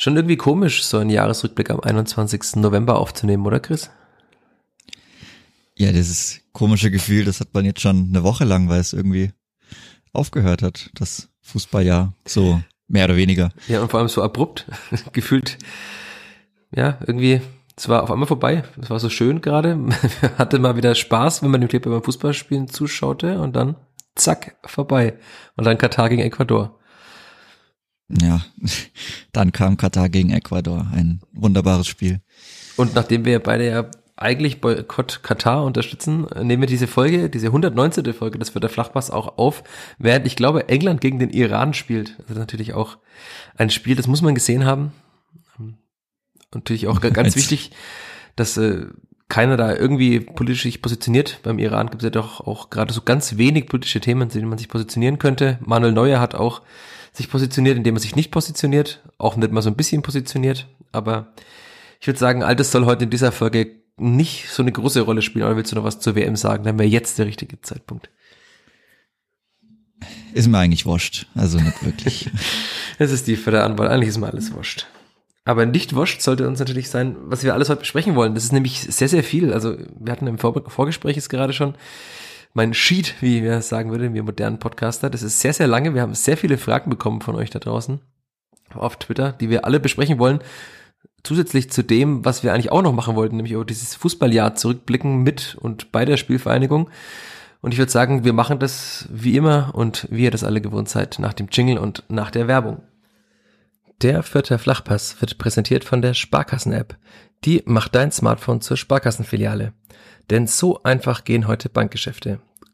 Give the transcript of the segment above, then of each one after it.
Schon irgendwie komisch, so einen Jahresrückblick am 21. November aufzunehmen, oder Chris? Ja, dieses komische Gefühl, das hat man jetzt schon eine Woche lang, weil es irgendwie aufgehört hat, das Fußballjahr, so mehr oder weniger. Ja, und vor allem so abrupt, gefühlt, ja, irgendwie, es war auf einmal vorbei. Es war so schön gerade. Man hatte mal wieder Spaß, wenn man dem Clipper beim Fußballspielen zuschaute und dann zack, vorbei. Und dann Katar gegen Ecuador. Ja, dann kam Katar gegen Ecuador, ein wunderbares Spiel. Und nachdem wir beide ja eigentlich Boykott Katar unterstützen, nehmen wir diese Folge, diese 119. Folge, das wird der Flachpass auch auf, während ich glaube, England gegen den Iran spielt. Das ist natürlich auch ein Spiel, das muss man gesehen haben. Und natürlich auch ganz wichtig, dass äh, keiner da irgendwie politisch sich positioniert. Beim Iran gibt es ja doch auch gerade so ganz wenig politische Themen, zu denen man sich positionieren könnte. Manuel Neuer hat auch sich positioniert, indem er sich nicht positioniert, auch nicht mal so ein bisschen positioniert. Aber ich würde sagen, all das soll heute in dieser Folge nicht so eine große Rolle spielen. Oder willst du noch was zur WM sagen? Dann wäre jetzt der richtige Zeitpunkt. Ist mir eigentlich wurscht. Also nicht wirklich. Es ist die vierte Antwort. Eigentlich ist mir alles wurscht. Aber nicht wurscht sollte uns natürlich sein, was wir alles heute besprechen wollen. Das ist nämlich sehr, sehr viel. Also wir hatten im Vor Vorgespräch es gerade schon mein Sheet, wie wir sagen würden, wir modernen Podcaster. Das ist sehr, sehr lange. Wir haben sehr viele Fragen bekommen von euch da draußen auf Twitter, die wir alle besprechen wollen. Zusätzlich zu dem, was wir eigentlich auch noch machen wollten, nämlich über dieses Fußballjahr zurückblicken mit und bei der Spielvereinigung. Und ich würde sagen, wir machen das wie immer und wie ihr das alle gewohnt seid, nach dem Jingle und nach der Werbung. Der vierte Flachpass wird präsentiert von der Sparkassen-App. Die macht dein Smartphone zur Sparkassenfiliale. Denn so einfach gehen heute Bankgeschäfte.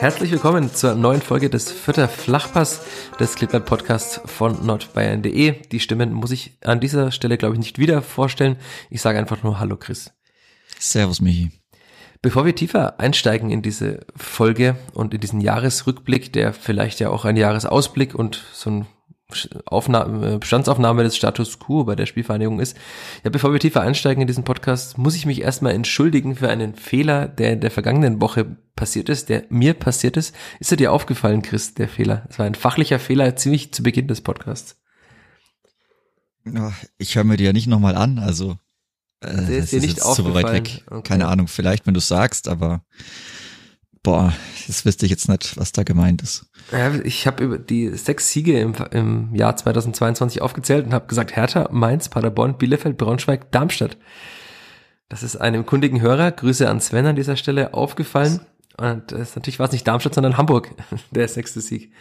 Herzlich willkommen zur neuen Folge des Vierter Flachpass des Kleeblatt Podcasts von nordbayern.de. Die Stimmen muss ich an dieser Stelle, glaube ich, nicht wieder vorstellen. Ich sage einfach nur Hallo Chris. Servus Michi. Bevor wir tiefer einsteigen in diese Folge und in diesen Jahresrückblick, der vielleicht ja auch ein Jahresausblick und so ein Aufnahme, Bestandsaufnahme des Status quo bei der Spielvereinigung ist. Ja, bevor wir tiefer einsteigen in diesen Podcast, muss ich mich erstmal entschuldigen für einen Fehler, der in der vergangenen Woche passiert ist, der mir passiert ist. Ist er dir aufgefallen, Chris, der Fehler? Es war ein fachlicher Fehler ziemlich zu Beginn des Podcasts. Ich höre mir die ja nicht nochmal an, also äh, der ist dir nicht ist zu weit weg. Okay. Keine Ahnung, vielleicht, wenn du sagst, aber boah, das wüsste ich jetzt nicht, was da gemeint ist. Ja, ich habe über die sechs Siege im, im Jahr 2022 aufgezählt und habe gesagt Hertha, Mainz, Paderborn, Bielefeld, Braunschweig, Darmstadt. Das ist einem kundigen Hörer, Grüße an Sven an dieser Stelle, aufgefallen. Und das, natürlich war es nicht Darmstadt, sondern Hamburg, der sechste Sieg.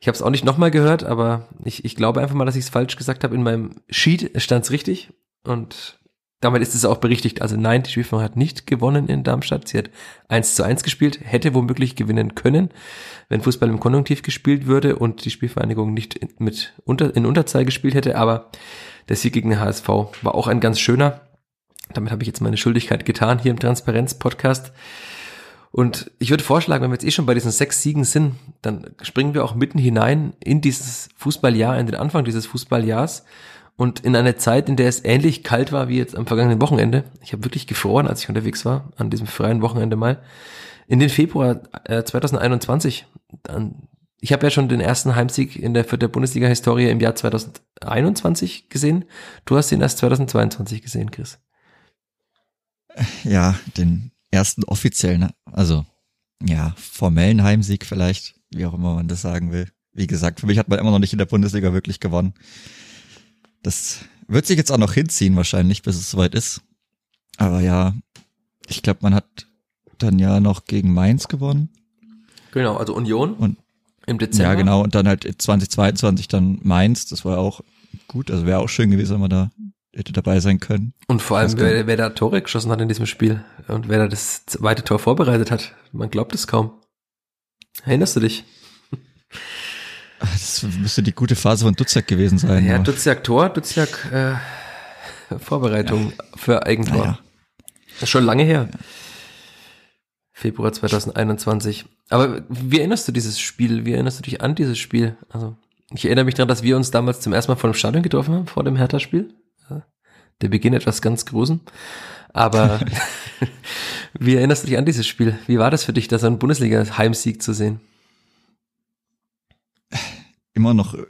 Ich habe es auch nicht nochmal gehört, aber ich, ich glaube einfach mal, dass ich es falsch gesagt habe. In meinem Sheet stand es richtig. Und damit ist es auch berichtigt. Also nein, die Spielvereinigung hat nicht gewonnen in Darmstadt. Sie hat 1 zu 1 gespielt, hätte womöglich gewinnen können, wenn Fußball im Konjunktiv gespielt würde und die Spielvereinigung nicht mit unter, in Unterzahl gespielt hätte. Aber der Sieg gegen den HSV war auch ein ganz schöner. Damit habe ich jetzt meine Schuldigkeit getan hier im Transparenz-Podcast. Und ich würde vorschlagen, wenn wir jetzt eh schon bei diesen sechs Siegen sind, dann springen wir auch mitten hinein in dieses Fußballjahr, in den Anfang dieses Fußballjahrs und in einer Zeit, in der es ähnlich kalt war wie jetzt am vergangenen Wochenende, ich habe wirklich gefroren, als ich unterwegs war, an diesem freien Wochenende mal, in den Februar äh, 2021, dann, ich habe ja schon den ersten Heimsieg in der vierten Bundesliga-Historie im Jahr 2021 gesehen. Du hast ihn erst 2022 gesehen, Chris. Ja, den ersten offiziellen, also ja, formellen Heimsieg vielleicht, wie auch immer man das sagen will. Wie gesagt, für mich hat man immer noch nicht in der Bundesliga wirklich gewonnen. Das wird sich jetzt auch noch hinziehen wahrscheinlich, bis es soweit ist. Aber ja, ich glaube, man hat dann ja noch gegen Mainz gewonnen. Genau, also Union und im Dezember. Ja, genau, und dann halt 2022 dann Mainz, das war auch gut, also wäre auch schön gewesen, wenn man da hätte dabei sein können. Und vor allem, wer, wer da Tore geschossen hat in diesem Spiel und wer da das zweite Tor vorbereitet hat, man glaubt es kaum. Erinnerst du dich? Das müsste die gute Phase von Dutzjak gewesen sein. Ja, Dutzjak Tor, Dutzjak äh, Vorbereitung ja. für Eigentor. Ja. Das ist schon lange her. Februar 2021. Aber wie erinnerst du dieses Spiel? Wie erinnerst du dich an dieses Spiel? Also, ich erinnere mich daran, dass wir uns damals zum ersten Mal vor dem Stadion getroffen haben, vor dem Hertha-Spiel. Der Beginn etwas ganz Großen. Aber wie erinnerst du dich an dieses Spiel? Wie war das für dich, da so einen Bundesliga-Heimsieg zu sehen? Immer noch äh,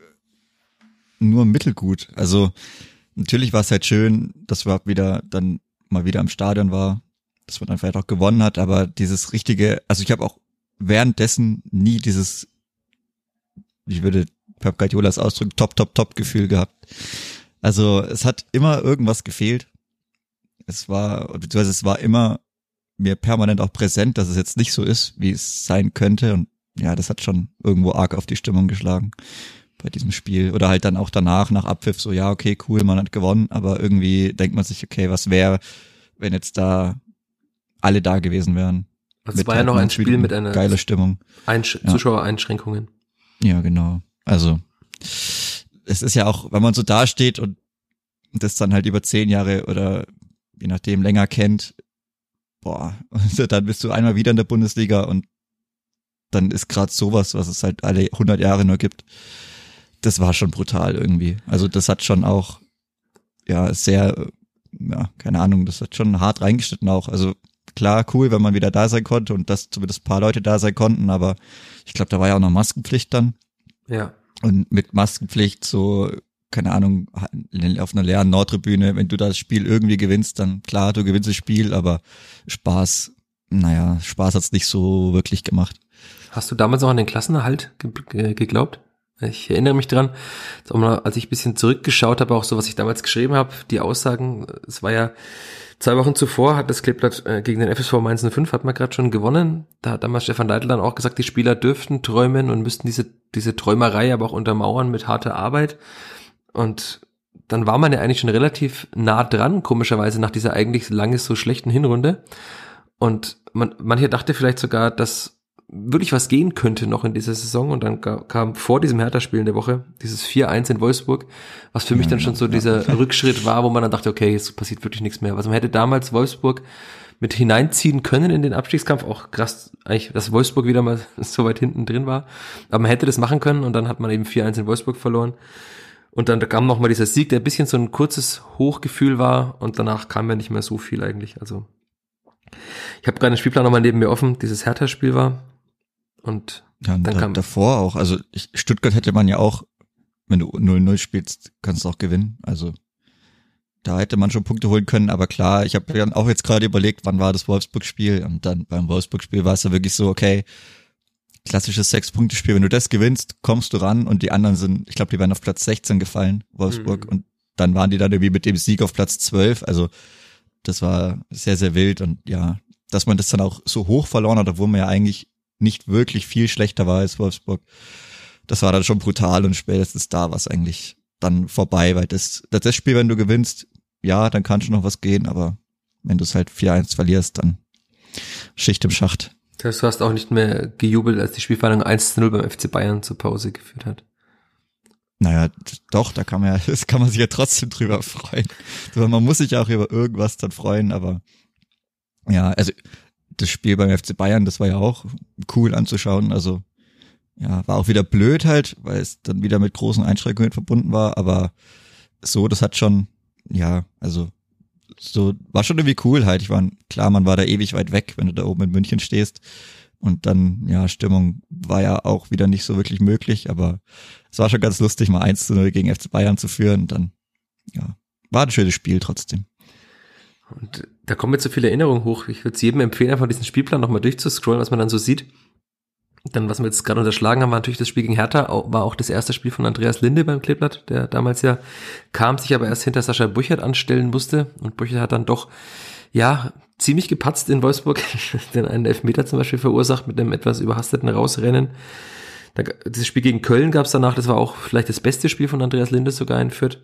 nur mittelgut. Also natürlich war es halt schön, dass wir wieder dann mal wieder im Stadion war, dass man dann vielleicht auch gewonnen hat, aber dieses richtige, also ich habe auch währenddessen nie dieses, ich würde Pep Guardiolas Ausdruck top, top, top Gefühl gehabt. Also es hat immer irgendwas gefehlt. Es war, beziehungsweise es war immer mir permanent auch präsent, dass es jetzt nicht so ist, wie es sein könnte. Und ja, das hat schon irgendwo arg auf die Stimmung geschlagen bei diesem Spiel. Oder halt dann auch danach, nach Abpfiff, so, ja, okay, cool, man hat gewonnen, aber irgendwie denkt man sich, okay, was wäre, wenn jetzt da alle da gewesen wären. Es war ja noch ein Spiel mit einer geile Stimmung. Einsch ja. Zuschauereinschränkungen. Ja, genau. Also es ist ja auch, wenn man so dasteht und das dann halt über zehn Jahre oder je nachdem länger kennt, boah, dann bist du einmal wieder in der Bundesliga und dann ist gerade sowas, was es halt alle 100 Jahre nur gibt. Das war schon brutal irgendwie. Also das hat schon auch, ja, sehr, ja, keine Ahnung, das hat schon hart reingeschnitten auch. Also klar, cool, wenn man wieder da sein konnte und dass zumindest ein paar Leute da sein konnten, aber ich glaube, da war ja auch noch Maskenpflicht dann. Ja. Und mit Maskenpflicht so, keine Ahnung, auf einer leeren Nordtribüne, wenn du das Spiel irgendwie gewinnst, dann klar, du gewinnst das Spiel, aber Spaß, naja, Spaß hat's nicht so wirklich gemacht. Hast du damals auch an den Klassenerhalt ge geglaubt? Ich erinnere mich dran, als ich ein bisschen zurückgeschaut habe, auch so, was ich damals geschrieben habe, die Aussagen, es war ja Zwei Wochen zuvor hat das Kleeblatt äh, gegen den FSV Mainz 05 hat man gerade schon gewonnen. Da hat damals Stefan Leitl dann auch gesagt, die Spieler dürften träumen und müssten diese, diese Träumerei aber auch untermauern mit harter Arbeit. Und dann war man ja eigentlich schon relativ nah dran, komischerweise nach dieser eigentlich lange so schlechten Hinrunde. Und man, manche dachte vielleicht sogar, dass wirklich was gehen könnte noch in dieser Saison und dann kam vor diesem Hertha-Spiel in der Woche dieses 4-1 in Wolfsburg, was für mich dann schon so dieser Rückschritt war, wo man dann dachte, okay, es passiert wirklich nichts mehr. Also man hätte damals Wolfsburg mit hineinziehen können in den Abstiegskampf, auch krass eigentlich, dass Wolfsburg wieder mal so weit hinten drin war, aber man hätte das machen können und dann hat man eben 4-1 in Wolfsburg verloren. Und dann kam noch mal dieser Sieg, der ein bisschen so ein kurzes Hochgefühl war und danach kam ja nicht mehr so viel eigentlich. Also ich habe gerade den Spielplan nochmal neben mir offen, dieses Hertha-Spiel war und ja, dann da, kam davor auch. Also ich, Stuttgart hätte man ja auch, wenn du 0-0 spielst, kannst du auch gewinnen. Also da hätte man schon Punkte holen können, aber klar, ich habe ja auch jetzt gerade überlegt, wann war das Wolfsburg-Spiel? Und dann beim Wolfsburg-Spiel war es ja wirklich so, okay, klassisches Sechs-Punkte-Spiel, wenn du das gewinnst, kommst du ran. Und die anderen sind, ich glaube, die wären auf Platz 16 gefallen, Wolfsburg, mhm. und dann waren die dann irgendwie mit dem Sieg auf Platz 12, also das war sehr, sehr wild. Und ja, dass man das dann auch so hoch verloren hat, obwohl man ja eigentlich nicht wirklich viel schlechter war als Wolfsburg. Das war dann schon brutal und spätestens da war es eigentlich dann vorbei, weil das, das Spiel, wenn du gewinnst, ja, dann kann schon noch was gehen, aber wenn du es halt 4-1 verlierst, dann Schicht im Schacht. Das heißt, du hast auch nicht mehr gejubelt, als die Spielverhandlung 1-0 beim FC Bayern zur Pause geführt hat. Naja, doch, da kann man ja, das kann man sich ja trotzdem drüber freuen. Man muss sich ja auch über irgendwas dann freuen, aber ja, also das Spiel beim FC Bayern, das war ja auch cool anzuschauen. Also ja, war auch wieder blöd halt, weil es dann wieder mit großen Einschränkungen verbunden war, aber so, das hat schon, ja, also so, war schon irgendwie cool halt. Ich war, klar, man war da ewig weit weg, wenn du da oben in München stehst. Und dann, ja, Stimmung war ja auch wieder nicht so wirklich möglich, aber es war schon ganz lustig, mal 1 zu 0 gegen FC Bayern zu führen. Und dann, ja, war ein schönes Spiel trotzdem. Und da kommen jetzt so viele Erinnerungen hoch. Ich würde es jedem empfehlen, einfach diesen Spielplan nochmal durchzuscrollen, was man dann so sieht. Dann, was wir jetzt gerade unterschlagen haben, war natürlich das Spiel gegen Hertha, war auch das erste Spiel von Andreas Linde beim Kleeblatt, der damals ja kam, sich aber erst hinter Sascha Buchert anstellen musste. Und Buchert hat dann doch, ja, ziemlich gepatzt in Wolfsburg, den einen Elfmeter zum Beispiel verursacht mit einem etwas überhasteten Rausrennen. Das Spiel gegen Köln gab es danach, das war auch vielleicht das beste Spiel von Andreas Linde sogar in Fürth.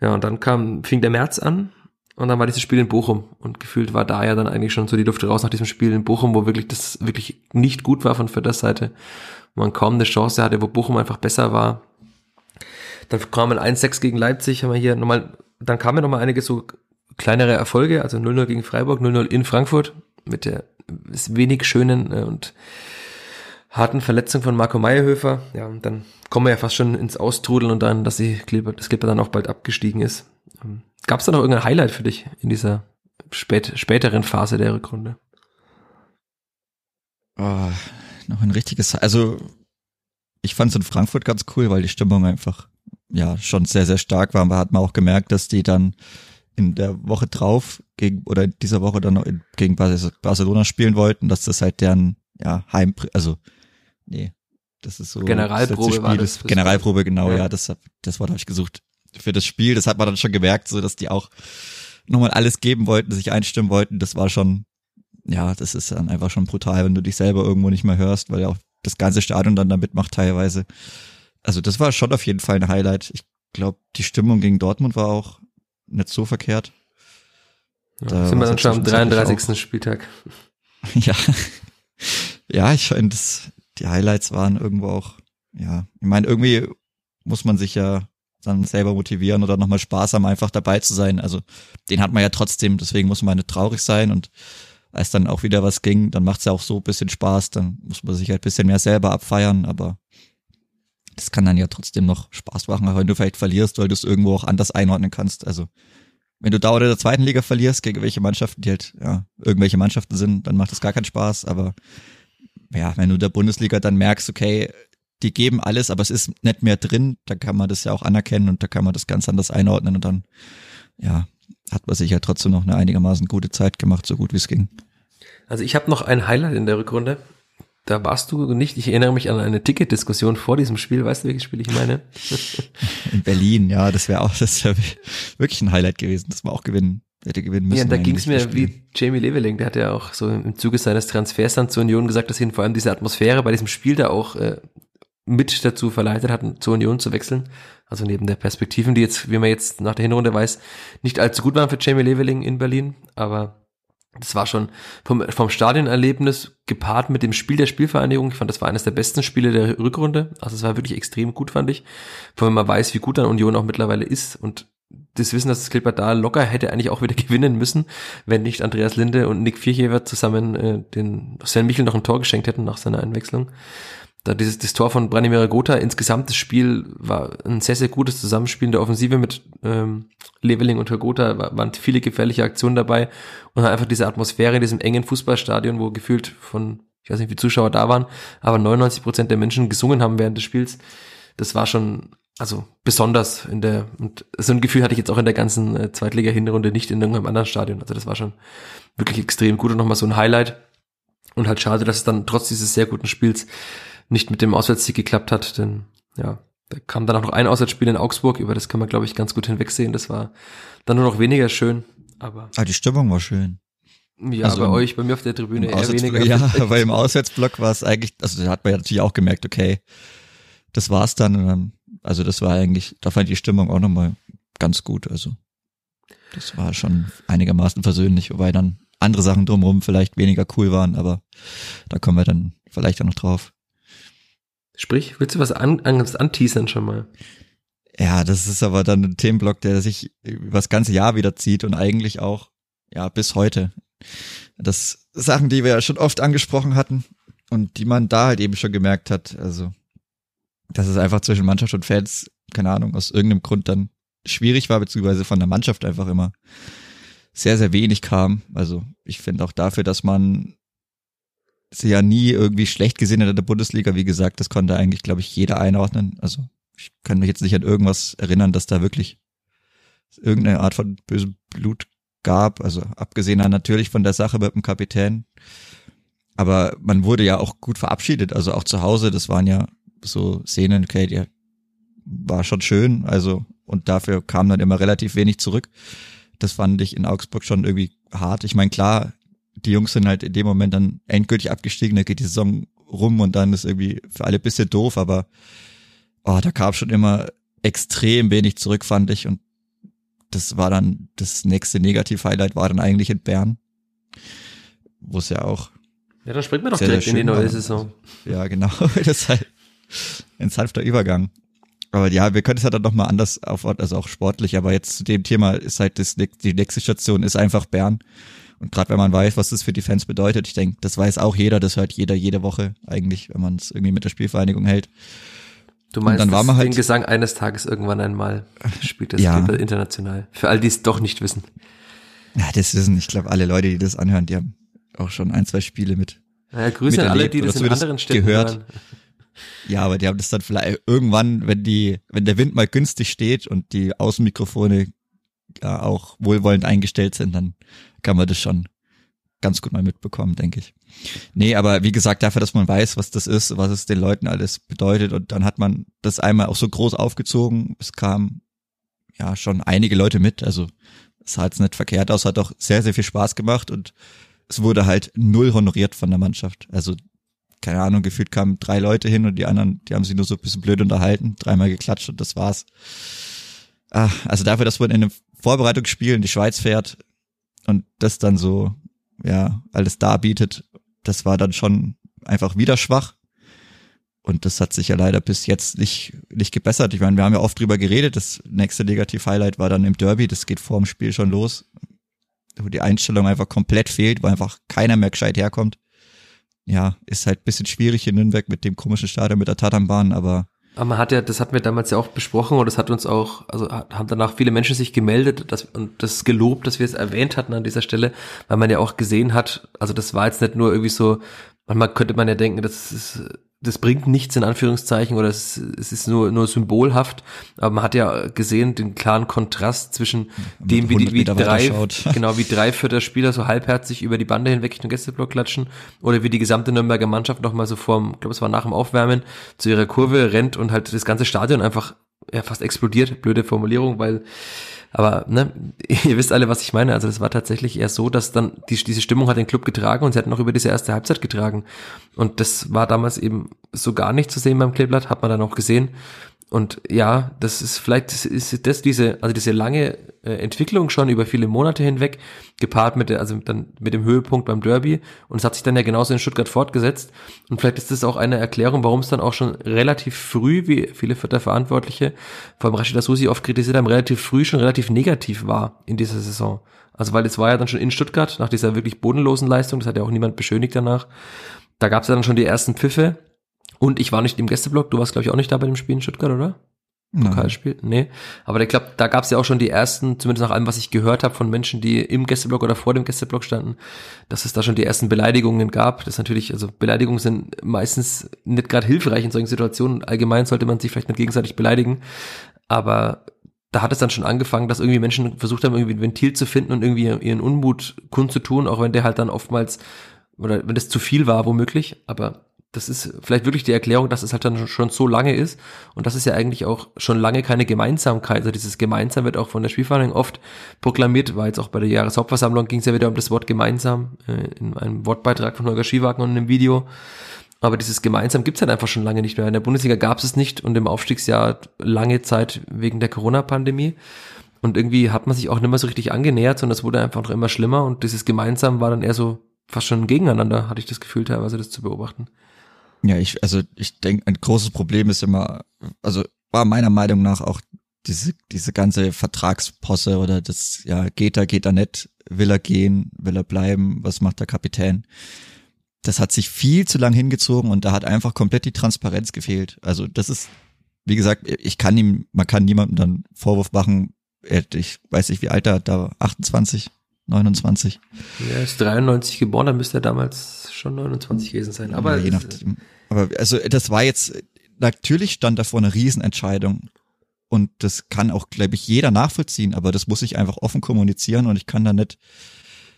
Ja, und dann kam, fing der März an und dann war dieses Spiel in Bochum und gefühlt war da ja dann eigentlich schon so die Luft raus nach diesem Spiel in Bochum, wo wirklich das wirklich nicht gut war von Vierters Seite. Man kaum eine Chance hatte, wo Bochum einfach besser war. Dann kam ein 1-6 gegen Leipzig, haben wir hier nochmal, dann kamen nochmal einige so kleinere Erfolge, also 0-0 gegen Freiburg, 0-0 in Frankfurt mit der wenig schönen äh, und harten Verletzung von Marco Meyerhöfer. Ja, und dann kommen wir ja fast schon ins Austrudeln und dann, dass die Kleber, das Kleber dann auch bald abgestiegen ist. Gab es da noch irgendein Highlight für dich in dieser spät, späteren Phase der Rückrunde? Oh, noch ein richtiges, also ich fand es in Frankfurt ganz cool, weil die Stimmung einfach ja schon sehr, sehr stark war. Man hat man auch gemerkt, dass die dann in der Woche drauf gegen oder in dieser Woche dann noch in, gegen Barcelona spielen wollten, dass das halt deren ja Heim also nee, das ist so Generalprobe das war das Generalprobe genau, ja, ja das das Wort habe ich gesucht für das Spiel, das hat man dann schon gemerkt, so dass die auch nochmal alles geben wollten, sich einstimmen wollten, das war schon ja, das ist dann einfach schon brutal, wenn du dich selber irgendwo nicht mehr hörst, weil ja auch das ganze Stadion dann da mitmacht teilweise. Also das war schon auf jeden Fall ein Highlight. Ich glaube, die Stimmung gegen Dortmund war auch nicht so verkehrt. Da sind wir dann schon am 33. Auch. Spieltag. Ja. Ja, ich finde, die Highlights waren irgendwo auch, ja, ich meine, irgendwie muss man sich ja dann selber motivieren oder nochmal Spaß haben, einfach dabei zu sein. Also den hat man ja trotzdem, deswegen muss man nicht traurig sein und als dann auch wieder was ging, dann macht's ja auch so ein bisschen Spaß, dann muss man sich halt ein bisschen mehr selber abfeiern, aber das kann dann ja trotzdem noch Spaß machen, wenn du vielleicht verlierst, weil du es irgendwo auch anders einordnen kannst. Also wenn du da oder der zweiten Liga verlierst gegen welche Mannschaften, die halt ja irgendwelche Mannschaften sind, dann macht das gar keinen Spaß. Aber ja, wenn du der Bundesliga dann merkst, okay, die geben alles, aber es ist nicht mehr drin, dann kann man das ja auch anerkennen und da kann man das ganz anders einordnen und dann ja hat man sich ja trotzdem noch eine einigermaßen gute Zeit gemacht, so gut wie es ging. Also ich habe noch ein Highlight in der Rückrunde. Da warst du nicht. Ich erinnere mich an eine Ticketdiskussion vor diesem Spiel. Weißt du, welches Spiel ich meine? In Berlin, ja, das wäre auch, das wäre wirklich ein Highlight gewesen. Das war auch gewinnen, hätte gewinnen müssen. Ja, da ging es mir wie Jamie Leveling. Der hat ja auch so im Zuge seines Transfers dann zur Union gesagt, dass ihn vor allem diese Atmosphäre bei diesem Spiel da auch äh, mit dazu verleitet hatten, zur Union zu wechseln. Also neben der Perspektiven, die jetzt, wie man jetzt nach der Hinrunde weiß, nicht allzu gut waren für Jamie Leveling in Berlin, aber das war schon vom, vom Stadionerlebnis gepaart mit dem Spiel der Spielvereinigung. Ich fand, das war eines der besten Spiele der Rückrunde. Also es war wirklich extrem gut, fand ich. Vor allem man weiß, wie gut dann Union auch mittlerweile ist und das Wissen, dass das Clipper da locker hätte eigentlich auch wieder gewinnen müssen, wenn nicht Andreas Linde und Nick Vierjewer zusammen äh, den Sven Michel noch ein Tor geschenkt hätten nach seiner Einwechslung da dieses das Tor von Branimir Gotha, insgesamt das Spiel war ein sehr, sehr gutes Zusammenspiel in der Offensive mit ähm, Leveling und Gotha, waren viele gefährliche Aktionen dabei und einfach diese Atmosphäre in diesem engen Fußballstadion, wo gefühlt von, ich weiß nicht, wie Zuschauer da waren, aber 99 Prozent der Menschen gesungen haben während des Spiels. Das war schon, also besonders in der, und so ein Gefühl hatte ich jetzt auch in der ganzen äh, Zweitliga-Hinrunde nicht in irgendeinem anderen Stadion. Also das war schon wirklich extrem gut und nochmal so ein Highlight. Und halt schade, dass es dann trotz dieses sehr guten Spiels nicht mit dem Auswärtssieg geklappt hat, denn ja, da kam dann auch noch ein Auswärtsspiel in Augsburg, über das kann man, glaube ich, ganz gut hinwegsehen. Das war dann nur noch weniger schön, aber. Ah, die Stimmung war schön. Ja, also bei euch, bei mir auf der Tribüne eher weniger. Ja, weil im Auswärtsblock war es eigentlich, also da hat man ja natürlich auch gemerkt, okay, das war's dann. Also das war eigentlich, da fand ich die Stimmung auch nochmal ganz gut. Also das war schon einigermaßen versöhnlich, wobei dann andere Sachen drumherum vielleicht weniger cool waren, aber da kommen wir dann vielleicht auch noch drauf. Sprich, willst du was an, an, anteasern schon mal? Ja, das ist aber dann ein Themenblock, der sich über das ganze Jahr wieder zieht und eigentlich auch, ja, bis heute. Das Sachen, die wir ja schon oft angesprochen hatten und die man da halt eben schon gemerkt hat, also, dass es einfach zwischen Mannschaft und Fans, keine Ahnung, aus irgendeinem Grund dann schwierig war, beziehungsweise von der Mannschaft einfach immer sehr, sehr wenig kam. Also ich finde auch dafür, dass man sie ja nie irgendwie schlecht gesehen in der Bundesliga. Wie gesagt, das konnte eigentlich, glaube ich, jeder einordnen. Also ich kann mich jetzt nicht an irgendwas erinnern, dass da wirklich irgendeine Art von bösem Blut gab. Also abgesehen natürlich von der Sache mit dem Kapitän. Aber man wurde ja auch gut verabschiedet. Also auch zu Hause, das waren ja so Szenen, okay, die war schon schön. Also und dafür kam dann immer relativ wenig zurück. Das fand ich in Augsburg schon irgendwie hart. Ich meine, klar, die Jungs sind halt in dem Moment dann endgültig abgestiegen, da geht die Saison rum und dann ist irgendwie für alle bisschen doof, aber oh, da kam schon immer extrem wenig zurück, fand ich. Und das war dann, das nächste Negativ-Highlight war dann eigentlich in Bern, wo es ja auch. Ja, da springt man doch sehr, direkt sehr in die neue war. Saison. Ja, genau. das ist halt ein sanfter Übergang. Aber ja, wir können es ja dann nochmal anders auf, also auch sportlich, aber jetzt zu dem Thema ist halt das, die nächste Station ist einfach Bern. Und gerade wenn man weiß, was das für die Fans bedeutet, ich denke, das weiß auch jeder, das hört jeder jede Woche eigentlich, wenn man es irgendwie mit der Spielvereinigung hält. Du meinst, dann war man halt- den Gesang eines Tages irgendwann einmal spielt das Ja. International. Für all die es doch nicht wissen. Ja, das wissen, ich glaube, alle Leute, die das anhören, die haben auch schon ein, zwei Spiele mit. Naja, Grüße an alle, die das in anderen Städten gehört. hören. Ja, aber die haben das dann vielleicht irgendwann, wenn die, wenn der Wind mal günstig steht und die Außenmikrofone ja auch wohlwollend eingestellt sind, dann kann man das schon ganz gut mal mitbekommen, denke ich. Nee, aber wie gesagt, dafür, dass man weiß, was das ist, was es den Leuten alles bedeutet und dann hat man das einmal auch so groß aufgezogen. Es kamen ja schon einige Leute mit, also es sah jetzt nicht verkehrt aus, hat auch sehr, sehr viel Spaß gemacht und es wurde halt null honoriert von der Mannschaft. Also keine Ahnung, gefühlt kamen drei Leute hin und die anderen, die haben sich nur so ein bisschen blöd unterhalten, dreimal geklatscht und das war's. Ah, also dafür, dass man in einem Vorbereitungsspiel in die Schweiz fährt und das dann so, ja, alles darbietet, das war dann schon einfach wieder schwach. Und das hat sich ja leider bis jetzt nicht, nicht gebessert. Ich meine, wir haben ja oft drüber geredet. Das nächste Negativ-Highlight war dann im Derby. Das geht vor dem Spiel schon los. Wo die Einstellung einfach komplett fehlt, wo einfach keiner mehr gescheit herkommt ja, ist halt bisschen schwierig in Nürnberg mit dem komischen Stadion mit der Tatanbahn, aber Aber man hat ja, das hatten wir damals ja auch besprochen und das hat uns auch, also haben danach viele Menschen sich gemeldet dass, und das gelobt, dass wir es erwähnt hatten an dieser Stelle, weil man ja auch gesehen hat, also das war jetzt nicht nur irgendwie so, manchmal könnte man ja denken, das ist, das bringt nichts in Anführungszeichen oder es, es ist nur, nur symbolhaft, aber man hat ja gesehen den klaren Kontrast zwischen dem, wie, die, 100 wie drei, genau, wie drei Viertel Spieler so halbherzig über die Bande hinweg Richtung Gästeblock klatschen oder wie die gesamte Nürnberger Mannschaft nochmal so vorm, ich glaube es war nach dem Aufwärmen, zu ihrer Kurve rennt und halt das ganze Stadion einfach ja, fast explodiert. Blöde Formulierung, weil aber ne, ihr wisst alle, was ich meine. Also das war tatsächlich eher so, dass dann die, diese Stimmung hat den Club getragen und sie hat noch über diese erste Halbzeit getragen. Und das war damals eben so gar nicht zu sehen beim Kleeblatt, hat man dann auch gesehen. Und ja, das ist vielleicht ist das diese, also diese lange äh, Entwicklung schon über viele Monate hinweg, gepaart mit der, also dann mit dem Höhepunkt beim Derby. Und es hat sich dann ja genauso in Stuttgart fortgesetzt. Und vielleicht ist das auch eine Erklärung, warum es dann auch schon relativ früh, wie viele Vierter Verantwortliche, vor allem Rashida Susi oft kritisiert haben, relativ früh schon relativ negativ war in dieser Saison. Also weil es war ja dann schon in Stuttgart, nach dieser wirklich bodenlosen Leistung, das hat ja auch niemand beschönigt danach. Da gab es ja dann schon die ersten Pfiffe. Und ich war nicht im Gästeblock, du warst, glaube ich, auch nicht da bei dem Spiel in Stuttgart, oder? Nein. Pokalspiel? Nee. Aber ich glaube, da gab es ja auch schon die ersten, zumindest nach allem, was ich gehört habe von Menschen, die im Gästeblock oder vor dem Gästeblock standen, dass es da schon die ersten Beleidigungen gab. Das ist natürlich, also Beleidigungen sind meistens nicht gerade hilfreich in solchen Situationen. Allgemein sollte man sich vielleicht nicht gegenseitig beleidigen. Aber da hat es dann schon angefangen, dass irgendwie Menschen versucht haben, irgendwie ein Ventil zu finden und irgendwie ihren Unmut kundzutun, auch wenn der halt dann oftmals, oder wenn das zu viel war, womöglich. Aber das ist vielleicht wirklich die Erklärung, dass es halt dann schon so lange ist und das ist ja eigentlich auch schon lange keine Gemeinsamkeit. Also dieses Gemeinsam wird auch von der Spielvereinigung oft proklamiert, war jetzt auch bei der Jahreshauptversammlung ging es ja wieder um das Wort gemeinsam äh, in einem Wortbeitrag von Holger Schiewagen und einem Video. Aber dieses Gemeinsam gibt's halt einfach schon lange nicht mehr. In der Bundesliga gab es nicht und im Aufstiegsjahr lange Zeit wegen der Corona-Pandemie. Und irgendwie hat man sich auch nicht mehr so richtig angenähert, sondern es wurde einfach noch immer schlimmer und dieses Gemeinsam war dann eher so fast schon gegeneinander, hatte ich das Gefühl teilweise, das zu beobachten. Ja, ich, also ich denke, ein großes Problem ist immer, also war meiner Meinung nach auch diese, diese ganze Vertragsposse oder das, ja, geht er, geht er nicht, will er gehen, will er bleiben, was macht der Kapitän? Das hat sich viel zu lang hingezogen und da hat einfach komplett die Transparenz gefehlt. Also das ist, wie gesagt, ich kann ihm, man kann niemandem dann Vorwurf machen, ich weiß nicht, wie alt er da 28, 29. Er ist 93 geboren, dann müsste er damals schon 29 gewesen sein. Aber ja, je nachdem. Aber also das war jetzt, natürlich stand da vor einer Riesenentscheidung. Und das kann auch, glaube ich, jeder nachvollziehen, aber das muss ich einfach offen kommunizieren und ich kann da nicht.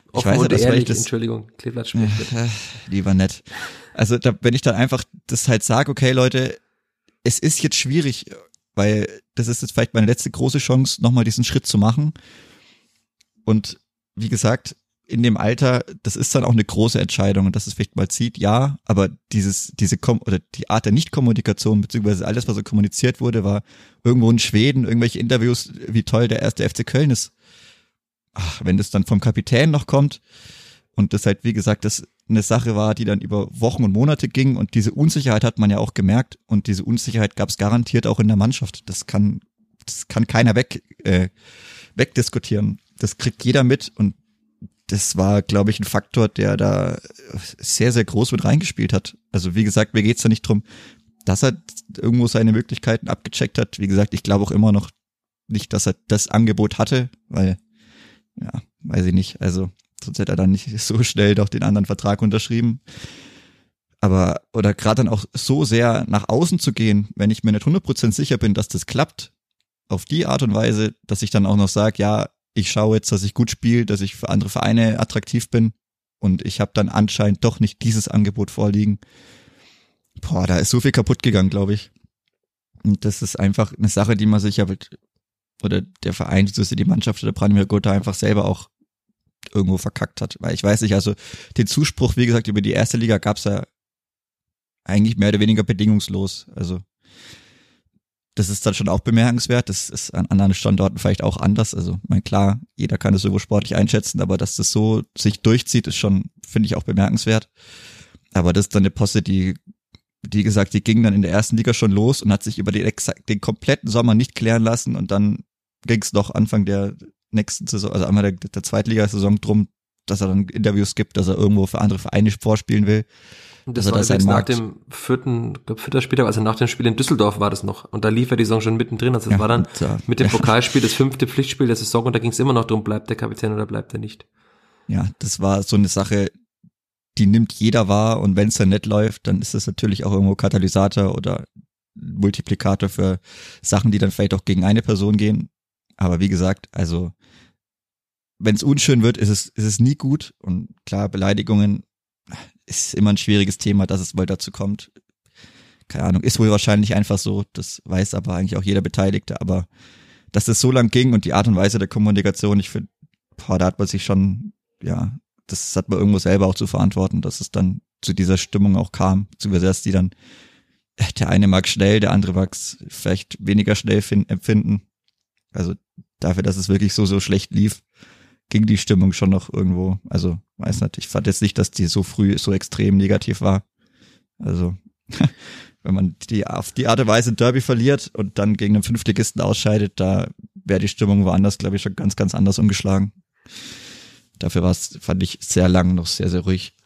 Ich offen weiß ja, weil ehrlich, ich das, Entschuldigung, Kleeblatt spricht. äh, lieber nett. Also da, wenn ich dann einfach das halt sage, okay, Leute, es ist jetzt schwierig, weil das ist jetzt vielleicht meine letzte große Chance, nochmal diesen Schritt zu machen. Und wie gesagt, in dem Alter, das ist dann auch eine große Entscheidung und dass es vielleicht mal zieht, ja, aber dieses, diese Kom oder die Art der Nichtkommunikation, beziehungsweise alles, was so kommuniziert wurde, war irgendwo in Schweden, irgendwelche Interviews, wie toll der erste FC Köln ist. Ach, wenn das dann vom Kapitän noch kommt und das halt, wie gesagt, das eine Sache war, die dann über Wochen und Monate ging und diese Unsicherheit hat man ja auch gemerkt und diese Unsicherheit gab es garantiert auch in der Mannschaft. Das kann, das kann keiner weg, äh, wegdiskutieren. Das kriegt jeder mit und das war, glaube ich, ein Faktor, der da sehr, sehr groß mit reingespielt hat. Also wie gesagt, mir geht's da nicht drum, dass er irgendwo seine Möglichkeiten abgecheckt hat. Wie gesagt, ich glaube auch immer noch nicht, dass er das Angebot hatte, weil, ja, weiß ich nicht. Also sonst hätte er dann nicht so schnell doch den anderen Vertrag unterschrieben. Aber, oder gerade dann auch so sehr nach außen zu gehen, wenn ich mir nicht 100% sicher bin, dass das klappt, auf die Art und Weise, dass ich dann auch noch sage, ja, ich schaue jetzt, dass ich gut spiele, dass ich für andere Vereine attraktiv bin und ich habe dann anscheinend doch nicht dieses Angebot vorliegen. Boah, da ist so viel kaputt gegangen, glaube ich. Und das ist einfach eine Sache, die man sich ja oder der Verein, die Mannschaft oder Branimir Gotha einfach selber auch irgendwo verkackt hat. Weil ich weiß nicht, also den Zuspruch, wie gesagt, über die erste Liga gab's ja eigentlich mehr oder weniger bedingungslos. Also das ist dann schon auch bemerkenswert. Das ist an anderen Standorten vielleicht auch anders. Also, mein klar, jeder kann es irgendwo sportlich einschätzen, aber dass das so sich durchzieht, ist schon, finde ich, auch bemerkenswert. Aber das ist dann eine Posse, die, wie gesagt, die ging dann in der ersten Liga schon los und hat sich über den, den kompletten Sommer nicht klären lassen und dann ging es noch Anfang der nächsten Saison, also einmal der, der Zweitligasaison drum, dass er dann Interviews gibt, dass er irgendwo für andere Vereine vorspielen will. Das also war übrigens nach dem vierten, glaub, vierter Spieltag, also nach dem Spiel in Düsseldorf war das noch. Und da lief er die Saison schon mittendrin. Also das ja, war dann da, mit dem Pokalspiel das fünfte Pflichtspiel der Saison und da ging es immer noch drum, bleibt der Kapitän oder bleibt er nicht. Ja, das war so eine Sache, die nimmt jeder wahr und wenn es dann nicht läuft, dann ist das natürlich auch irgendwo Katalysator oder Multiplikator für Sachen, die dann vielleicht auch gegen eine Person gehen. Aber wie gesagt, also wenn es unschön wird, ist es, ist es nie gut. Und klar, Beleidigungen ist immer ein schwieriges Thema, dass es mal dazu kommt. Keine Ahnung, ist wohl wahrscheinlich einfach so. Das weiß aber eigentlich auch jeder Beteiligte. Aber dass es so lang ging und die Art und Weise der Kommunikation, ich finde, da hat man sich schon, ja, das hat man irgendwo selber auch zu verantworten, dass es dann zu dieser Stimmung auch kam. Zu dass die dann, der eine mag schnell, der andere mag vielleicht weniger schnell empfinden. Also dafür, dass es wirklich so, so schlecht lief, ging die Stimmung schon noch irgendwo. Also, weiß nicht, ich fand jetzt nicht, dass die so früh so extrem negativ war. Also, wenn man die auf die Art und Weise Derby verliert und dann gegen einen Fünftligisten ausscheidet, da wäre die Stimmung woanders, glaube ich, schon ganz, ganz anders umgeschlagen. Dafür war es, fand ich, sehr lang noch sehr, sehr ruhig.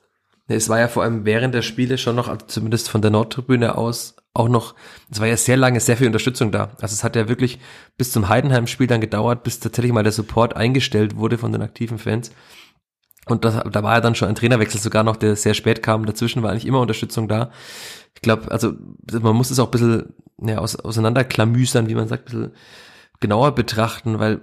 Es war ja vor allem während der Spiele schon noch, also zumindest von der Nordtribüne aus, auch noch, es war ja sehr lange sehr viel Unterstützung da. Also es hat ja wirklich bis zum Heidenheim-Spiel dann gedauert, bis tatsächlich mal der Support eingestellt wurde von den aktiven Fans. Und das, da war ja dann schon ein Trainerwechsel sogar noch, der sehr spät kam. Dazwischen war eigentlich immer Unterstützung da. Ich glaube, also man muss es auch ein bisschen ja, aus, auseinanderklamüsern, wie man sagt, ein bisschen genauer betrachten, weil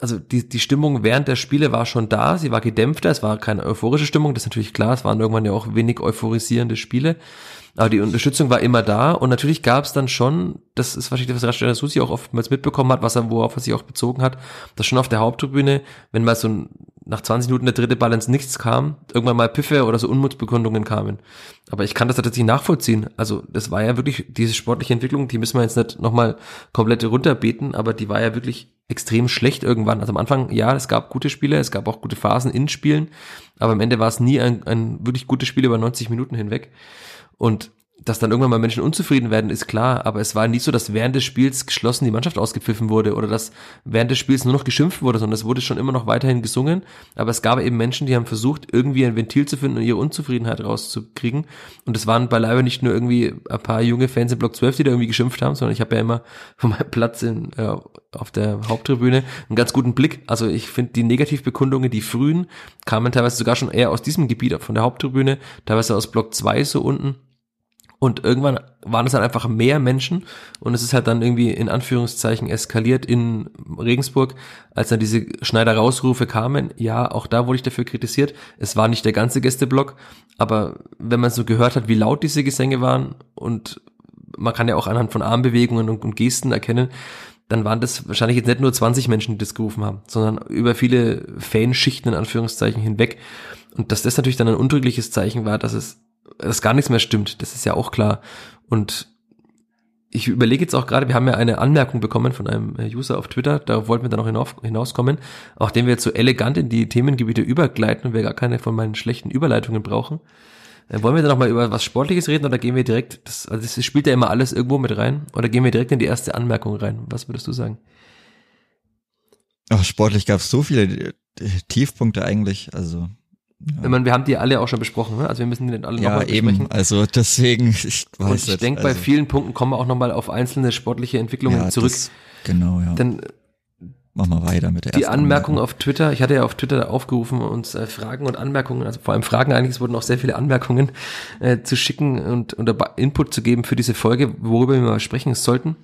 also die, die Stimmung während der Spiele war schon da, sie war gedämpfter, es war keine euphorische Stimmung, das ist natürlich klar, es waren irgendwann ja auch wenig euphorisierende Spiele, aber die Unterstützung war immer da und natürlich gab es dann schon, das ist wahrscheinlich das, was Rashida Susi auch oftmals mitbekommen hat, was er, worauf er sich auch bezogen hat, dass schon auf der Haupttribüne, wenn mal so ein, nach 20 Minuten der dritte ins Nichts kam, irgendwann mal Piffe oder so Unmutsbekundungen kamen. Aber ich kann das tatsächlich nachvollziehen. Also das war ja wirklich diese sportliche Entwicklung, die müssen wir jetzt nicht nochmal komplett runterbeten, aber die war ja wirklich extrem schlecht irgendwann. Also am Anfang, ja, es gab gute Spiele, es gab auch gute Phasen in Spielen, aber am Ende war es nie ein, ein wirklich gutes Spiel über 90 Minuten hinweg. Und dass dann irgendwann mal Menschen unzufrieden werden, ist klar, aber es war nicht so, dass während des Spiels geschlossen die Mannschaft ausgepfiffen wurde oder dass während des Spiels nur noch geschimpft wurde, sondern es wurde schon immer noch weiterhin gesungen, aber es gab eben Menschen, die haben versucht, irgendwie ein Ventil zu finden und ihre Unzufriedenheit rauszukriegen. Und es waren beileibe nicht nur irgendwie ein paar junge Fans im Block 12, die da irgendwie geschimpft haben, sondern ich habe ja immer von meinem Platz in, äh, auf der Haupttribüne einen ganz guten Blick, also ich finde die Negativbekundungen, die frühen, kamen teilweise sogar schon eher aus diesem Gebiet, von der Haupttribüne, teilweise aus Block 2 so unten und irgendwann waren es dann einfach mehr Menschen und es ist halt dann irgendwie in Anführungszeichen eskaliert in Regensburg, als dann diese Schneider-Rausrufe kamen. Ja, auch da wurde ich dafür kritisiert. Es war nicht der ganze Gästeblock, aber wenn man so gehört hat, wie laut diese Gesänge waren und man kann ja auch anhand von Armbewegungen und, und Gesten erkennen, dann waren das wahrscheinlich jetzt nicht nur 20 Menschen, die das gerufen haben, sondern über viele Fanschichten in Anführungszeichen hinweg. Und dass das natürlich dann ein untrügliches Zeichen war, dass es dass gar nichts mehr stimmt, das ist ja auch klar. Und ich überlege jetzt auch gerade, wir haben ja eine Anmerkung bekommen von einem äh, User auf Twitter, da wollten wir dann noch hinauf, hinauskommen, auch den wir jetzt so elegant in die Themengebiete übergleiten und wir gar keine von meinen schlechten Überleitungen brauchen. Äh, wollen wir dann noch mal über was Sportliches reden oder gehen wir direkt, das, also das spielt ja immer alles irgendwo mit rein, oder gehen wir direkt in die erste Anmerkung rein? Was würdest du sagen? Ach, sportlich gab es so viele äh, Tiefpunkte eigentlich, also ja. Ich meine, wir haben die alle auch schon besprochen, ne? also wir müssen die alle ja, nochmal besprechen. eben, also deswegen, ich weiß Und ich denke, also. bei vielen Punkten kommen wir auch nochmal auf einzelne sportliche Entwicklungen ja, zurück. Das, genau, ja. Denn Machen wir weiter mit der Die Anmerkung auf Twitter, ich hatte ja auf Twitter aufgerufen, uns äh, Fragen und Anmerkungen, also vor allem Fragen eigentlich, es wurden auch sehr viele Anmerkungen äh, zu schicken und, und Input zu geben für diese Folge, worüber wir mal sprechen sollten.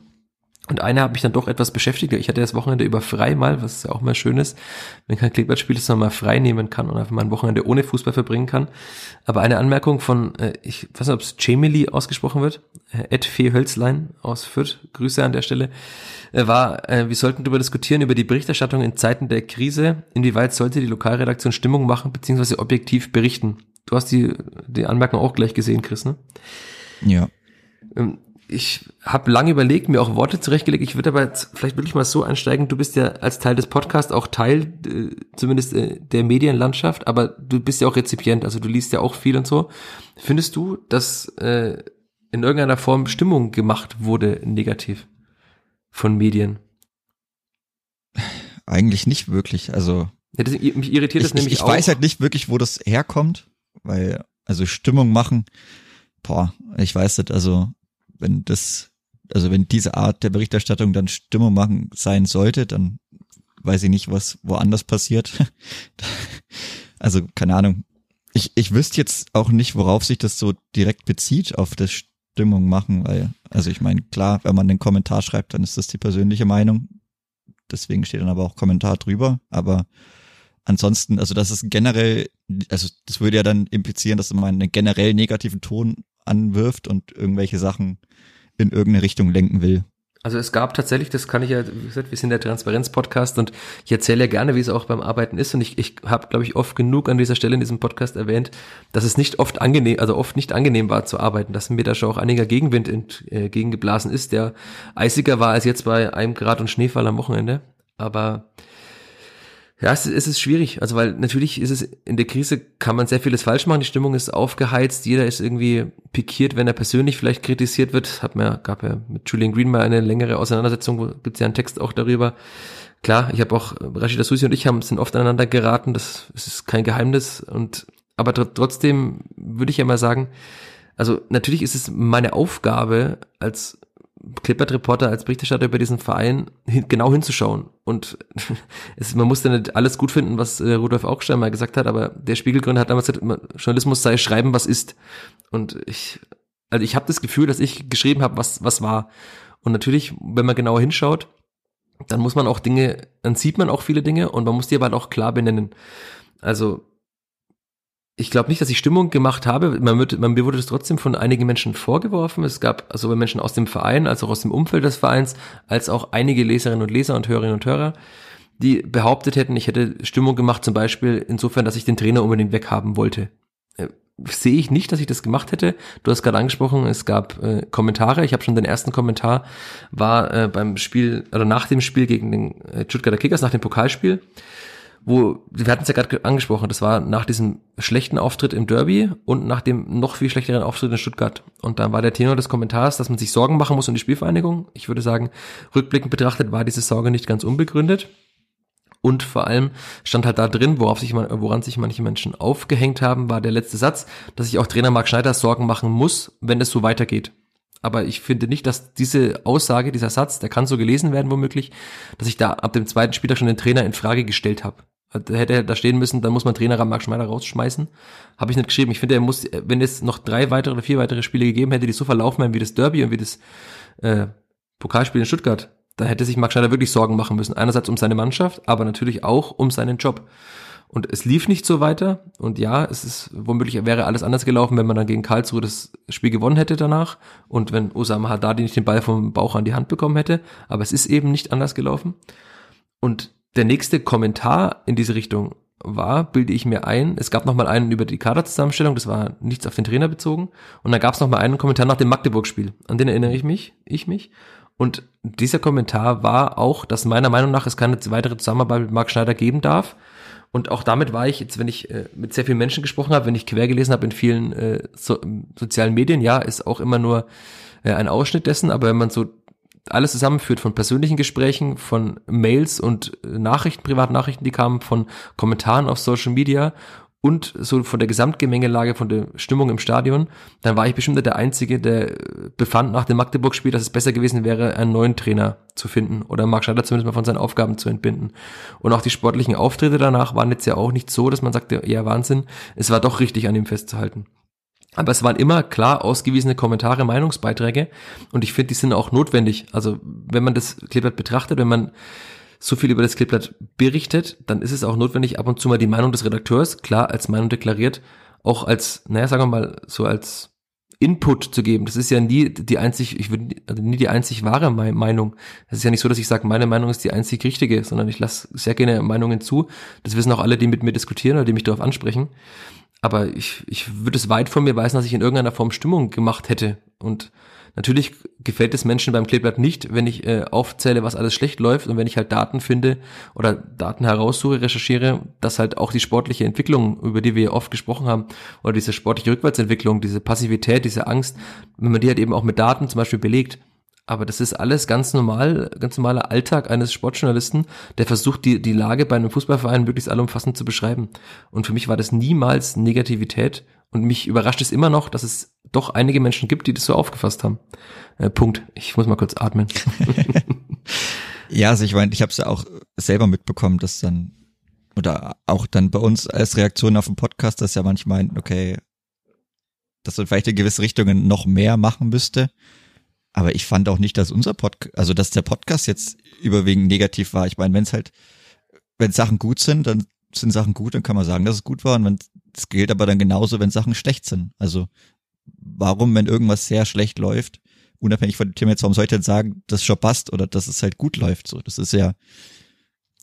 Und einer hat mich dann doch etwas beschäftigt. Ich hatte das Wochenende über frei mal, was ja auch mal schön ist, wenn kein Kleeblattspiel ist, sondern mal frei nehmen kann und einfach mal ein Wochenende ohne Fußball verbringen kann. Aber eine Anmerkung von, äh, ich weiß nicht, ob es Jamily ausgesprochen wird, äh, Ed Fee Hölzlein aus Fürth, Grüße an der Stelle, war, äh, wir sollten darüber diskutieren, über die Berichterstattung in Zeiten der Krise, inwieweit sollte die Lokalredaktion Stimmung machen, beziehungsweise objektiv berichten. Du hast die, die Anmerkung auch gleich gesehen, Chris, ne? Ja. Ich habe lange überlegt, mir auch Worte zurechtgelegt. Ich würde aber jetzt vielleicht wirklich mal so einsteigen. Du bist ja als Teil des Podcasts auch Teil äh, zumindest äh, der Medienlandschaft, aber du bist ja auch Rezipient, also du liest ja auch viel und so. Findest du, dass äh, in irgendeiner Form Stimmung gemacht wurde negativ von Medien? Eigentlich nicht wirklich. Also ja, das, mich irritiert das ich, nämlich ich, auch. Ich weiß halt nicht wirklich, wo das herkommt, weil also Stimmung machen. Boah, ich weiß nicht. Also wenn das, also wenn diese Art der Berichterstattung dann Stimmung machen sein sollte, dann weiß ich nicht, was woanders passiert. also, keine Ahnung. Ich, ich wüsste jetzt auch nicht, worauf sich das so direkt bezieht, auf das Stimmung machen, weil, also ich meine, klar, wenn man den Kommentar schreibt, dann ist das die persönliche Meinung. Deswegen steht dann aber auch Kommentar drüber. Aber ansonsten, also das ist generell, also das würde ja dann implizieren, dass man einen generell negativen Ton anwirft und irgendwelche Sachen in irgendeine Richtung lenken will. Also es gab tatsächlich, das kann ich ja, wie gesagt, wir sind der Transparenz-Podcast und ich erzähle ja gerne, wie es auch beim Arbeiten ist und ich, ich habe, glaube ich, oft genug an dieser Stelle in diesem Podcast erwähnt, dass es nicht oft angenehm, also oft nicht angenehm war zu arbeiten, dass mir da schon auch einiger Gegenwind entgegengeblasen äh, ist, der eisiger war als jetzt bei einem Grad und Schneefall am Wochenende, aber ja, es, es ist schwierig. Also, weil natürlich ist es in der Krise kann man sehr vieles falsch machen. Die Stimmung ist aufgeheizt. Jeder ist irgendwie pikiert, wenn er persönlich vielleicht kritisiert wird. Hat mir, gab ja mit Julian Green mal eine längere Auseinandersetzung, gibt's ja einen Text auch darüber. Klar, ich habe auch, Rashida Susi und ich haben, sind oft aneinander geraten. Das, das ist kein Geheimnis. Und, aber trotzdem würde ich ja mal sagen, also natürlich ist es meine Aufgabe als Clippert-Reporter als Berichterstatter über diesen Verein hin, genau hinzuschauen. Und es, man muss ja nicht alles gut finden, was äh, Rudolf Augstein mal gesagt hat, aber der Spiegelgründer hat damals gesagt, Journalismus sei schreiben, was ist. Und ich, also ich habe das Gefühl, dass ich geschrieben habe, was, was war. Und natürlich, wenn man genauer hinschaut, dann muss man auch Dinge, dann sieht man auch viele Dinge und man muss die aber halt auch klar benennen. Also ich glaube nicht, dass ich Stimmung gemacht habe. Man wird, man, mir wurde es trotzdem von einigen Menschen vorgeworfen. Es gab sowohl Menschen aus dem Verein, als auch aus dem Umfeld des Vereins, als auch einige Leserinnen und Leser und Hörerinnen und Hörer, die behauptet hätten, ich hätte Stimmung gemacht, zum Beispiel insofern, dass ich den Trainer unbedingt weghaben wollte. Äh, sehe ich nicht, dass ich das gemacht hätte. Du hast gerade angesprochen, es gab äh, Kommentare. Ich habe schon den ersten Kommentar war äh, beim Spiel oder nach dem Spiel gegen den äh, Stuttgarter Kickers, nach dem Pokalspiel wo, wir hatten es ja gerade angesprochen, das war nach diesem schlechten Auftritt im Derby und nach dem noch viel schlechteren Auftritt in Stuttgart. Und dann war der Tenor des Kommentars, dass man sich Sorgen machen muss um die Spielvereinigung. Ich würde sagen, rückblickend betrachtet war diese Sorge nicht ganz unbegründet. Und vor allem stand halt da drin, worauf sich, woran sich manche Menschen aufgehängt haben, war der letzte Satz, dass sich auch Trainer Marc Schneider Sorgen machen muss, wenn es so weitergeht. Aber ich finde nicht, dass diese Aussage, dieser Satz, der kann so gelesen werden womöglich, dass ich da ab dem zweiten Spieltag schon den Trainer in Frage gestellt habe. Hätte er da stehen müssen, dann muss man Trainer Marc Schmeider rausschmeißen. Habe ich nicht geschrieben. Ich finde, er muss, wenn es noch drei weitere oder vier weitere Spiele gegeben hätte, die so verlaufen wären wie das Derby und wie das äh, Pokalspiel in Stuttgart, dann hätte sich Marc Schneider wirklich Sorgen machen müssen. Einerseits um seine Mannschaft, aber natürlich auch um seinen Job. Und es lief nicht so weiter. Und ja, es ist womöglich wäre alles anders gelaufen, wenn man dann gegen Karlsruhe das Spiel gewonnen hätte danach und wenn Osama Haddadi nicht den Ball vom Bauch an die Hand bekommen hätte. Aber es ist eben nicht anders gelaufen. Und der nächste Kommentar in diese Richtung war, bilde ich mir ein. Es gab noch mal einen über die Kaderzusammenstellung, das war nichts auf den Trainer bezogen. Und dann gab es noch mal einen Kommentar nach dem Magdeburg-Spiel. An den erinnere ich mich, ich mich. Und dieser Kommentar war auch, dass meiner Meinung nach es keine weitere Zusammenarbeit mit Marc Schneider geben darf. Und auch damit war ich, jetzt wenn ich äh, mit sehr vielen Menschen gesprochen habe, wenn ich quer gelesen habe in vielen äh, so, sozialen Medien, ja, ist auch immer nur äh, ein Ausschnitt dessen, aber wenn man so alles zusammenführt von persönlichen Gesprächen, von Mails und äh, Nachrichten, Privatnachrichten, die kamen, von Kommentaren auf Social Media und so von der Gesamtgemengelage, von der Stimmung im Stadion, dann war ich bestimmt der Einzige, der befand nach dem Magdeburg-Spiel, dass es besser gewesen wäre, einen neuen Trainer zu finden oder Marc Schneider zumindest mal von seinen Aufgaben zu entbinden. Und auch die sportlichen Auftritte danach waren jetzt ja auch nicht so, dass man sagte, ja Wahnsinn, es war doch richtig an ihm festzuhalten. Aber es waren immer klar ausgewiesene Kommentare, Meinungsbeiträge und ich finde, die sind auch notwendig. Also wenn man das Kleeblatt betrachtet, wenn man so viel über das Kleeblatt berichtet, dann ist es auch notwendig, ab und zu mal die Meinung des Redakteurs, klar als Meinung deklariert, auch als, naja, sagen wir mal, so als Input zu geben. Das ist ja nie die einzig, ich würde also nie die einzig wahre Meinung. Es ist ja nicht so, dass ich sage, meine Meinung ist die einzig richtige, sondern ich lasse sehr gerne Meinungen zu. Das wissen auch alle, die mit mir diskutieren oder die mich darauf ansprechen. Aber ich, ich würde es weit von mir weisen, dass ich in irgendeiner Form Stimmung gemacht hätte. Und Natürlich gefällt es Menschen beim Kleeblatt nicht, wenn ich äh, aufzähle, was alles schlecht läuft und wenn ich halt Daten finde oder Daten heraussuche, recherchiere, dass halt auch die sportliche Entwicklung, über die wir oft gesprochen haben, oder diese sportliche Rückwärtsentwicklung, diese Passivität, diese Angst, wenn man die halt eben auch mit Daten zum Beispiel belegt, aber das ist alles ganz normal, ganz normaler Alltag eines Sportjournalisten, der versucht, die, die Lage bei einem Fußballverein möglichst allumfassend zu beschreiben. Und für mich war das niemals Negativität, und mich überrascht es immer noch, dass es doch einige Menschen gibt, die das so aufgefasst haben. Äh, Punkt. Ich muss mal kurz atmen. ja, also ich meine, ich habe es ja auch selber mitbekommen, dass dann oder auch dann bei uns als Reaktion auf den Podcast, dass ja manchmal meinen, okay, dass man vielleicht in gewisse Richtungen noch mehr machen müsste. Aber ich fand auch nicht, dass unser Podcast, also dass der Podcast jetzt überwiegend negativ war. Ich meine, wenn es halt, wenn Sachen gut sind, dann sind Sachen gut, dann kann man sagen, dass es gut war. Und wenn es gilt aber dann genauso, wenn Sachen schlecht sind. Also warum, wenn irgendwas sehr schlecht läuft, unabhängig von dem Thema jetzt, warum soll ich denn sagen, dass schon passt oder dass es halt gut läuft? So, das ist ja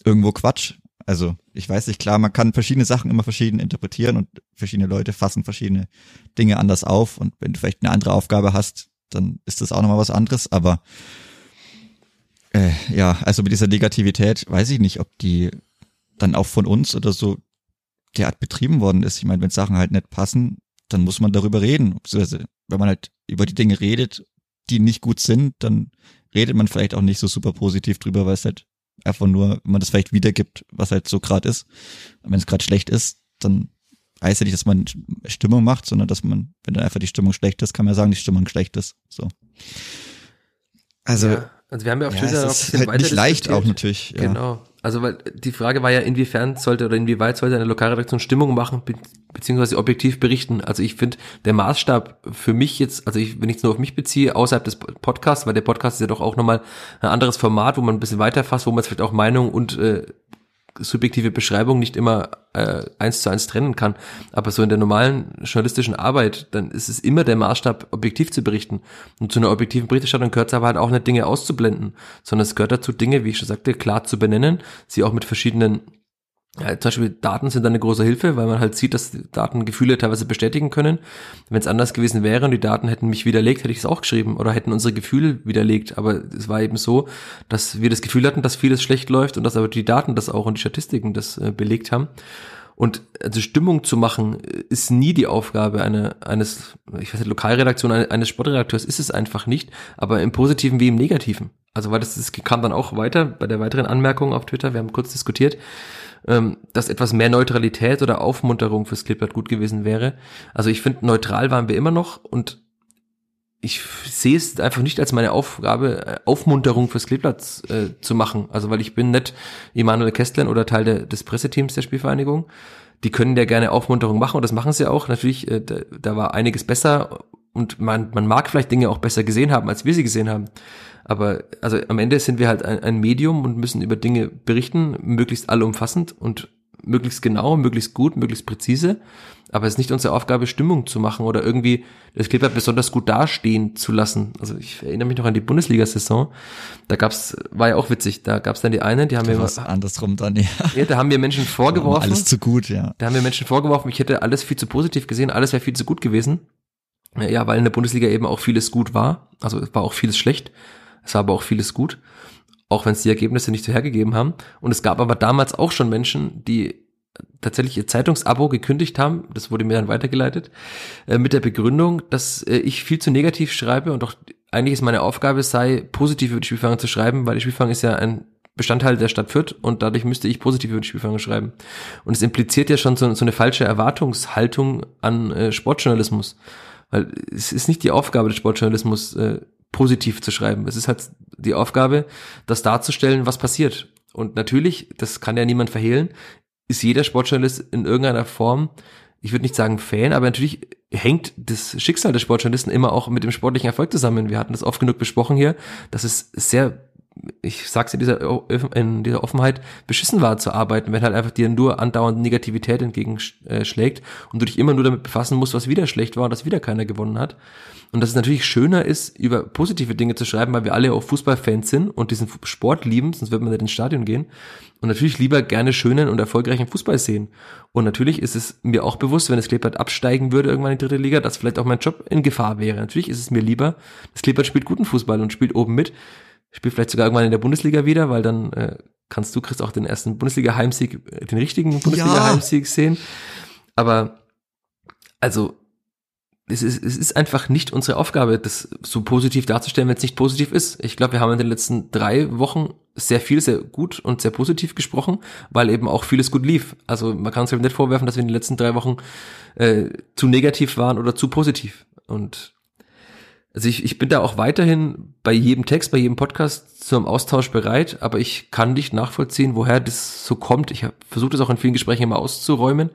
irgendwo Quatsch. Also ich weiß nicht, klar, man kann verschiedene Sachen immer verschieden interpretieren und verschiedene Leute fassen verschiedene Dinge anders auf. Und wenn du vielleicht eine andere Aufgabe hast, dann ist das auch nochmal was anderes. Aber äh, ja, also mit dieser Negativität weiß ich nicht, ob die dann auch von uns oder so derart betrieben worden ist. Ich meine, wenn Sachen halt nicht passen, dann muss man darüber reden. Beziehungsweise, wenn man halt über die Dinge redet, die nicht gut sind, dann redet man vielleicht auch nicht so super positiv drüber, weil es halt einfach nur, wenn man das vielleicht wiedergibt, was halt so gerade ist. Und wenn es gerade schlecht ist, dann heißt ja nicht, dass man Stimmung macht, sondern dass man, wenn dann einfach die Stimmung schlecht ist, kann man ja sagen, die Stimmung schlecht ist. So. Also, ja, also wir haben ja auf ja, Twitter es ist halt nicht leicht auch natürlich. Ja. Genau. Also weil die Frage war ja, inwiefern sollte oder inwieweit sollte eine Lokalredaktion Stimmung machen, be beziehungsweise objektiv berichten. Also ich finde, der Maßstab für mich jetzt, also ich, wenn ich es nur auf mich beziehe, außerhalb des Podcasts, weil der Podcast ist ja doch auch nochmal ein anderes Format, wo man ein bisschen weiterfasst, wo man vielleicht auch Meinung und äh, subjektive Beschreibung nicht immer äh, eins zu eins trennen kann. Aber so in der normalen journalistischen Arbeit, dann ist es immer der Maßstab, objektiv zu berichten. Und zu einer objektiven Berichterstattung gehört es aber halt auch nicht Dinge auszublenden, sondern es gehört dazu, Dinge, wie ich schon sagte, klar zu benennen, sie auch mit verschiedenen ja, zum Beispiel Daten sind eine große Hilfe, weil man halt sieht, dass Daten Gefühle teilweise bestätigen können. Wenn es anders gewesen wäre und die Daten hätten mich widerlegt, hätte ich es auch geschrieben oder hätten unsere Gefühle widerlegt. Aber es war eben so, dass wir das Gefühl hatten, dass vieles schlecht läuft und dass aber die Daten das auch und die Statistiken das äh, belegt haben. Und also Stimmung zu machen, ist nie die Aufgabe eine, eines, ich weiß nicht, Lokalredaktion eines Sportredakteurs ist es einfach nicht, aber im Positiven wie im Negativen. Also weil das, das kam dann auch weiter bei der weiteren Anmerkung auf Twitter, wir haben kurz diskutiert ähm, dass etwas mehr Neutralität oder Aufmunterung fürs Clipboard gut gewesen wäre. Also ich finde, neutral waren wir immer noch und ich sehe es einfach nicht als meine Aufgabe, äh, Aufmunterung fürs Kleeblatt äh, zu machen. Also weil ich bin nicht Emanuel Kästlern oder Teil der, des Presseteams der Spielvereinigung. Die können ja gerne Aufmunterung machen und das machen sie auch. Natürlich, äh, da, da war einiges besser und man, man mag vielleicht Dinge auch besser gesehen haben, als wir sie gesehen haben. Aber also am Ende sind wir halt ein, ein Medium und müssen über Dinge berichten, möglichst allumfassend. Und möglichst genau, möglichst gut, möglichst präzise. Aber es ist nicht unsere Aufgabe, Stimmung zu machen oder irgendwie das Kleeblatt besonders gut dastehen zu lassen. Also ich erinnere mich noch an die Bundesliga-Saison. Da gab's, war ja auch witzig, da gab's dann die einen, die haben mir war's andersrum dann, ja. ja, da haben wir Menschen vorgeworfen. Alles zu gut, ja. Da haben wir Menschen vorgeworfen, ich hätte alles viel zu positiv gesehen, alles wäre viel zu gut gewesen. Ja, weil in der Bundesliga eben auch vieles gut war. Also es war auch vieles schlecht. Es war aber auch vieles gut. Auch wenn es die Ergebnisse nicht so hergegeben haben. Und es gab aber damals auch schon Menschen, die tatsächlich ihr Zeitungsabo gekündigt haben, das wurde mir dann weitergeleitet, äh, mit der Begründung, dass äh, ich viel zu negativ schreibe und doch eigentlich ist meine Aufgabe sei, positiv über die Spielfang zu schreiben, weil die Spielfang ist ja ein Bestandteil der Stadt Fürth und dadurch müsste ich positiv über die Spielfang schreiben. Und es impliziert ja schon so, so eine falsche Erwartungshaltung an äh, Sportjournalismus. Weil es ist nicht die Aufgabe des Sportjournalismus, äh, positiv zu schreiben. Es ist halt die Aufgabe, das darzustellen, was passiert. Und natürlich, das kann ja niemand verhehlen, ist jeder Sportjournalist in irgendeiner Form, ich würde nicht sagen Fan, aber natürlich hängt das Schicksal des Sportjournalisten immer auch mit dem sportlichen Erfolg zusammen. Wir hatten das oft genug besprochen hier, dass es sehr ich sag's in dieser, in dieser Offenheit, beschissen war zu arbeiten, wenn halt einfach dir nur andauernd Negativität entgegenschlägt und du dich immer nur damit befassen musst, was wieder schlecht war und dass wieder keiner gewonnen hat. Und dass es natürlich schöner ist, über positive Dinge zu schreiben, weil wir alle auch Fußballfans sind und diesen Sport lieben, sonst wird man nicht ins Stadion gehen. Und natürlich lieber gerne schönen und erfolgreichen Fußball sehen. Und natürlich ist es mir auch bewusst, wenn das Kleeblatt absteigen würde irgendwann in die dritte Liga, dass vielleicht auch mein Job in Gefahr wäre. Natürlich ist es mir lieber, das Kleeblatt spielt guten Fußball und spielt oben mit, spielt vielleicht sogar irgendwann in der Bundesliga wieder, weil dann äh, kannst du, kriegst auch den ersten Bundesliga-Heimsieg, äh, den richtigen Bundesliga-Heimsieg sehen. Aber also es ist, es ist einfach nicht unsere Aufgabe, das so positiv darzustellen, wenn es nicht positiv ist. Ich glaube, wir haben in den letzten drei Wochen sehr viel, sehr gut und sehr positiv gesprochen, weil eben auch vieles gut lief. Also man kann uns eben nicht vorwerfen, dass wir in den letzten drei Wochen äh, zu negativ waren oder zu positiv. Und also ich, ich bin da auch weiterhin bei jedem Text, bei jedem Podcast zum Austausch bereit, aber ich kann nicht nachvollziehen, woher das so kommt. Ich habe versucht, es auch in vielen Gesprächen immer auszuräumen.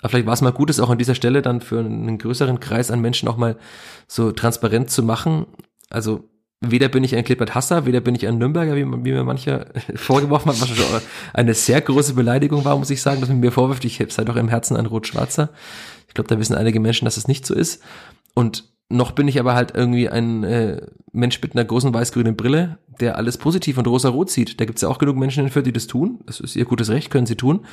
Aber vielleicht war es mal gut, es auch an dieser Stelle dann für einen größeren Kreis an Menschen auch mal so transparent zu machen. Also weder bin ich ein Klippert-Hasser, weder bin ich ein Nürnberger, wie, wie mir mancher vorgeworfen hat, was schon eine sehr große Beleidigung war, muss ich sagen, dass man mir vorwirft, ich sei doch im Herzen ein Rot-Schwarzer. Ich glaube, da wissen einige Menschen, dass es das nicht so ist. Und noch bin ich aber halt irgendwie ein äh, Mensch mit einer großen weiß-grünen Brille, der alles positiv und rosa-rot sieht. Da gibt's ja auch genug Menschen in Fürth, die das tun. Das ist ihr gutes Recht, können sie tun.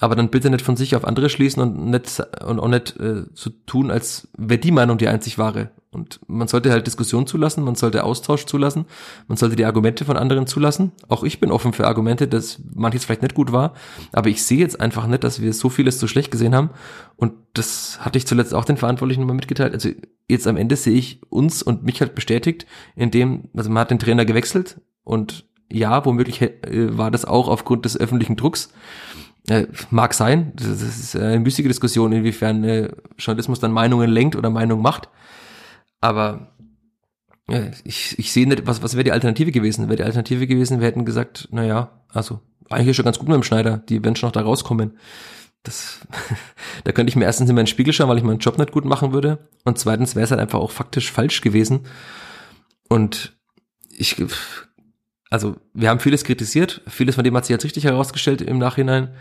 Aber dann bitte nicht von sich auf andere schließen und nicht und auch nicht äh, so tun, als wäre die Meinung die einzig wahre. Und man sollte halt Diskussion zulassen, man sollte Austausch zulassen, man sollte die Argumente von anderen zulassen. Auch ich bin offen für Argumente, dass manches vielleicht nicht gut war, aber ich sehe jetzt einfach nicht, dass wir so vieles so schlecht gesehen haben. Und das hatte ich zuletzt auch den Verantwortlichen mal mitgeteilt. Also jetzt am Ende sehe ich uns und mich halt bestätigt, indem, also man hat den Trainer gewechselt und ja, womöglich äh, war das auch aufgrund des öffentlichen Drucks. Äh, mag sein, das ist eine müßige Diskussion, inwiefern äh, Journalismus dann Meinungen lenkt oder Meinungen macht. Aber ja, ich, ich sehe nicht, was, was wäre die Alternative gewesen? Wäre die Alternative gewesen, wir hätten gesagt, naja, also eigentlich ist schon ganz gut mit dem Schneider, die werden schon noch da rauskommen. Das, da könnte ich mir erstens in meinen Spiegel schauen, weil ich meinen Job nicht gut machen würde. Und zweitens wäre es halt einfach auch faktisch falsch gewesen. Und ich, also wir haben vieles kritisiert, vieles von dem hat sich als richtig herausgestellt im Nachhinein.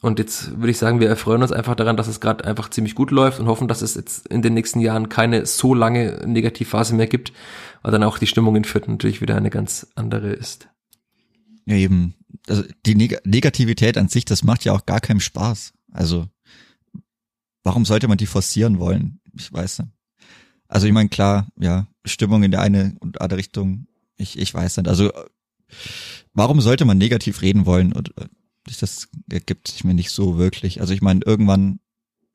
Und jetzt würde ich sagen, wir erfreuen uns einfach daran, dass es gerade einfach ziemlich gut läuft und hoffen, dass es jetzt in den nächsten Jahren keine so lange Negativphase mehr gibt, weil dann auch die Stimmung in Fürth natürlich wieder eine ganz andere ist. Ja, eben. Also die Neg Negativität an sich, das macht ja auch gar keinen Spaß. Also warum sollte man die forcieren wollen? Ich weiß nicht. Also ich meine, klar, ja, Stimmung in der eine und andere Richtung, ich, ich weiß nicht. Also warum sollte man negativ reden wollen? Und das ergibt sich mir nicht so wirklich. Also ich meine, irgendwann,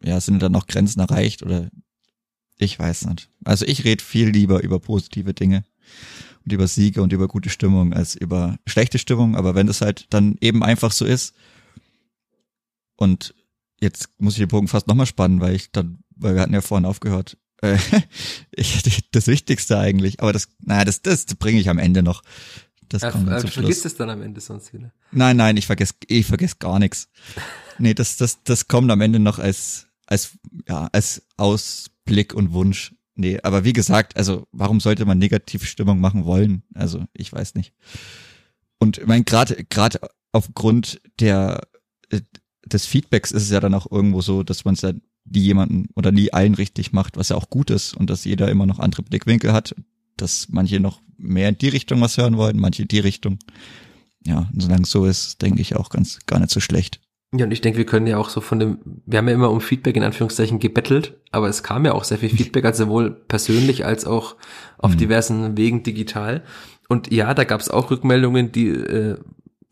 ja, sind dann noch Grenzen erreicht oder ich weiß nicht. Also ich rede viel lieber über positive Dinge und über Siege und über gute Stimmung als über schlechte Stimmung. Aber wenn das halt dann eben einfach so ist und jetzt muss ich den Bogen fast nochmal spannen, weil ich dann, weil wir hatten ja vorhin aufgehört. Äh, ich, das Wichtigste eigentlich, aber das, naja, das, das bringe ich am Ende noch. Das ja, kommt dann du zum Schluss. vergisst es dann am Ende sonst wieder. Nein, nein, ich vergesse, ich vergesse gar nichts. Nee, das, das, das kommt am Ende noch als, als, ja, als Ausblick und Wunsch. Nee, aber wie gesagt, also warum sollte man negative Stimmung machen wollen? Also ich weiß nicht. Und ich meine, gerade gerade aufgrund der des Feedbacks ist es ja dann auch irgendwo so, dass man es ja die jemanden oder nie allen richtig macht, was ja auch gut ist und dass jeder immer noch andere Blickwinkel hat, dass manche noch mehr in die Richtung was hören wollen, manche in die Richtung. Ja, und solange es so ist, denke ich auch ganz gar nicht so schlecht. Ja, und ich denke, wir können ja auch so von dem, wir haben ja immer um Feedback in Anführungszeichen gebettelt, aber es kam ja auch sehr viel Feedback, also sowohl persönlich als auch auf mhm. diversen Wegen digital. Und ja, da gab es auch Rückmeldungen, die äh,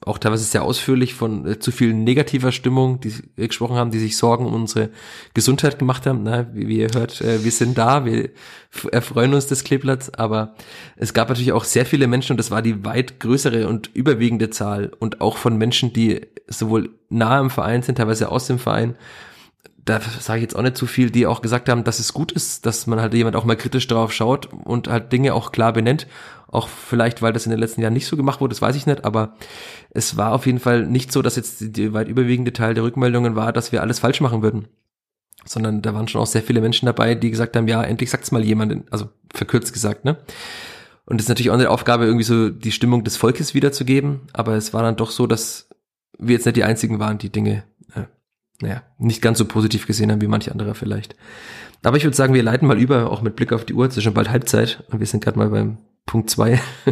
auch teilweise sehr ausführlich von äh, zu viel negativer Stimmung, die äh, gesprochen haben, die sich Sorgen um unsere Gesundheit gemacht haben. Na, wie, wie ihr hört, äh, wir sind da, wir erfreuen uns des Kleeblatts, aber es gab natürlich auch sehr viele Menschen und das war die weit größere und überwiegende Zahl und auch von Menschen, die sowohl nah im Verein sind, teilweise aus dem Verein, da sage ich jetzt auch nicht zu viel, die auch gesagt haben, dass es gut ist, dass man halt jemand auch mal kritisch drauf schaut und halt Dinge auch klar benennt. Auch vielleicht, weil das in den letzten Jahren nicht so gemacht wurde, das weiß ich nicht, aber es war auf jeden Fall nicht so, dass jetzt die weit überwiegende Teil der Rückmeldungen war, dass wir alles falsch machen würden. Sondern da waren schon auch sehr viele Menschen dabei, die gesagt haben, ja, endlich sagt's mal jemand, also verkürzt gesagt, ne? Und es ist natürlich auch eine Aufgabe, irgendwie so die Stimmung des Volkes wiederzugeben, aber es war dann doch so, dass wir jetzt nicht die einzigen waren, die Dinge naja, nicht ganz so positiv gesehen haben wie manche andere vielleicht. Aber ich würde sagen, wir leiten mal über, auch mit Blick auf die Uhr. Es ist schon bald Halbzeit und wir sind gerade mal beim Punkt zwei.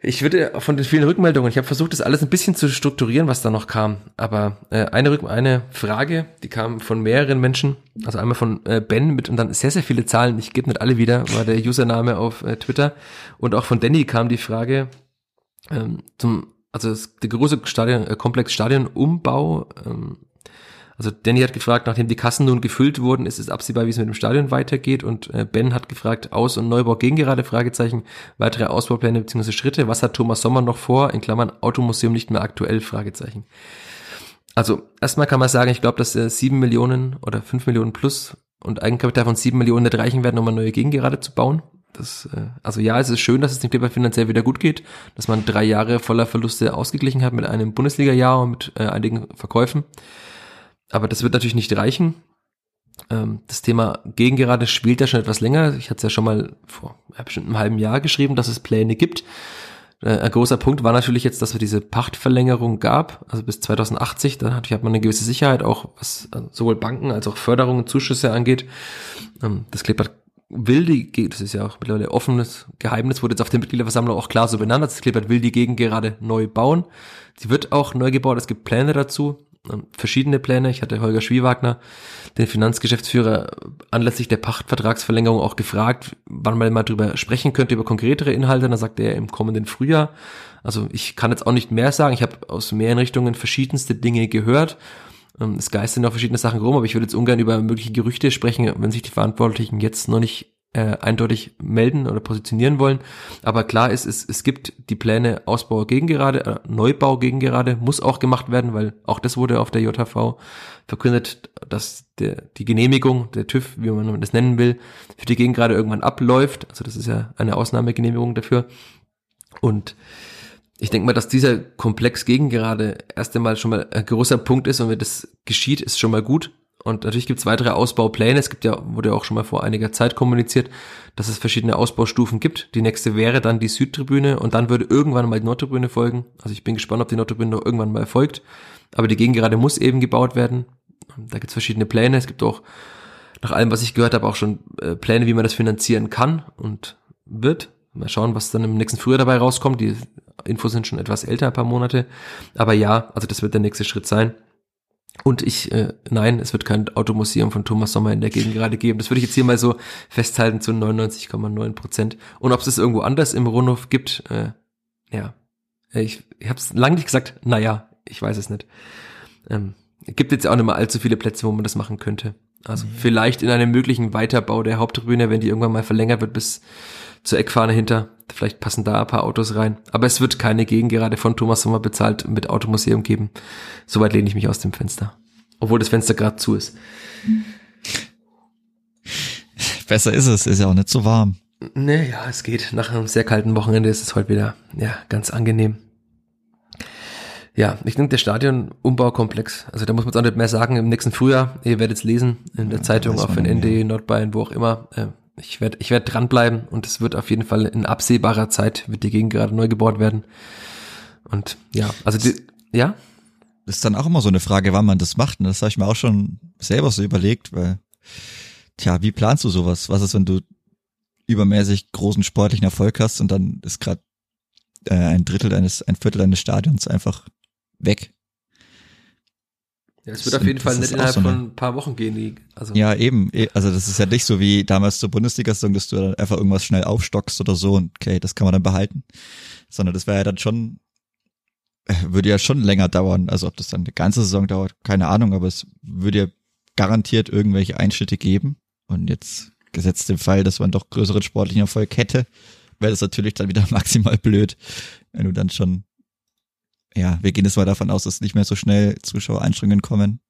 ich würde von den vielen Rückmeldungen, ich habe versucht, das alles ein bisschen zu strukturieren, was da noch kam. Aber äh, eine, Rück eine Frage, die kam von mehreren Menschen, also einmal von äh, Ben mit und dann sehr, sehr viele Zahlen, ich gebe nicht alle wieder, war der Username auf äh, Twitter. Und auch von Danny kam die Frage ähm, zum also das, der große Stadion, äh, Komplex Stadionumbau, ähm, also Danny hat gefragt, nachdem die Kassen nun gefüllt wurden, ist es absehbar, wie es mit dem Stadion weitergeht und äh, Ben hat gefragt, Aus- und Neubau gegen gerade, Fragezeichen, weitere Ausbaupläne bzw. Schritte, was hat Thomas Sommer noch vor, in Klammern Automuseum nicht mehr aktuell, Fragezeichen. Also erstmal kann man sagen, ich glaube, dass äh, sieben Millionen oder fünf Millionen plus und Eigenkapital von sieben Millionen nicht reichen werden, um eine neue Gegengerade zu bauen. Das, äh, also ja, es ist schön, dass es dem Clipper finanziell wieder gut geht, dass man drei Jahre voller Verluste ausgeglichen hat mit einem Bundesliga-Jahr und mit äh, einigen Verkäufen. Aber das wird natürlich nicht reichen. Ähm, das Thema Gegengerade spielt ja schon etwas länger. Ich hatte es ja schon mal vor ja, bestimmt einem halben Jahr geschrieben, dass es Pläne gibt. Äh, ein großer Punkt war natürlich jetzt, dass es diese Pachtverlängerung gab, also bis 2080. Da hat man eine gewisse Sicherheit, auch was äh, sowohl Banken als auch Förderungen, Zuschüsse angeht. Ähm, das Clipper will die, das ist ja auch mittlerweile offenes Geheimnis, wurde jetzt auf der Mitgliederversammlung auch klar so benannt, das Kleeblatt will die Gegend gerade neu bauen. Sie wird auch neu gebaut, es gibt Pläne dazu, verschiedene Pläne. Ich hatte Holger Schwiewagner, den Finanzgeschäftsführer, anlässlich der Pachtvertragsverlängerung auch gefragt, wann man mal drüber sprechen könnte, über konkretere Inhalte. Da sagte er im kommenden Frühjahr. Also ich kann jetzt auch nicht mehr sagen. Ich habe aus mehreren Richtungen verschiedenste Dinge gehört. Ähm, es geistern noch verschiedene Sachen rum, aber ich würde jetzt ungern über mögliche Gerüchte sprechen, wenn sich die Verantwortlichen jetzt noch nicht äh, eindeutig melden oder positionieren wollen. Aber klar ist, es, es gibt die Pläne Ausbau gegen gerade, äh, Neubau gegen gerade, muss auch gemacht werden, weil auch das wurde auf der JHV verkündet, dass der, die Genehmigung, der TÜV, wie man das nennen will, für die Gegengrade irgendwann abläuft. Also das ist ja eine Ausnahmegenehmigung dafür. Und ich denke mal, dass dieser Komplex gegen gerade erst einmal schon mal ein großer Punkt ist und wenn das geschieht, ist schon mal gut. Und natürlich gibt es weitere Ausbaupläne. Es gibt ja, wurde ja auch schon mal vor einiger Zeit kommuniziert, dass es verschiedene Ausbaustufen gibt. Die nächste wäre dann die Südtribüne und dann würde irgendwann mal die Nordtribüne folgen. Also ich bin gespannt, ob die Nordtribüne noch irgendwann mal folgt. Aber die Gegengerade muss eben gebaut werden. Da gibt es verschiedene Pläne. Es gibt auch, nach allem, was ich gehört habe, auch schon äh, Pläne, wie man das finanzieren kann und wird. Mal schauen, was dann im nächsten Frühjahr dabei rauskommt. Die Infos sind schon etwas älter, ein paar Monate. Aber ja, also das wird der nächste Schritt sein. Und ich, äh, nein, es wird kein Automuseum von Thomas Sommer in der Gegend gerade geben. Das würde ich jetzt hier mal so festhalten zu 99,9 Prozent. Und ob es das irgendwo anders im Rundhof gibt, äh, ja, ich, ich habe es lange nicht gesagt, naja, ich weiß es nicht. Ähm, gibt jetzt auch nicht mehr allzu viele Plätze, wo man das machen könnte. Also mhm. vielleicht in einem möglichen Weiterbau der Haupttribüne, wenn die irgendwann mal verlängert wird bis zur Eckfahne hinter. Vielleicht passen da ein paar Autos rein. Aber es wird keine Gegengerade von Thomas Sommer bezahlt mit Automuseum geben. Soweit lehne ich mich aus dem Fenster. Obwohl das Fenster gerade zu ist. Besser ist es, ist ja auch nicht so warm. Nee, ja, es geht. Nach einem sehr kalten Wochenende ist es heute wieder, ja, ganz angenehm. Ja, ich denke, der Stadionumbaukomplex, also da muss man jetzt auch nicht mehr sagen, im nächsten Frühjahr, ihr werdet es lesen, in der ja, Zeitung, auf ND, Nordbayern, wo auch immer, äh, ich werde ich werd dranbleiben und es wird auf jeden Fall in absehbarer Zeit, wird die Gegend gerade neu gebaut werden. Und ja, also die, ja? das ist dann auch immer so eine Frage, wann man das macht. Und das habe ich mir auch schon selber so überlegt, weil, tja, wie planst du sowas? Was ist, wenn du übermäßig großen sportlichen Erfolg hast und dann ist gerade äh, ein Drittel deines, ein Viertel deines Stadions einfach weg? Ja, es wird auf jeden Fall nicht innerhalb so von ein paar Wochen gehen. Die, also. Ja, eben. Eh, also das ist ja nicht so wie damals zur Bundesliga-Saison, dass du dann einfach irgendwas schnell aufstockst oder so und okay, das kann man dann behalten. Sondern das wäre ja dann schon, äh, würde ja schon länger dauern. Also ob das dann eine ganze Saison dauert, keine Ahnung, aber es würde ja garantiert irgendwelche Einschnitte geben. Und jetzt gesetzt im Fall, dass man doch größeren sportlichen Erfolg hätte, wäre das natürlich dann wieder maximal blöd, wenn du dann schon ja, wir gehen jetzt mal davon aus, dass nicht mehr so schnell Zuschauereinstrengungen kommen.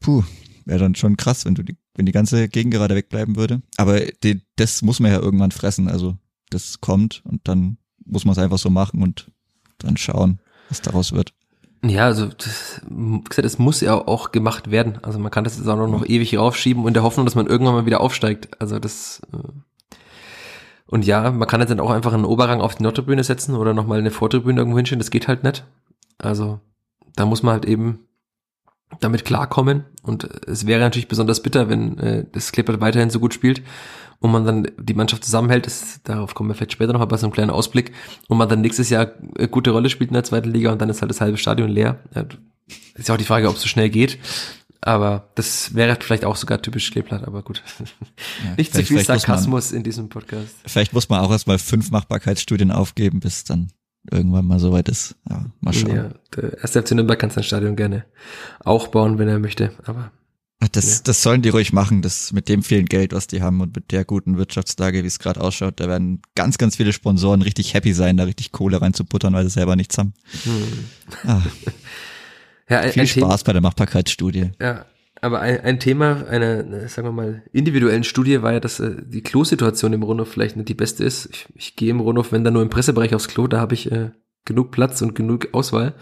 Puh, wäre dann schon krass, wenn du die, wenn die ganze Gegend gerade wegbleiben würde. Aber die, das muss man ja irgendwann fressen. Also das kommt und dann muss man es einfach so machen und dann schauen, was daraus wird. Ja, also das, gesagt, es muss ja auch gemacht werden. Also man kann das jetzt auch noch, noch ewig raufschieben und der Hoffnung, dass man irgendwann mal wieder aufsteigt. Also das äh, und ja, man kann jetzt dann auch einfach einen Oberrang auf die Nordtribüne setzen oder nochmal eine Vortribüne irgendwo hinstellen. Das geht halt nicht. Also da muss man halt eben damit klarkommen. Und es wäre natürlich besonders bitter, wenn äh, das Clippert weiterhin so gut spielt und man dann die Mannschaft zusammenhält. Das, darauf kommen wir vielleicht später nochmal bei so einem kleinen Ausblick. Und man dann nächstes Jahr eine äh, gute Rolle spielt in der zweiten Liga und dann ist halt das halbe Stadion leer. Ja, ist ja auch die Frage, ob es so schnell geht. Aber das wäre vielleicht auch sogar typisch Kleeblatt, aber gut. Ja, Nicht zu viel Sarkasmus man, in diesem Podcast. Vielleicht muss man auch erstmal fünf Machbarkeitsstudien aufgeben, bis dann irgendwann mal soweit ist. Ja, mal schauen. Ja, der erste FC Nürnberg kann sein Stadion gerne auch bauen, wenn er möchte, aber. Das, ja. das sollen die ruhig machen, das mit dem vielen Geld, was die haben und mit der guten Wirtschaftslage, wie es gerade ausschaut, da werden ganz, ganz viele Sponsoren richtig happy sein, da richtig Kohle reinzuputtern, weil sie selber nichts haben. Hm. Ah. Ja, ein, Viel ein Spaß bei der Machbarkeitsstudie. Ja, aber ein, ein Thema einer, sagen wir mal, individuellen Studie war ja, dass äh, die Klosituation im Rundhof vielleicht nicht die beste ist. Ich, ich gehe im Rundhof, wenn da nur im Pressebereich aufs Klo, da habe ich äh, genug Platz und genug Auswahl.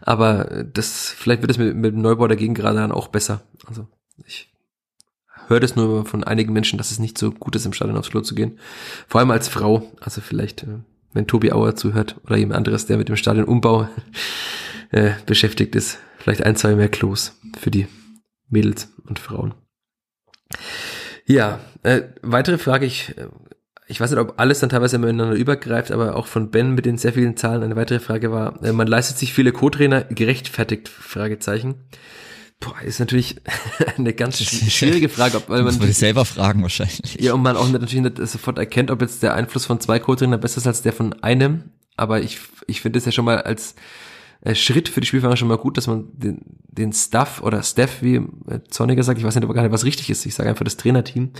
Aber äh, das, vielleicht wird es mit, mit dem Neubau dagegen gerade dann auch besser. Also ich höre das nur von einigen Menschen, dass es nicht so gut ist, im Stadion aufs Klo zu gehen. Vor allem als Frau. Also vielleicht, äh, wenn Tobi Auer zuhört oder jemand anderes, der mit dem Stadionumbau äh, beschäftigt ist, vielleicht ein, zwei mehr Klos für die Mädels und Frauen. Ja, äh, weitere Frage, ich, äh, ich weiß nicht, ob alles dann teilweise miteinander übergreift, aber auch von Ben mit den sehr vielen Zahlen eine weitere Frage war, äh, man leistet sich viele Co-Trainer gerechtfertigt, Fragezeichen. Boah, ist natürlich eine ganz schwierige Frage, ob, weil man. Muss selber fragen wahrscheinlich. Ja, und man auch natürlich nicht sofort erkennt, ob jetzt der Einfluss von zwei Co-Trainer besser ist als der von einem. Aber ich, ich finde es ja schon mal als äh, Schritt für die Spielfahrer schon mal gut, dass man den, den Staff oder Staff, wie äh, Zorniger sagt, ich weiß nicht, aber gar nicht, was richtig ist, ich sage einfach das Trainerteam,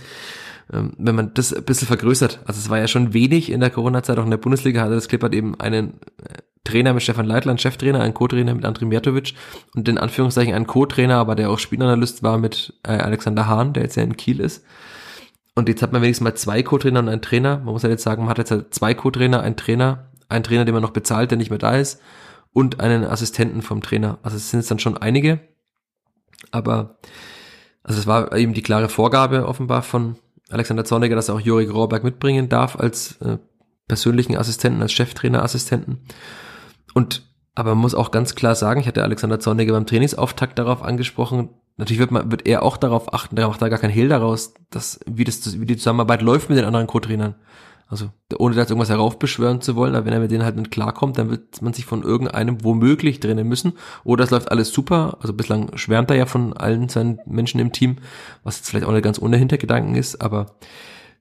ähm, wenn man das ein bisschen vergrößert. Also es war ja schon wenig in der Corona-Zeit, auch in der Bundesliga hatte das Clippert eben einen äh, Trainer mit Stefan Leitland, Cheftrainer, einen Co-Trainer mit André Mijatovic und in Anführungszeichen einen Co-Trainer, aber der auch Spielanalyst war mit äh, Alexander Hahn, der jetzt ja in Kiel ist. Und jetzt hat man wenigstens mal zwei Co-Trainer und einen Trainer. Man muss ja jetzt sagen, man hat jetzt halt zwei Co-Trainer, einen Trainer, einen Trainer, den man noch bezahlt, der nicht mehr da ist und einen Assistenten vom Trainer. Also es sind jetzt dann schon einige, aber also es war eben die klare Vorgabe offenbar von Alexander Zorniger, dass er auch Juri Grauberg mitbringen darf als äh, persönlichen Assistenten, als Cheftrainerassistenten. Und aber man muss auch ganz klar sagen, ich hatte Alexander Zorniger beim Trainingsauftakt darauf angesprochen, natürlich wird man, wird er auch darauf achten, der macht da gar kein Hehl daraus, dass, wie das, wie die Zusammenarbeit läuft mit den anderen Co-Trainern. Also ohne da jetzt irgendwas heraufbeschwören zu wollen, aber wenn er mit denen halt nicht klarkommt, dann wird man sich von irgendeinem womöglich trennen müssen. Oder es läuft alles super. Also bislang schwärmt er ja von allen seinen Menschen im Team, was jetzt vielleicht auch nicht ganz ohne Hintergedanken ist, aber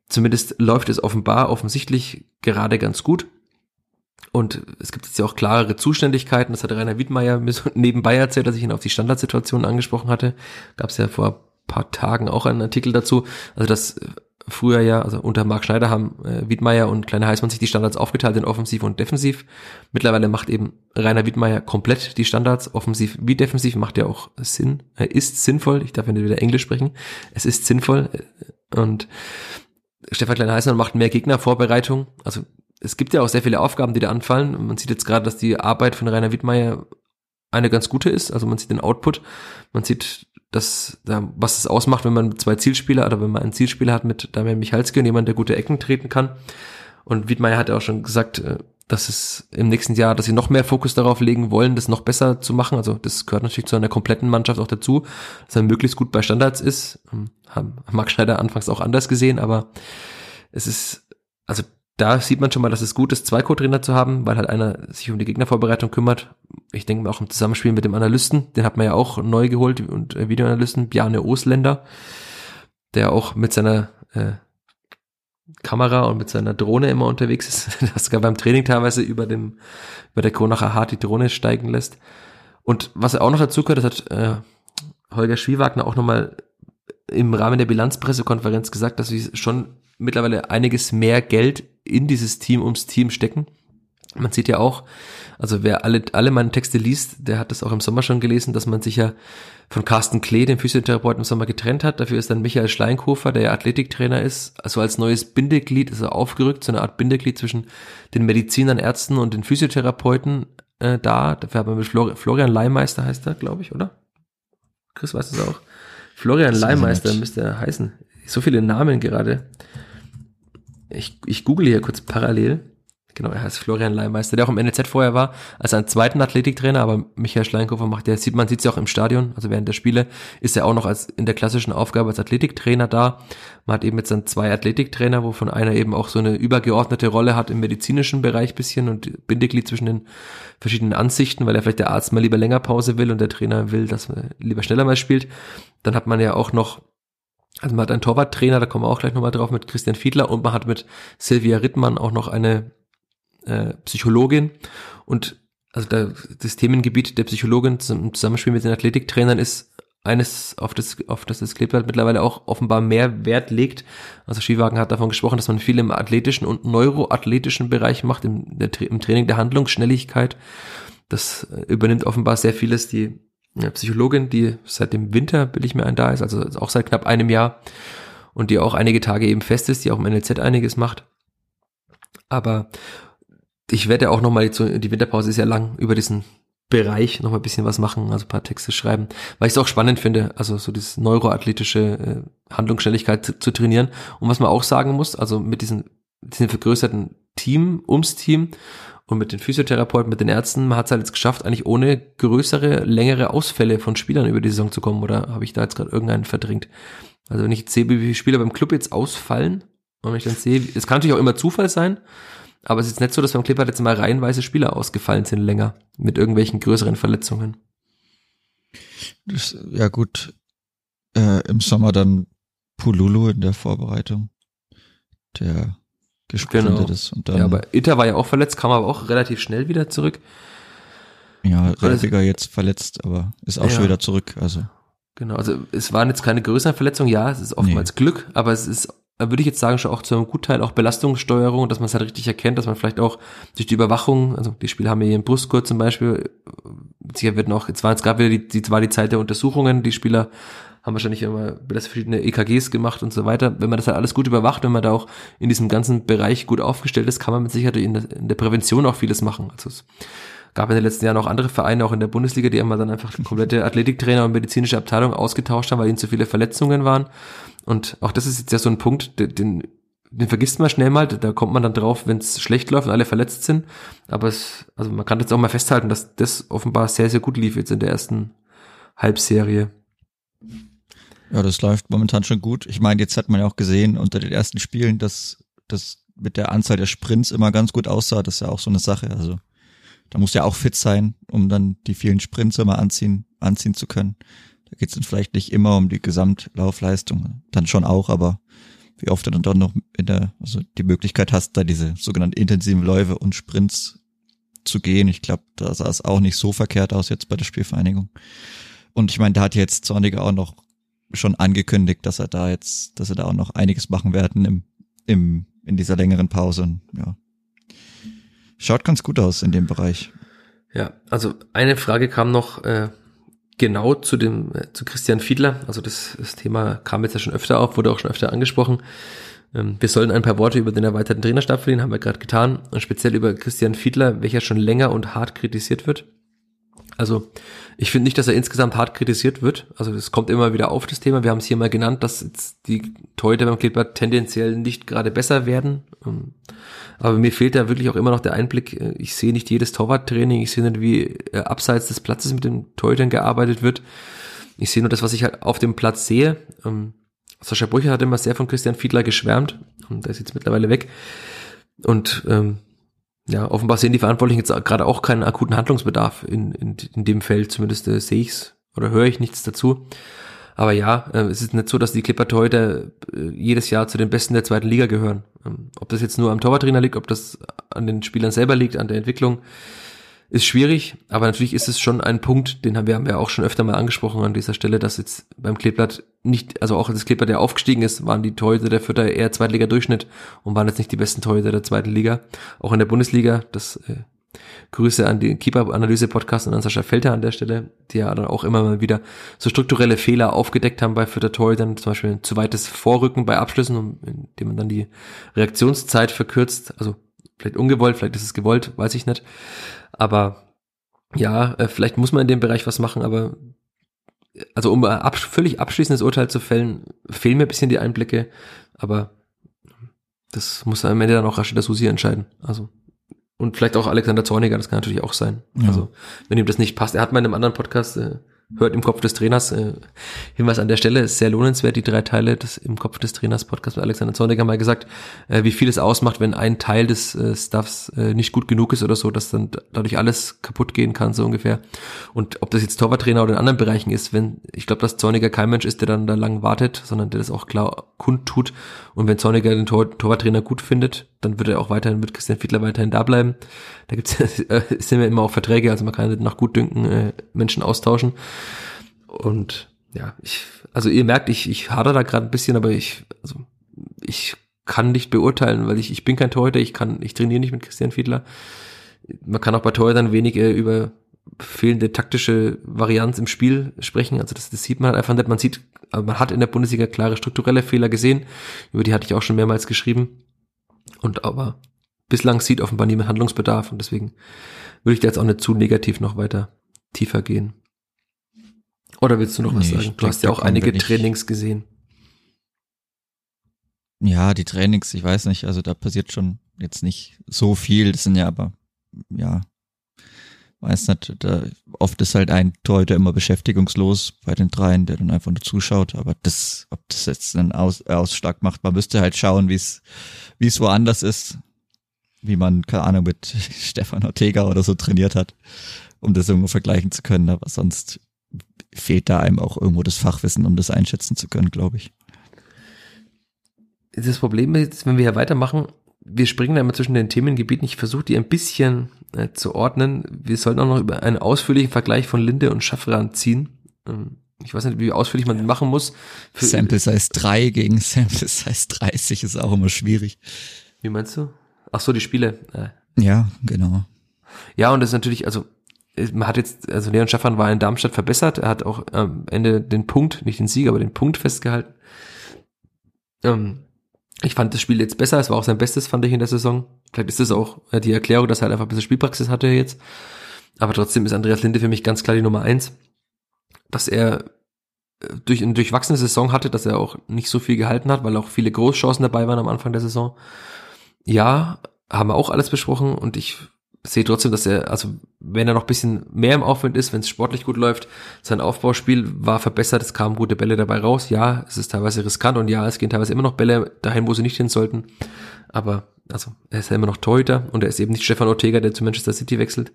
zumindest läuft es offenbar offensichtlich gerade ganz gut. Und es gibt jetzt ja auch klarere Zuständigkeiten. Das hat Rainer Wiedmeier nebenbei erzählt, dass ich ihn auf die Standardsituation angesprochen hatte. Gab es ja vor paar Tagen auch einen Artikel dazu. Also dass früher ja, also unter Marc Schneider haben äh, Wiedmeier und Kleiner Heißmann sich die Standards aufgeteilt in offensiv und defensiv. Mittlerweile macht eben Rainer Wiedmeier komplett die Standards, offensiv wie defensiv, macht ja auch Sinn, äh, ist sinnvoll, ich darf ja nicht wieder Englisch sprechen, es ist sinnvoll äh, und Stefan Kleiner Heißmann macht mehr Gegnervorbereitung, also es gibt ja auch sehr viele Aufgaben, die da anfallen. Man sieht jetzt gerade, dass die Arbeit von Rainer Wiedmeier eine ganz gute ist. Also man sieht den Output, man sieht das, was es ausmacht, wenn man zwei Zielspieler oder wenn man einen Zielspieler hat mit Damian Michalski und jemand, der gute Ecken treten kann. Und Wiedmeier hat ja auch schon gesagt, äh, dass es im nächsten Jahr, dass sie noch mehr Fokus darauf legen wollen, das noch besser zu machen. Also das gehört natürlich zu einer kompletten Mannschaft auch dazu, dass er möglichst gut bei Standards ist. Ähm, haben Max Schneider anfangs auch anders gesehen, aber es ist, also da sieht man schon mal, dass es gut ist, zwei Co-Trainer zu haben, weil halt einer sich um die Gegnervorbereitung kümmert. Ich denke auch im Zusammenspiel mit dem Analysten, den hat man ja auch neu geholt und äh, Videoanalysten, Bjarne Osländer, der auch mit seiner äh, Kamera und mit seiner Drohne immer unterwegs ist, das sogar beim Training teilweise über dem, über der Kronacher Hart die Drohne steigen lässt. Und was auch noch dazu gehört, das hat äh, Holger Schwiewagner auch nochmal im Rahmen der Bilanzpressekonferenz gesagt, dass sie schon mittlerweile einiges mehr Geld in dieses Team ums Team stecken. Man sieht ja auch, also wer alle, alle meine Texte liest, der hat das auch im Sommer schon gelesen, dass man sich ja von Carsten Klee, dem Physiotherapeuten, im Sommer getrennt hat. Dafür ist dann Michael Schleinkofer, der ja Athletiktrainer ist, also als neues Bindeglied, ist er aufgerückt, so eine Art Bindeglied zwischen den Medizinern, Ärzten und den Physiotherapeuten äh, da. Dafür haben wir mit Flor Florian Leihmeister heißt er, glaube ich, oder? Chris weiß es auch. Florian Leihmeister müsste er heißen. So viele Namen gerade. Ich, ich google hier kurz parallel. Genau, er heißt Florian Leihmeister, der auch im NLZ vorher war, als ein zweiten Athletiktrainer, aber Michael Schleinkofer macht, der sieht, man sieht sie auch im Stadion, also während der Spiele ist er auch noch als in der klassischen Aufgabe als Athletiktrainer da. Man hat eben jetzt dann zwei Athletiktrainer, wovon einer eben auch so eine übergeordnete Rolle hat im medizinischen Bereich bisschen und Bindeglied zwischen den verschiedenen Ansichten, weil er vielleicht der Arzt mal lieber länger Pause will und der Trainer will, dass man lieber schneller mal spielt. Dann hat man ja auch noch also man hat einen Torwarttrainer, da kommen wir auch gleich nochmal drauf, mit Christian Fiedler und man hat mit Silvia Rittmann auch noch eine äh, Psychologin und also da, das Themengebiet der Psychologin zum Zusammenspiel mit den Athletiktrainern ist eines, auf das, auf das das Kleeblatt mittlerweile auch offenbar mehr Wert legt. Also Skiwagen hat davon gesprochen, dass man viel im athletischen und neuroathletischen Bereich macht, im, der, im Training der Handlungsschnelligkeit. Das äh, übernimmt offenbar sehr vieles die Psychologin, die seit dem Winter, will ich mir ein, da ist, also auch seit knapp einem Jahr und die auch einige Tage eben fest ist, die auch im NLZ einiges macht. Aber ich werde auch nochmal, die Winterpause ist ja lang, über diesen Bereich noch mal ein bisschen was machen, also ein paar Texte schreiben, weil ich es auch spannend finde, also so das neuroathletische äh, Handlungsschnelligkeit zu, zu, trainieren. Und was man auch sagen muss, also mit diesen, diesen vergrößerten Team ums Team und mit den Physiotherapeuten, mit den Ärzten, man hat es halt jetzt geschafft, eigentlich ohne größere, längere Ausfälle von Spielern über die Saison zu kommen. Oder habe ich da jetzt gerade irgendeinen verdrängt? Also wenn ich jetzt sehe, wie viele Spieler beim Club jetzt ausfallen, und wenn ich dann sehe, es kann natürlich auch immer Zufall sein, aber es ist nicht so, dass beim Clipper jetzt mal reihenweise Spieler ausgefallen sind länger mit irgendwelchen größeren Verletzungen. Das, ja gut, äh, im Sommer dann Pululu in der Vorbereitung, der gesprintet genau. ist. Und dann, ja, aber Itter war ja auch verletzt, kam aber auch relativ schnell wieder zurück. Ja, Rebiger jetzt verletzt, aber ist auch ja. schon wieder zurück. Also Genau, also es waren jetzt keine größeren Verletzungen, ja, es ist oftmals nee. Glück, aber es ist würde ich jetzt sagen, schon auch zu einem Gutteil auch Belastungssteuerung, dass man es halt richtig erkennt, dass man vielleicht auch durch die Überwachung, also die Spieler haben hier einen Brustgurt zum Beispiel, sicher wird noch, jetzt war jetzt gerade wieder die, die, war die Zeit der Untersuchungen, die Spieler haben wahrscheinlich immer verschiedene EKGs gemacht und so weiter. Wenn man das halt alles gut überwacht, wenn man da auch in diesem ganzen Bereich gut aufgestellt ist, kann man mit Sicherheit in der, in der Prävention auch vieles machen. Also es gab in den letzten Jahren auch andere Vereine, auch in der Bundesliga, die immer dann einfach komplette Athletiktrainer und medizinische Abteilung ausgetauscht haben, weil ihnen zu viele Verletzungen waren. Und auch das ist jetzt ja so ein Punkt, den, den vergisst man schnell mal, da kommt man dann drauf, wenn es schlecht läuft und alle verletzt sind. Aber es, also man kann jetzt auch mal festhalten, dass das offenbar sehr, sehr gut lief jetzt in der ersten Halbserie. Ja, das läuft momentan schon gut. Ich meine, jetzt hat man ja auch gesehen unter den ersten Spielen, dass das mit der Anzahl der Sprints immer ganz gut aussah. Das ist ja auch so eine Sache. Also da muss ja auch fit sein, um dann die vielen Sprints immer anziehen, anziehen zu können. Da geht es dann vielleicht nicht immer um die Gesamtlaufleistung, dann schon auch, aber wie oft du dann doch noch in der, also die Möglichkeit hast, da diese sogenannten intensiven Läufe und Sprints zu gehen. Ich glaube, da sah es auch nicht so verkehrt aus jetzt bei der Spielvereinigung. Und ich meine, da hat jetzt Zorniger auch noch schon angekündigt, dass er da jetzt, dass er da auch noch einiges machen werden im, im, in dieser längeren Pause. Und, ja. Schaut ganz gut aus in dem Bereich. Ja, also eine Frage kam noch, äh, genau zu dem, äh, zu Christian Fiedler. Also das, das Thema kam jetzt ja schon öfter auf, wurde auch schon öfter angesprochen. Ähm, wir sollen ein paar Worte über den erweiterten Trainerstab verlieren, haben wir gerade getan. Und speziell über Christian Fiedler, welcher schon länger und hart kritisiert wird. Also ich finde nicht, dass er insgesamt hart kritisiert wird. Also es kommt immer wieder auf das Thema. Wir haben es hier mal genannt, dass jetzt die Torhüter beim Kleeblatt tendenziell nicht gerade besser werden. Ähm, aber mir fehlt da wirklich auch immer noch der Einblick. Ich sehe nicht jedes Torwarttraining. Ich sehe nicht, wie äh, abseits des Platzes mit den Torhütern gearbeitet wird. Ich sehe nur das, was ich halt auf dem Platz sehe. Ähm, Sascha Brücher hat immer sehr von Christian Fiedler geschwärmt. Und der ist jetzt mittlerweile weg. Und ähm, ja, offenbar sehen die Verantwortlichen jetzt gerade auch keinen akuten Handlungsbedarf in, in, in dem Feld, zumindest äh, sehe ich's oder höre ich nichts dazu. Aber ja, äh, es ist nicht so, dass die Clipper heute äh, jedes Jahr zu den Besten der zweiten Liga gehören. Ähm, ob das jetzt nur am Torwarttrainer liegt, ob das an den Spielern selber liegt, an der Entwicklung, ist schwierig, aber natürlich ist es schon ein Punkt, den haben wir, haben wir auch schon öfter mal angesprochen an dieser Stelle, dass jetzt beim Kleeblatt nicht, also auch das Kleeblatt, der aufgestiegen ist, waren die Torhüter der Vierter eher Zweitliga-Durchschnitt und waren jetzt nicht die besten Torhüter der zweiten Liga. Auch in der Bundesliga, das äh, Grüße an den Keeper-Analyse-Podcast und an Sascha Felter an der Stelle, die ja dann auch immer mal wieder so strukturelle Fehler aufgedeckt haben bei Vierter Torhütern, zum Beispiel ein zu weites Vorrücken bei Abschlüssen, indem man dann die Reaktionszeit verkürzt, also vielleicht ungewollt, vielleicht ist es gewollt, weiß ich nicht. Aber ja, äh, vielleicht muss man in dem Bereich was machen, aber also um ein völlig abschließendes Urteil zu fällen, fehlen mir ein bisschen die Einblicke, aber das muss am Ende dann auch Rashida Susi entscheiden. Also und vielleicht auch Alexander Zorniger, das kann natürlich auch sein. Ja. Also wenn ihm das nicht passt. Er hat mal in einem anderen Podcast äh, hört im Kopf des Trainers. Äh, Hinweis an der Stelle ist sehr lohnenswert, die drei Teile des im Kopf des Trainers Podcast mit Alexander Zorniger mal gesagt, äh, wie viel es ausmacht, wenn ein Teil des äh, Stuffs äh, nicht gut genug ist oder so, dass dann dadurch alles kaputt gehen kann, so ungefähr. Und ob das jetzt Torwarttrainer oder in anderen Bereichen ist, wenn, ich glaube, dass Zorniger kein Mensch ist, der dann da lang wartet, sondern der das auch klar kundtut. Und wenn Zorniger den Tor Torwarttrainer gut findet, dann wird er auch weiterhin, wird Christian Fiedler weiterhin da bleiben. Da gibt's äh, sind ja immer auch Verträge, also man kann nach Gutdünken äh, Menschen austauschen. Und ja, ich, also ihr merkt, ich, ich hader da gerade ein bisschen, aber ich, also ich kann nicht beurteilen, weil ich, ich bin kein Torhüter, ich kann, ich trainiere nicht mit Christian Fiedler. Man kann auch bei Torhütern wenig äh, über fehlende taktische Varianz im Spiel sprechen. Also das, das sieht man halt einfach nicht. Man sieht, man hat in der Bundesliga klare strukturelle Fehler gesehen. Über die hatte ich auch schon mehrmals geschrieben. Und aber bislang sieht offenbar niemand Handlungsbedarf und deswegen würde ich da jetzt auch nicht zu negativ noch weiter tiefer gehen. Oder willst du noch was sagen? Du hast ja auch einige Trainings gesehen. Ja, die Trainings, ich weiß nicht, also da passiert schon jetzt nicht so viel. Das sind ja aber, ja, weiß nicht, da, oft ist halt ein Torhüter immer beschäftigungslos bei den dreien, der dann einfach nur zuschaut. Aber das, ob das jetzt einen Aus, Ausschlag macht, man müsste halt schauen, wie es, wie es woanders ist, wie man, keine Ahnung, mit Stefan Ortega oder so trainiert hat, um das irgendwo vergleichen zu können. Aber sonst fehlt da einem auch irgendwo das Fachwissen, um das einschätzen zu können, glaube ich. Das Problem ist, wenn wir hier weitermachen, wir springen da immer zwischen den Themengebieten. Ich versuche die ein bisschen äh, zu ordnen. Wir sollten auch noch über einen ausführlichen Vergleich von Linde und Schaffran ziehen. Ähm, ich weiß nicht, wie ausführlich man den machen muss. Für Sample Size 3 gegen Sample Size 30 ist auch immer schwierig. Wie meinst du? Ach so, die Spiele. Äh. Ja, genau. Ja, und das ist natürlich, also man hat jetzt, also Leon Schaffern war in Darmstadt verbessert, er hat auch am Ende den Punkt, nicht den Sieg, aber den Punkt festgehalten. Ähm, ich fand das Spiel jetzt besser, es war auch sein Bestes, fand ich in der Saison. Vielleicht ist das auch äh, die Erklärung, dass er halt einfach ein bisschen Spielpraxis hatte jetzt. Aber trotzdem ist Andreas Linde für mich ganz klar die Nummer eins. Dass er äh, durch eine durchwachsene Saison hatte, dass er auch nicht so viel gehalten hat, weil auch viele Großchancen dabei waren am Anfang der Saison. Ja, haben wir auch alles besprochen und ich sehe trotzdem, dass er, also wenn er noch bisschen mehr im Aufwind ist, wenn es sportlich gut läuft, sein Aufbauspiel war verbessert, es kamen gute Bälle dabei raus. Ja, es ist teilweise riskant und ja, es gehen teilweise immer noch Bälle dahin, wo sie nicht hin sollten. Aber also er ist ja immer noch Torhüter und er ist eben nicht Stefan Ortega, der zu Manchester City wechselt.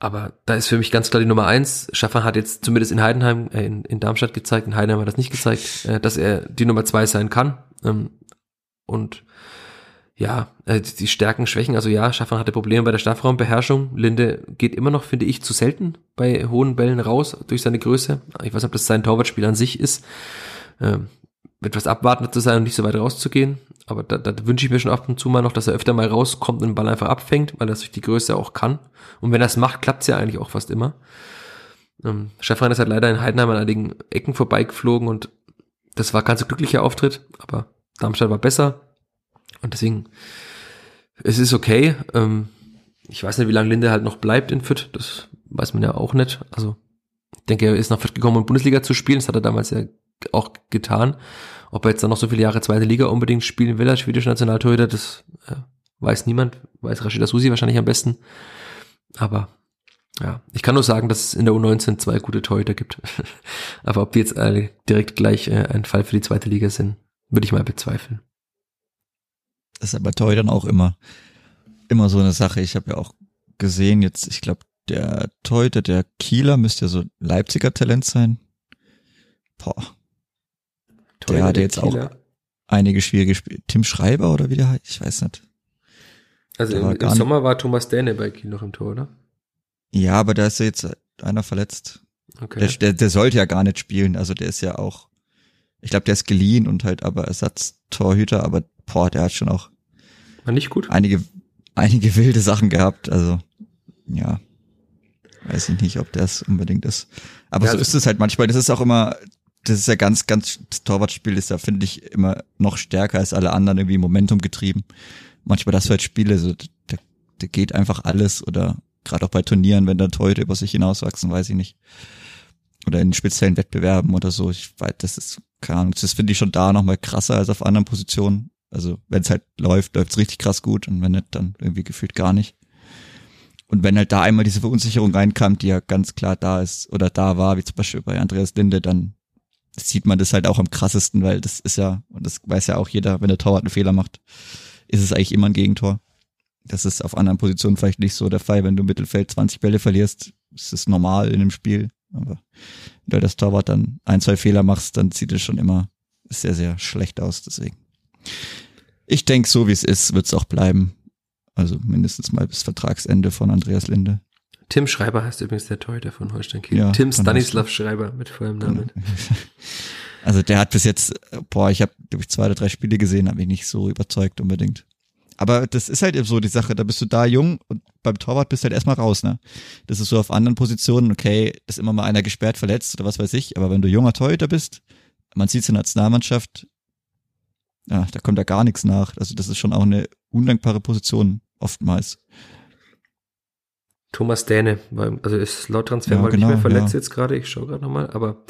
Aber da ist für mich ganz klar die Nummer eins. Stefan hat jetzt zumindest in Heidenheim, äh, in, in Darmstadt gezeigt, in Heidenheim hat das nicht gezeigt, äh, dass er die Nummer zwei sein kann. Ähm, und ja, äh, die Stärken, Schwächen, also ja, Schaffern hatte Probleme bei der Strafraumbeherrschung. Linde geht immer noch, finde ich, zu selten bei hohen Bällen raus durch seine Größe. Ich weiß nicht, ob das sein Torwartspiel an sich ist, ähm, etwas abwartender zu sein und nicht so weit rauszugehen. Aber da, da wünsche ich mir schon ab und zu mal noch, dass er öfter mal rauskommt und den Ball einfach abfängt, weil er es durch die Größe auch kann. Und wenn er es macht, klappt es ja eigentlich auch fast immer. Ähm, Stefan ist halt leider in Heidenheim an einigen Ecken vorbeigeflogen und das war ganz so glücklicher Auftritt, aber Darmstadt war besser. Und deswegen, es ist okay. Ähm, ich weiß nicht, wie lange Linde halt noch bleibt in Fürth. Das weiß man ja auch nicht. Also ich denke, er ist nach Fürth gekommen, um Bundesliga zu spielen. Das hat er damals ja auch getan. Ob er jetzt dann noch so viele Jahre zweite Liga unbedingt spielen will als schwedischer Nationaltorhüter, das äh, weiß niemand. Weiß Rashida Susi wahrscheinlich am besten. Aber ja, ich kann nur sagen, dass es in der U19 zwei gute Torhüter gibt. Aber ob die jetzt alle direkt gleich äh, ein Fall für die zweite Liga sind, würde ich mal bezweifeln. Das ist aber Torhütern auch immer, immer so eine Sache. Ich habe ja auch gesehen, jetzt, ich glaube, der Torhüter, der Kieler müsste ja so Leipziger Talent sein. Boah. der hatte jetzt Kieler. auch einige schwierige Spiele. Tim Schreiber oder wie der heißt, ich weiß nicht. Also im, im Sommer war Thomas Däne bei Kiel noch im Tor, oder? Ja, aber da ist ja jetzt einer verletzt. Okay. Der, der, der sollte ja gar nicht spielen. Also der ist ja auch, ich glaube, der ist geliehen und halt aber Ersatztorhüter, aber boah, der hat schon auch war nicht gut. Einige, einige wilde Sachen gehabt. Also ja, weiß ich nicht, ob das unbedingt ist. Aber ja, so ist es halt manchmal. Das ist auch immer, das ist ja ganz, ganz, das Torwartspiel ist ja, finde ich, immer noch stärker als alle anderen irgendwie Momentum getrieben. Manchmal das halt Spiele, so, da, da geht einfach alles oder gerade auch bei Turnieren, wenn da Torhüter über sich hinauswachsen, weiß ich nicht. Oder in speziellen Wettbewerben oder so. Ich weiß, das ist, keine Ahnung, das finde ich schon da nochmal krasser als auf anderen Positionen. Also wenn es halt läuft, läuft es richtig krass gut und wenn nicht, dann irgendwie gefühlt gar nicht. Und wenn halt da einmal diese Verunsicherung reinkam, die ja ganz klar da ist oder da war, wie zum Beispiel bei Andreas Linde, dann sieht man das halt auch am krassesten, weil das ist ja, und das weiß ja auch jeder, wenn der Torwart einen Fehler macht, ist es eigentlich immer ein Gegentor. Das ist auf anderen Positionen vielleicht nicht so der Fall. Wenn du im Mittelfeld 20 Bälle verlierst, ist es normal in einem Spiel. Aber wenn du das Torwart dann ein, zwei Fehler machst, dann sieht es schon immer sehr, sehr schlecht aus. Deswegen. Ich denke, so wie es ist, wird es auch bleiben. Also mindestens mal bis Vertragsende von Andreas Linde. Tim Schreiber heißt übrigens der Torhüter von Holstein Kiel. Ja, Tim Stanislav Schreiber mit vollem Namen. Also der hat bis jetzt, boah, ich habe glaube ich zwei oder drei Spiele gesehen, habe mich nicht so überzeugt unbedingt. Aber das ist halt eben so die Sache, da bist du da jung und beim Torwart bist du halt erstmal raus, ne? Das ist so auf anderen Positionen, okay, ist immer mal einer gesperrt, verletzt oder was weiß ich, aber wenn du junger Torhüter bist, man sieht es in der Nationalmannschaft, ja, da kommt da gar nichts nach. Also das ist schon auch eine undankbare Position oftmals. Thomas Däne, also ist laut Transfer ja, mal genau, nicht mehr verletzt ja. jetzt gerade, ich schaue gerade nochmal, aber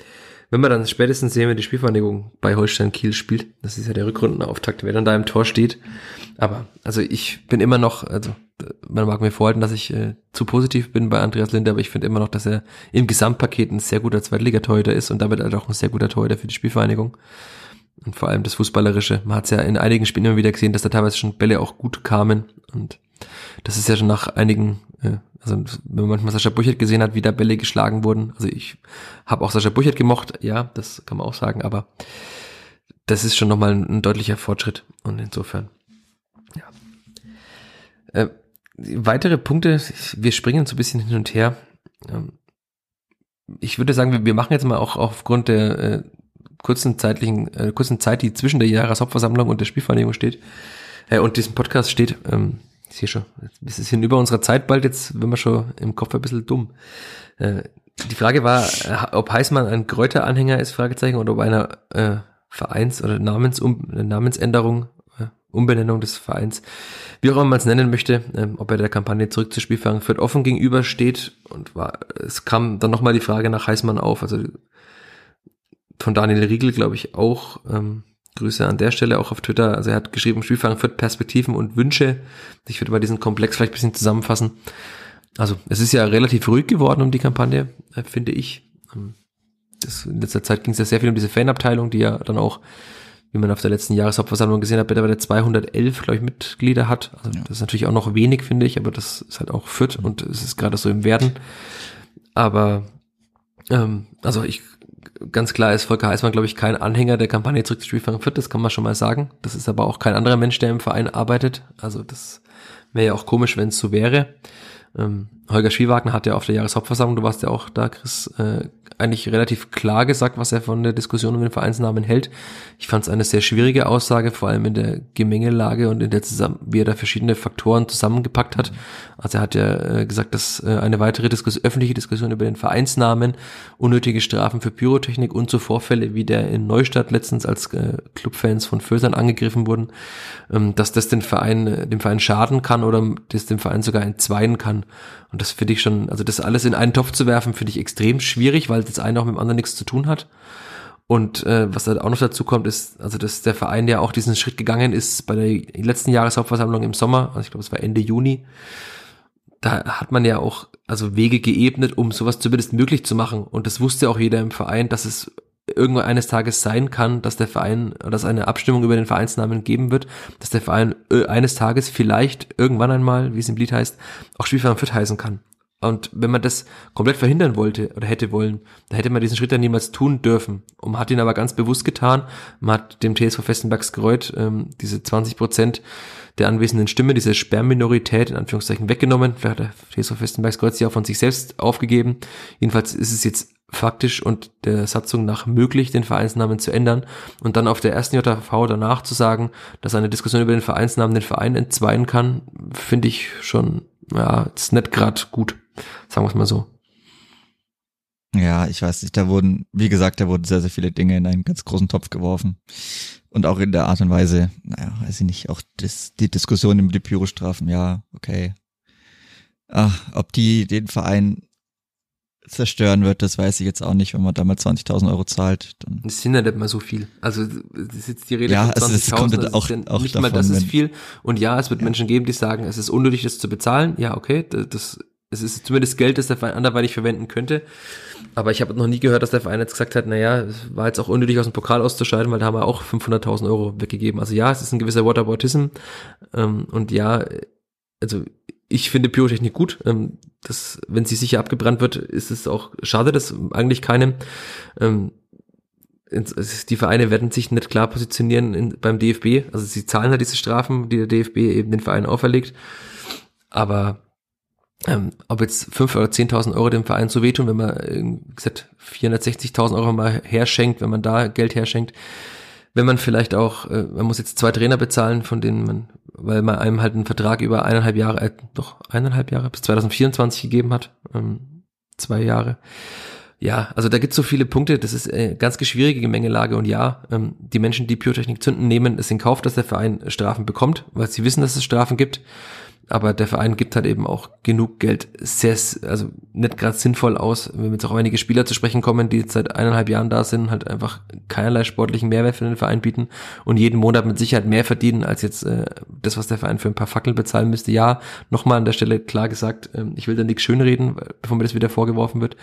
wenn man dann spätestens sehen, wenn die Spielvereinigung bei Holstein Kiel spielt, das ist ja der Rückrundenauftakt, wer dann da im Tor steht. Aber also ich bin immer noch, also man mag mir vorhalten, dass ich äh, zu positiv bin bei Andreas Linde, aber ich finde immer noch, dass er im Gesamtpaket ein sehr guter Zweitligatorhüter ist und damit halt auch ein sehr guter Torhüter für die Spielvereinigung. Und vor allem das Fußballerische. Man hat es ja in einigen Spielen immer wieder gesehen, dass da teilweise schon Bälle auch gut kamen. Und das ist ja schon nach einigen, äh, also wenn man manchmal Sascha Buchert gesehen hat, wie da Bälle geschlagen wurden. Also ich habe auch Sascha Buchert gemocht, ja, das kann man auch sagen, aber das ist schon nochmal ein, ein deutlicher Fortschritt. Und insofern, ja. Äh, weitere Punkte, wir springen so ein bisschen hin und her. Ähm, ich würde sagen, wir, wir machen jetzt mal auch aufgrund der äh, kurzen zeitlichen, äh, kurzen Zeit, die zwischen der Jahreshauptversammlung und der Spielvereinigung steht, äh, und diesem Podcast steht, ähm, ich sehe schon, es ist hinüber unserer Zeit bald, jetzt wenn wir schon im Kopf ein bisschen dumm. Äh, die Frage war, äh, ob Heißmann ein Kräuteranhänger ist, Fragezeichen, oder ob einer äh, Vereins- oder Namensum Namensänderung, äh, Umbenennung des Vereins, wie auch immer man es nennen möchte, äh, ob er der Kampagne zurück zu Spielverein Fürth offen gegenübersteht. Und war, es kam dann nochmal die Frage nach Heißmann auf, also von Daniel Riegel, glaube ich, auch. Ähm, Grüße an der Stelle auch auf Twitter. Also er hat geschrieben, Spielfang führt Perspektiven und Wünsche. Ich würde mal diesen Komplex vielleicht ein bisschen zusammenfassen. Also es ist ja relativ ruhig geworden um die Kampagne, äh, finde ich. Ähm, das, in letzter Zeit ging es ja sehr viel um diese Fanabteilung, die ja dann auch, wie man auf der letzten Jahreshauptversammlung gesehen hat, mittlerweile 211, glaube ich, Mitglieder hat. Also ja. das ist natürlich auch noch wenig, finde ich, aber das ist halt auch Fürth und es ist gerade so im Werden. Aber ähm, also ich ganz klar ist Volker Heißmann, glaube ich, kein Anhänger der Kampagne zurück zu Spielfang Fürth, das kann man schon mal sagen. Das ist aber auch kein anderer Mensch, der im Verein arbeitet. Also das wäre ja auch komisch, wenn es so wäre. Ähm, Holger Schwiewagner hat ja auf der Jahreshauptversammlung, du warst ja auch da, Chris, äh, eigentlich relativ klar gesagt, was er von der Diskussion um den Vereinsnamen hält. Ich fand es eine sehr schwierige Aussage, vor allem in der Gemengelage und in der zusammen, wie er da verschiedene Faktoren zusammengepackt hat. Also er hat ja äh, gesagt, dass äh, eine weitere Diskussion, öffentliche Diskussion über den Vereinsnamen, unnötige Strafen für Pyrotechnik und so Vorfälle wie der in Neustadt letztens als äh, Clubfans von Fösern angegriffen wurden, ähm, dass das den Verein, äh, dem Verein schaden kann oder das dem Verein sogar entzweien kann Und das finde ich schon, also das alles in einen Topf zu werfen, finde ich extrem schwierig, weil das eine auch mit dem anderen nichts zu tun hat. Und äh, was halt auch noch dazu kommt, ist, also dass der Verein ja auch diesen Schritt gegangen ist bei der letzten Jahreshauptversammlung im Sommer, also ich glaube, es war Ende Juni. Da hat man ja auch also Wege geebnet, um sowas zumindest möglich zu machen. Und das wusste auch jeder im Verein, dass es irgendwann eines Tages sein kann, dass der Verein, dass eine Abstimmung über den Vereinsnamen geben wird, dass der Verein äh, eines Tages vielleicht irgendwann einmal, wie es im Lied heißt, auch Spielverein Fürth heißen kann. Und wenn man das komplett verhindern wollte oder hätte wollen, dann hätte man diesen Schritt dann niemals tun dürfen. Und man hat ihn aber ganz bewusst getan. Man hat dem TSV Festenbergs Gereut ähm, diese 20 Prozent der anwesenden Stimme, diese Sperrminorität in Anführungszeichen weggenommen. Vielleicht hat der TSV Festenbergs Gereut sie auch von sich selbst aufgegeben. Jedenfalls ist es jetzt faktisch und der Satzung nach möglich, den Vereinsnamen zu ändern und dann auf der ersten JV danach zu sagen, dass eine Diskussion über den Vereinsnamen den Verein entzweien kann, finde ich schon, ja, ist nicht gerade gut, sagen wir es mal so. Ja, ich weiß nicht, da wurden, wie gesagt, da wurden sehr, sehr viele Dinge in einen ganz großen Topf geworfen. Und auch in der Art und Weise, naja, weiß ich nicht, auch das, die Diskussion über die Pyrostrafen, ja, okay. Ach, ob die den Verein zerstören wird, das weiß ich jetzt auch nicht, wenn man da mal 20.000 Euro zahlt. Dann das sind ja nicht mal so viel. Also das ist jetzt die Rede ja, von 20.000, also das kommt das auch, ist ja auch nicht davon, mal das ist viel. Und ja, es wird Ja. Menschen geben, die sagen, es ist unnötig, das zu bezahlen. Ja, okay, das, das es ist zumindest Geld, das der Verein anderweitig verwenden könnte. Aber ich habe noch nie gehört, dass der Verein jetzt gesagt hat, naja, es war jetzt auch unnötig, aus dem Pokal auszuscheiden, weil da haben wir auch 500.000 Euro weggegeben. Also ja, es ist ein gewisser Whataboutism. Ähm, und ja, also ich finde Pyrotechnik gut. Ähm, das, wenn sie sicher abgebrannt wird, ist es auch schade, das eigentlich keinem. Ähm, die Vereine werden sich nicht klar positionieren in, beim DFB. Also sie zahlen halt diese Strafen, die der DFB eben den Vereinen auferlegt. Aber ähm, ob jetzt 5.000 oder 10.000 Euro dem Verein so wehtun, wenn man, äh, wie gesagt, 460.000 Euro mal herschenkt, wenn man da Geld herschenkt, wenn man vielleicht auch, äh, man muss jetzt zwei Trainer bezahlen, von denen man, weil man einem halt einen Vertrag über eineinhalb Jahre, äh, doch eineinhalb Jahre bis 2024 gegeben hat, ähm, zwei Jahre. Ja, also da gibt es so viele Punkte, das ist äh, ganz schwierige Gemengelage und ja, ähm, die Menschen, die Pyrotechnik zünden, nehmen es in Kauf, dass der Verein Strafen bekommt, weil sie wissen, dass es Strafen gibt. Aber der Verein gibt halt eben auch genug Geld sehr, also nicht gerade sinnvoll aus, wenn jetzt auch einige Spieler zu sprechen kommen, die jetzt seit eineinhalb Jahren da sind, halt einfach keinerlei sportlichen Mehrwert für den Verein bieten und jeden Monat mit Sicherheit mehr verdienen als jetzt äh, das, was der Verein für ein paar Fackeln bezahlen müsste. Ja, nochmal an der Stelle klar gesagt, ähm, ich will da nichts schönreden, bevor mir das wieder vorgeworfen wird.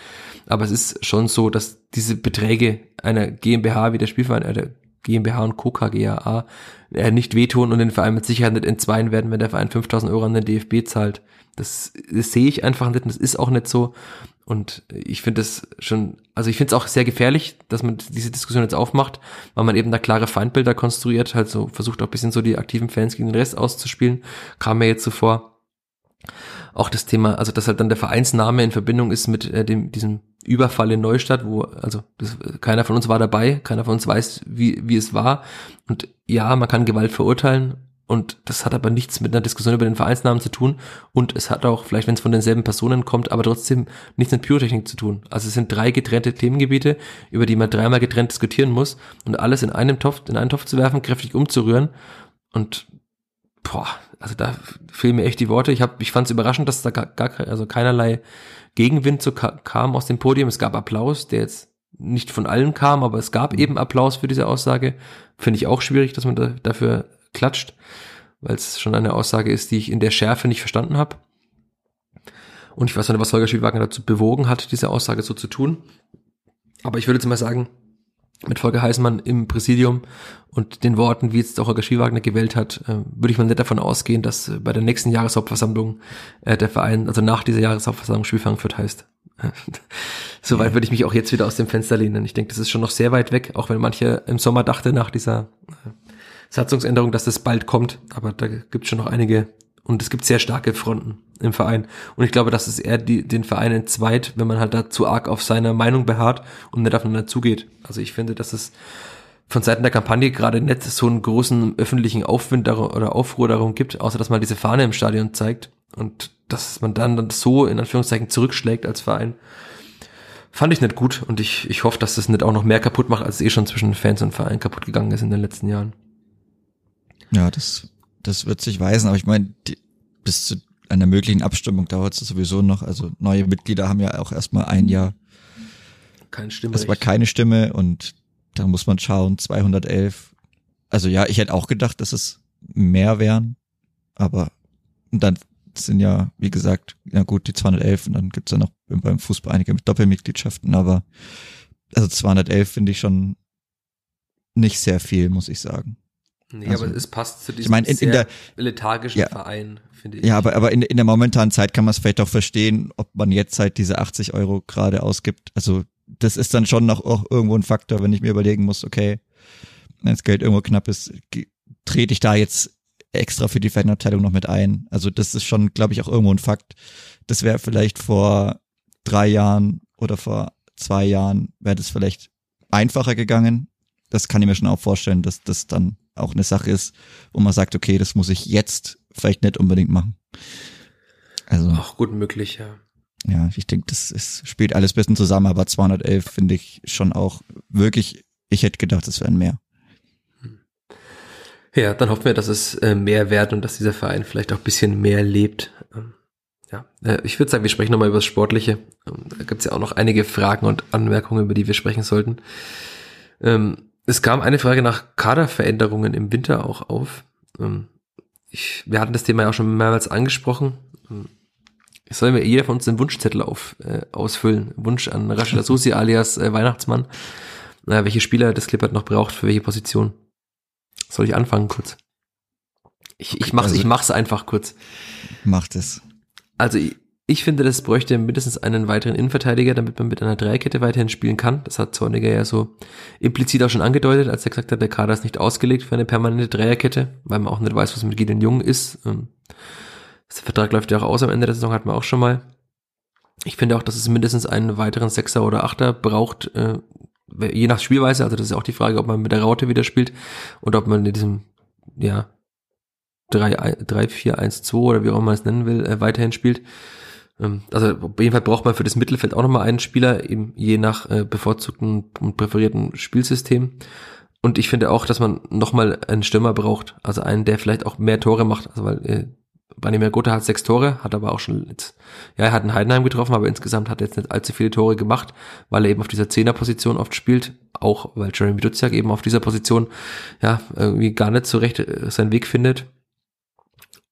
Aber es ist schon so, dass diese Beträge einer GmbH wie der Spielverein, äh, der GmbH und Co. KGAA äh, nicht wehtun und den Verein mit Sicherheit nicht entzweien werden, wenn der Verein 5000 Euro an den DFB zahlt. Das, das sehe ich einfach nicht und das ist auch nicht so. Und ich finde es schon, also ich finde es auch sehr gefährlich, dass man diese Diskussion jetzt aufmacht, weil man eben da klare Feindbilder konstruiert, halt so versucht auch bisschen so die aktiven Fans gegen den Rest auszuspielen. Kam mir jetzt so vor. Auch das Thema, also dass halt dann der Vereinsname in Verbindung ist mit äh, dem, diesem Überfall in Neustadt, wo, also das, keiner von uns war dabei, keiner von uns weiß, wie, wie es war. Und ja, man kann Gewalt verurteilen und das hat aber nichts mit einer Diskussion über den Vereinsnamen zu tun. Und es hat auch, vielleicht wenn es von denselben Personen kommt, aber trotzdem nichts mit Pyrotechnik zu tun. Also es sind drei getrennte Themengebiete, über die man dreimal getrennt diskutieren muss und alles in einem Topf, in einen Topf zu werfen, kräftig umzurühren. Und boah, also da fehlen mir echt die Worte. Ich hab, ich fand es überraschend, dass da gar, gar also keinerlei Gegenwind so ka kam aus dem Podium. Es gab Applaus, der jetzt nicht von allen kam, aber es gab eben Applaus für diese Aussage. Finde ich auch schwierig, dass man da, dafür klatscht, weil es schon eine Aussage ist, die ich in der Schärfe nicht verstanden habe. Und ich weiß nicht, was Holger Spielwagner dazu bewogen hat, diese Aussage so zu tun. Aber ich würde jetzt mal sagen, mit Volker Heißmann im Präsidium und den Worten, wie jetzt auch Holger Spielwagner gewählt hat, äh, würde ich mal nicht davon ausgehen, dass äh, bei der nächsten Jahreshauptversammlung äh, der Verein, also nach dieser Jahreshauptversammlung Spielfang Fürth heißt. Soweit würde ich mich auch jetzt wieder aus dem Fenster lehnen. Ich denke, das ist schon noch sehr weit weg, auch wenn manche im Sommer dachte nach dieser Satzungsänderung, dass das bald kommt. Aber da gibt es schon noch einige und es gibt sehr starke Fronten im Verein. Und ich glaube, dass es eher die, den Verein entzweit, wenn man halt da zu arg auf seiner Meinung beharrt und nicht aufeinander zugeht. Also ich finde, dass es von Seiten der Kampagne gerade nicht so einen großen öffentlichen Aufwind oder Aufruhr darum gibt, außer dass man diese Fahne im Stadion zeigt und dass man dann, dann so in Anführungszeichen zurückschlägt als Verein. Fand ich nicht gut und ich, ich hoffe, dass das nicht auch noch mehr kaputt macht, als es eh schon zwischen Fans und Verein kaputt gegangen ist in den letzten Jahren. Ja, das, das wird sich weisen, aber ich meine, bis zu der möglichen Abstimmung dauert es sowieso noch. Also neue Mitglieder haben ja auch erstmal ein Jahr Kein Stimme. Das war keine Stimme und da muss man schauen, 211. Also ja, ich hätte auch gedacht, dass es mehr wären, aber dann sind ja, wie gesagt, ja gut, die 211 und dann gibt's ja noch beim Fußball einige mit Doppelmitgliedschaften, aber also 211 finde ich schon nicht sehr viel, muss ich sagen. Nee, Also, aber es passt zu diesem ich mein, in- in sehr der- lethargischen Ja. Verein, finde ich. Ja, aber, aber in, in der momentanen Zeit kann man es vielleicht auch verstehen, ob man jetzt halt diese 80 Euro gerade ausgibt. Also das ist dann schon noch auch irgendwo ein Faktor, wenn ich mir überlegen muss, okay, wenn das Geld irgendwo knapp ist, trete ich da jetzt extra für die Fanabteilung noch mit ein. Also das ist schon, glaube ich, auch irgendwo ein Fakt. Das wäre vielleicht vor drei Jahren oder vor zwei Jahren wäre das vielleicht einfacher gegangen. Das kann ich mir schon auch vorstellen, dass das dann auch eine Sache ist, wo man sagt, okay, das muss ich jetzt vielleicht nicht unbedingt machen. Also, Auch gut möglich, ja. ja, ich denke, das ist, spielt alles ein bisschen zusammen, aber 211 finde ich schon auch wirklich, ich hätte gedacht, es wären mehr. Ja, dann hoffen wir, dass es äh, mehr wird und dass dieser Verein vielleicht auch ein bisschen mehr lebt. Ähm, ja, äh, ich würde sagen, wir sprechen nochmal über das Sportliche. Ähm, da gibt's ja auch noch einige Fragen und Anmerkungen, über die wir sprechen sollten. Ähm, es kam eine Frage nach Kaderveränderungen im Winter auch auf. Ähm, ich, wir hatten das Thema ja auch schon mehrmals angesprochen. Ähm, Ich soll mir jeder von uns einen Wunschzettel auf, äh, ausfüllen. Wunsch an Rashid Susi alias äh, Weihnachtsmann. Äh, welche Spieler das Clippert noch braucht, für welche Position. Soll ich anfangen kurz? Ich, ich mach's, Also- ich mach's einfach kurz. Macht es. Also ich, ich finde, das bräuchte mindestens einen weiteren Innenverteidiger, damit man mit einer Dreierkette weiterhin spielen kann. Das hat Zorniger ja so implizit auch schon angedeutet, als er gesagt hat, der Kader ist nicht ausgelegt für eine permanente Dreierkette, weil man auch nicht weiß, was mit Gideon Jung ist. Ähm, Der Vertrag läuft ja auch aus am Ende der Saison, hatten wir auch schon mal. Ich finde auch, dass es mindestens einen weiteren Sechser oder Achter braucht, äh, je nach Spielweise. Also das ist auch die Frage, ob man mit der Raute wieder spielt oder ob man in diesem, ja, 3-4-1-2 oder wie auch immer man es nennen will, äh, weiterhin spielt. Ähm, also auf jeden Fall braucht man für das Mittelfeld auch nochmal einen Spieler, eben je nach äh, bevorzugten und präferierten Spielsystem. Und ich finde auch, dass man nochmal einen Stürmer braucht, also einen, der vielleicht auch mehr Tore macht, also weil äh, Branimir Gotha hat sechs Tore, hat aber auch schon jetzt, ja, er hat einen Heidenheim getroffen, aber insgesamt hat er jetzt nicht allzu viele Tore gemacht, weil er eben auf dieser Zehnerposition oft spielt, auch weil Jeremy Duziak eben auf dieser Position, ja, irgendwie gar nicht so recht äh, seinen Weg findet.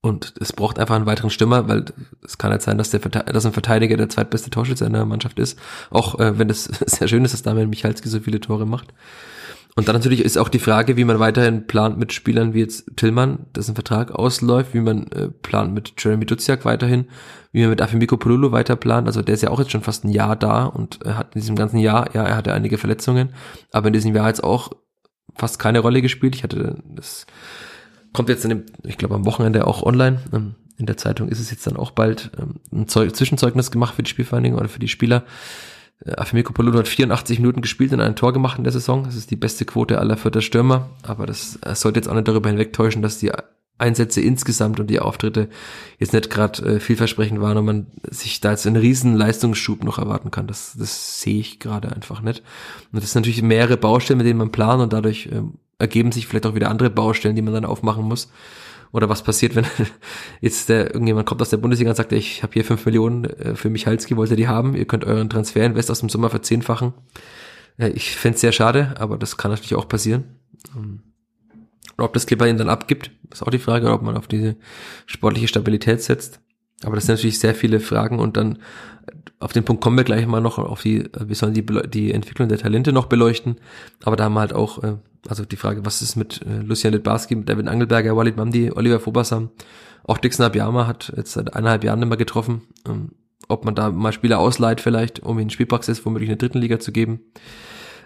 Und es braucht einfach einen weiteren Stürmer, weil es kann halt sein, dass der dass ein Verteidiger der zweitbeste Torschütze in der Mannschaft ist. Auch äh, wenn es sehr schön ist, dass Damian Michalski so viele Tore macht. Und dann natürlich ist auch die Frage, wie man weiterhin plant mit Spielern wie jetzt Tillmann, dessen Vertrag ausläuft, wie man äh, plant mit Jeremy Duziak weiterhin, wie man mit Afimiko Polulu weiter plant. Also der ist ja auch jetzt schon fast ein Jahr da und er hat in diesem ganzen Jahr, ja, er hatte einige Verletzungen, aber in diesem Jahr jetzt auch fast keine Rolle gespielt. Ich hatte das kommt jetzt in dem, ich glaube am Wochenende auch online. Ähm, In der Zeitung ist es jetzt dann auch bald ähm, ein Zeug, Zwischenzeugnis gemacht für die Spielvereinigung oder für die Spieler. Äh, Afemiko Pololo hat 84 Minuten gespielt und ein Tor gemacht in der Saison. Das ist die beste Quote aller vierter Stürmer. Aber das äh, sollte jetzt auch nicht darüber hinwegtäuschen, dass die Einsätze insgesamt und die Auftritte jetzt nicht gerade äh, vielversprechend waren und man sich da jetzt einen riesen Leistungsschub noch erwarten kann. Das, das sehe ich gerade einfach nicht. Und das sind natürlich mehrere Baustellen, mit denen man plant und dadurch ähm, ergeben sich vielleicht auch wieder andere Baustellen, die man dann aufmachen muss. Oder was passiert, wenn jetzt der irgendjemand kommt aus der Bundesliga und sagt, ich habe hier fünf Millionen äh, für Michalski, wollt ihr die haben? Ihr könnt euren Transferinvest aus dem Sommer verzehnfachen. Äh, ich fänd's sehr schade, aber das kann natürlich auch passieren. Ähm, Und ob das Clipper ihn dann abgibt, ist auch die Frage, ob man auf diese sportliche Stabilität setzt. Aber das sind natürlich sehr viele Fragen und dann äh, auf den Punkt kommen wir gleich mal noch auf die, wir sollen die, die Entwicklung der Talente noch beleuchten. Aber da haben wir halt auch, also die Frage, was ist mit äh, Lucian Litbarski, mit David Angelberger, Walid Mamdi, Oliver Fobassam, auch Dixon Abiyama hat jetzt seit eineinhalb Jahren mehr getroffen. Ähm, ob man da mal Spieler ausleiht vielleicht, um ihnen Spielpraxis womöglich in der dritten Liga zu geben,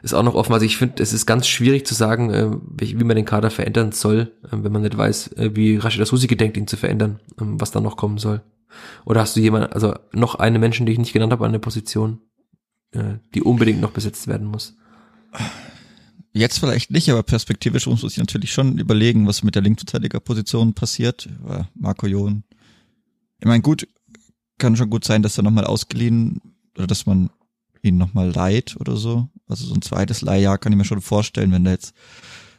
ist auch noch offen. Also ich finde, es ist ganz schwierig zu sagen, äh, wie wie man den Kader verändern soll, äh, wenn man nicht weiß, äh, wie Rashid Susi gedenkt, ihn zu verändern, ähm, was da noch kommen soll. Oder hast du jemand, also noch eine Menschen, die ich nicht genannt habe, an der Position, äh, die unbedingt noch besetzt werden muss? Jetzt vielleicht nicht, aber perspektivisch muss man sich natürlich schon überlegen, was mit der Linksverteidigerposition passiert. Marco Jon. Ich meine, gut, kann schon gut sein, dass er nochmal ausgeliehen oder dass man ihn nochmal leiht oder so. Also so ein zweites Leihjahr kann ich mir schon vorstellen, wenn da jetzt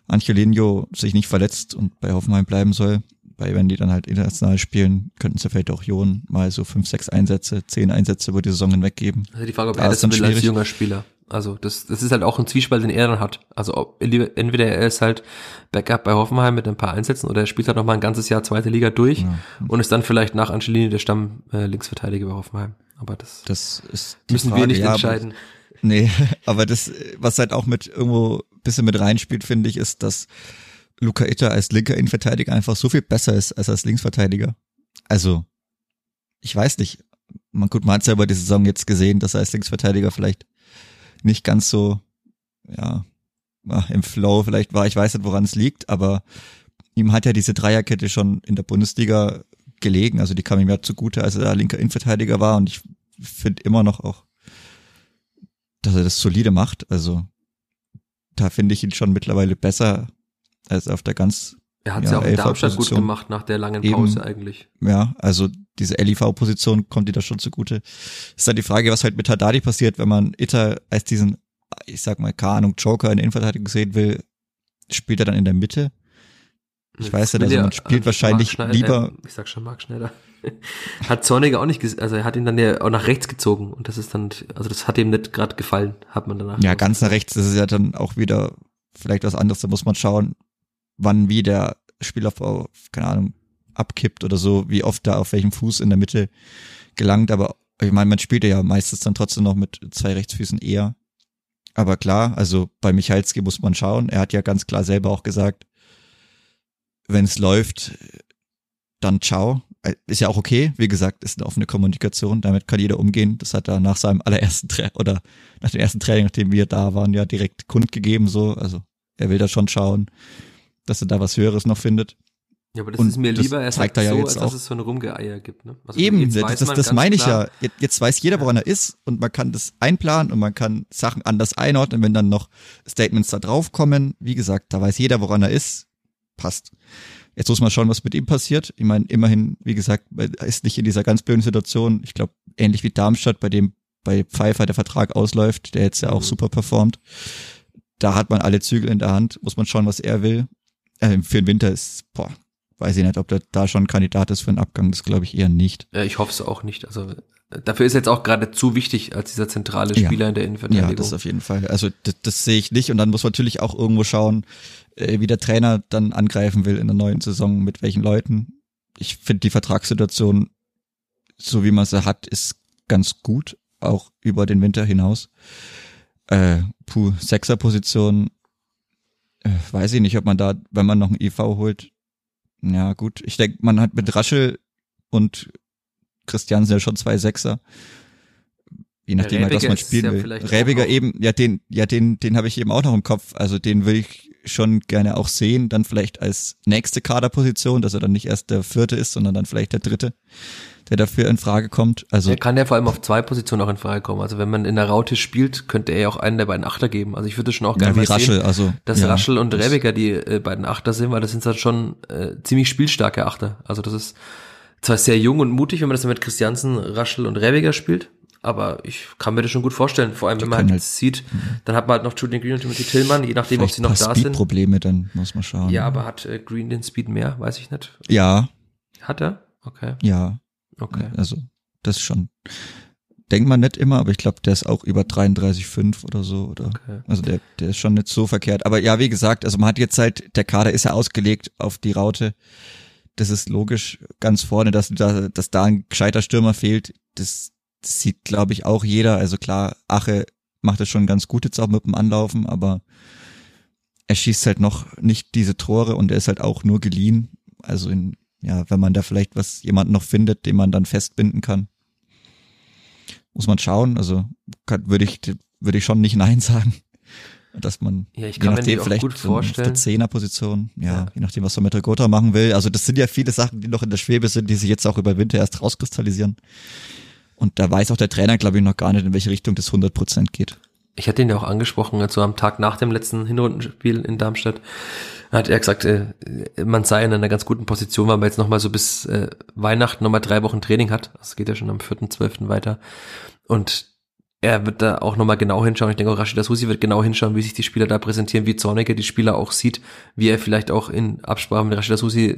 Angelino sich nicht verletzt und bei Hoffenheim bleiben soll. weil wenn die dann halt international spielen, könnten sie vielleicht auch Jon mal so fünf, sechs Einsätze, zehn Einsätze über die Saison hinweg geben. Also die Frage, ob Da er das will als junger Spieler. Also das, das ist halt auch ein Zwiespalt, den er dann hat. Also ob, entweder er ist halt Backup bei Hoffenheim mit ein paar Einsätzen oder er spielt halt noch mal ein ganzes Jahr zweite Liga durch Ja. und ist dann vielleicht nach Angelini der Stamm äh, Linksverteidiger bei Hoffenheim. Aber das, Das ist müssen Frage, wir nicht ja, aber- entscheiden. Nee, aber das, was halt auch mit irgendwo ein bisschen mit reinspielt, finde ich, ist, dass Luca Itter als linker Innenverteidiger einfach so viel besser ist als als Linksverteidiger. Also, ich weiß nicht. Man, gut, man hat ja über die Saison jetzt gesehen, dass er als Linksverteidiger vielleicht nicht ganz so, ja, im Flow vielleicht war. Ich weiß nicht, woran es liegt, aber ihm hat ja diese Dreierkette schon in der Bundesliga gelegen. Also die kam ihm ja zugute, als er da linker Innenverteidiger war und ich finde immer noch auch, dass er das solide macht. Also da finde ich ihn schon mittlerweile besser als auf der ganz, Er hat es Ja, ja, auch in Darmstadt gut gemacht nach der langen Eben. Pause eigentlich. ja, also diese LIV-Position kommt dir da schon zugute. Ist dann die Frage, was halt mit Haddadi passiert, wenn man Itter als diesen, ich sag mal, keine Ahnung, Joker in der Innenverteidigung sehen will, spielt er dann in der Mitte? Ich weiß will also ja, man spielt äh, wahrscheinlich lieber- Äh, ich sag schon Marc Schneider. hat Zorniger auch nicht, also er hat ihn dann ja auch nach rechts gezogen und das ist dann, also das hat ihm nicht gerade gefallen, hat man danach. Ja, ganz nach rechts, das ist ja dann auch wieder vielleicht was anderes. Da muss man schauen, wann wie der Spielaufbau, keine Ahnung, abkippt oder so, wie oft da auf welchem Fuß in der Mitte gelangt. Aber ich meine, man spielt ja meistens dann trotzdem noch mit zwei Rechtsfüßen eher. Aber klar, also bei Michalski muss man schauen. Er hat ja ganz klar selber auch gesagt, wenn es läuft, dann ciao. Ist ja auch okay. Wie gesagt, ist eine offene Kommunikation. Damit kann jeder umgehen. Das hat er nach seinem allerersten Tra oder nach dem ersten Training, nachdem wir da waren, ja direkt kundgegeben so. Also er will da schon schauen, dass er da was Höheres noch findet. Ja, aber das Und ist mir lieber, er zeigt sagt er ja so, jetzt als dass auch. es so eine Rumgeeier gibt. Ne? Also Eben, das, das, das meine ich klar, ja. Jetzt, jetzt weiß jeder, woran er ist und man kann das einplanen und man kann Sachen anders einordnen, wenn dann noch Statements da draufkommen. Wie gesagt, da weiß jeder, woran er ist. Passt. Jetzt muss man schauen, was mit ihm passiert. Ich meine, immerhin, wie gesagt, er ist nicht in dieser ganz blöden Situation. Ich glaube, ähnlich wie Darmstadt, bei dem bei Pfeiffer der Vertrag ausläuft, der jetzt ja auch Mhm. super performt. Da hat man alle Zügel in der Hand, muss man schauen, was er will. Äh, für den Winter ist, boah, weiß ich nicht, ob der da schon ein Kandidat ist für einen Abgang. Das glaube ich eher nicht. Ja, ich hoffe es auch nicht. Also dafür ist er jetzt auch gerade zu wichtig als dieser zentrale Ja. Spieler in der Innenverteidigung. Ja, das auf jeden Fall. Also das, das sehe ich nicht. Und dann muss man natürlich auch irgendwo schauen, äh, wie der Trainer dann angreifen will in der neuen Saison, mit welchen Leuten. Ich finde die Vertragssituation, so wie man sie hat, ist ganz gut, auch über den Winter hinaus. Äh, puh, Sechser-Position, äh, weiß ich nicht, ob man da, wenn man noch einen IV holt, ja gut. Ich denke, man hat mit Raschel und Christiansen ja schon zwei Sechser. Je nachdem, halt, was man spielen ja will. noch- eben, ja, den, ja, den, den habe ich eben auch noch im Kopf. Also den will ich schon gerne auch sehen, dann vielleicht als nächste Kaderposition, dass er dann nicht erst der vierte ist, sondern dann vielleicht der dritte, der dafür in Frage kommt. Also Er kann ja vor allem auf zwei Positionen auch in Frage kommen. Also wenn man in der Raute spielt, könnte er ja auch einen der beiden Achter geben. Also ich würde schon auch gerne ja, wie mal Raschel, sehen, also dass ja, Raschel und Rebiger die äh, beiden Achter sind, weil das sind halt schon äh, ziemlich spielstarke Achter. Also das ist zwar sehr jung und mutig, wenn man das dann mit Christiansen, Raschel und Rebiger spielt, aber ich kann mir das schon gut vorstellen. Vor allem, wenn man halt halt- sieht, dann hat man halt noch Julian Green und Timothy Tillmann, je nachdem, ob sie noch da sind. Speed-Probleme, dann muss man schauen. Ja, aber hat äh, Green den Speed mehr? Weiß ich nicht. Ja, Hat er? Okay, ja, okay. also das schon. Denkt man nicht immer, aber ich glaube, der ist auch über 33,5 oder so. Oder okay. Also der, der ist schon nicht so verkehrt. Aber ja, wie gesagt, also man hat jetzt halt, der Kader ist ja ausgelegt auf die Raute. Das ist logisch ganz vorne, dass da, dass da ein gescheiter Stürmer fehlt. Das sieht, glaube ich, auch jeder. Also klar, Ache macht es schon ganz gut jetzt auch mit dem Anlaufen, aber er schießt halt noch nicht diese Tore und er ist halt auch nur geliehen. Also in, ja, wenn man da vielleicht was, jemanden noch findet, den man dann festbinden kann, muss man schauen. Also kann, würde ich, würde ich schon nicht Nein sagen. Dass man, Ja, ich je kann mir nachdem, auch vielleicht gut so auf vorstellen. der Zehnerposition, ja, Ja. je nachdem, was man mit Gotha machen will. Also das sind ja viele Sachen, die noch in der Schwebe sind, die sich jetzt auch über Winter erst rauskristallisieren. Und da weiß auch der Trainer, glaube ich, noch gar nicht, in welche Richtung das 100 Prozent geht. Ich hatte ihn ja auch angesprochen, also am Tag nach dem letzten Hinrundenspiel in Darmstadt, hat er gesagt, äh, man sei in einer ganz guten Position, weil man jetzt nochmal so bis äh, Weihnachten nochmal drei Wochen Training hat. Das geht ja schon am 4.12. weiter. Und er wird da auch nochmal genau hinschauen. Ich denke auch Rashida Susi wird genau hinschauen, wie sich die Spieler da präsentieren, wie Zorniger die Spieler auch sieht, wie er vielleicht auch in Absprache mit Rashida Susi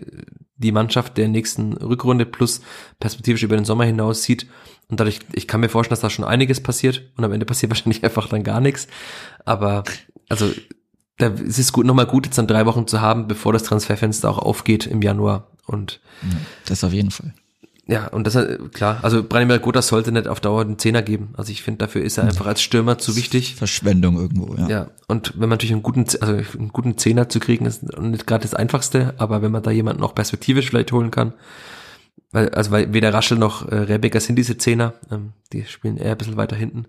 die Mannschaft der nächsten Rückrunde plus perspektivisch über den Sommer hinaus sieht. Und dadurch, ich kann mir vorstellen, dass da schon einiges passiert und am Ende passiert wahrscheinlich einfach dann gar nichts. Aber also da ist es gut, nochmal gut, jetzt dann drei Wochen zu haben, bevor das Transferfenster auch aufgeht im Januar. Und Das auf jeden Fall. ja, und das äh, klar, also Branimir Gotha sollte nicht auf Dauer einen Zehner geben. Also ich finde, dafür ist er einfach als Stürmer zu wichtig. Verschwendung irgendwo, ja. Ja, und wenn man natürlich einen guten, also einen guten Zehner zu kriegen, ist nicht gerade das Einfachste, aber wenn man da jemanden noch perspektivisch vielleicht holen kann, weil, also weil weder Raschel noch äh, Rebecca sind diese Zehner, ähm, die spielen eher ein bisschen weiter hinten.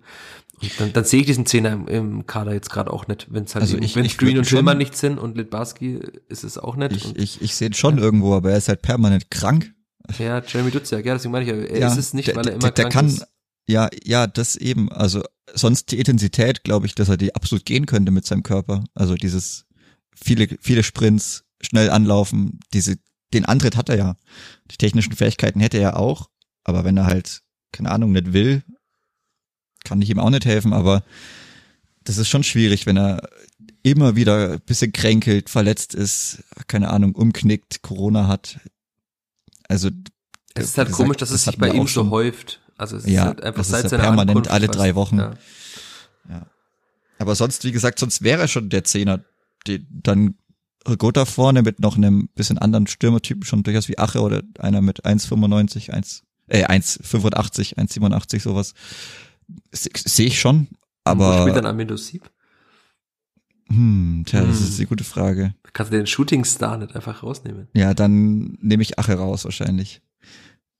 Und dann, dann sehe ich diesen Zehner im, im Kader jetzt gerade auch nicht, wenn es halt Also ich- wenn ich Green würd und Tillmann nicht sind und Litbarski ist es auch nicht. Ich, und, ich, ich sehe ihn schon irgendwo, aber er ist halt permanent krank. ja, Jeremy Duziak, ja, deswegen meine ich ja, er ja, ist es nicht, der, weil er der, immer der krank kann, ist. ja, ja, das eben. Also sonst die Intensität, glaube ich, dass er die absolut gehen könnte mit seinem Körper. Also dieses viele, viele Sprints, schnell anlaufen, diese, den Antritt hat er ja. Die technischen Fähigkeiten hätte er auch, aber wenn er halt, keine Ahnung, nicht will, kann ich ihm auch nicht helfen, aber das ist schon schwierig, wenn er immer wieder ein bisschen kränkelt, verletzt ist, keine Ahnung, umknickt, Corona hat. Also Es ist halt gesagt, komisch, dass es das sich hatten bei ihm so häuft. Also es Ja, ist halt einfach das ist seit ja seiner permanent Ankunft alle drei Wochen. Ja. Ja. Aber sonst, wie gesagt, sonst wäre er schon der Zehner. Die, dann Gotha vorne mit noch einem bisschen anderen Stürmertypen, schon durchaus wie Ache oder einer mit 1,95, 1, äh, 1,85, 1,87, sowas. Se- Sehe ich schon. Wo Aber, spielt dann Amindo Sieb? hm, tja, das Hm. ist die gute Frage. Kannst du den Shooting Star nicht einfach rausnehmen? Ja, dann nehme ich Ache raus wahrscheinlich.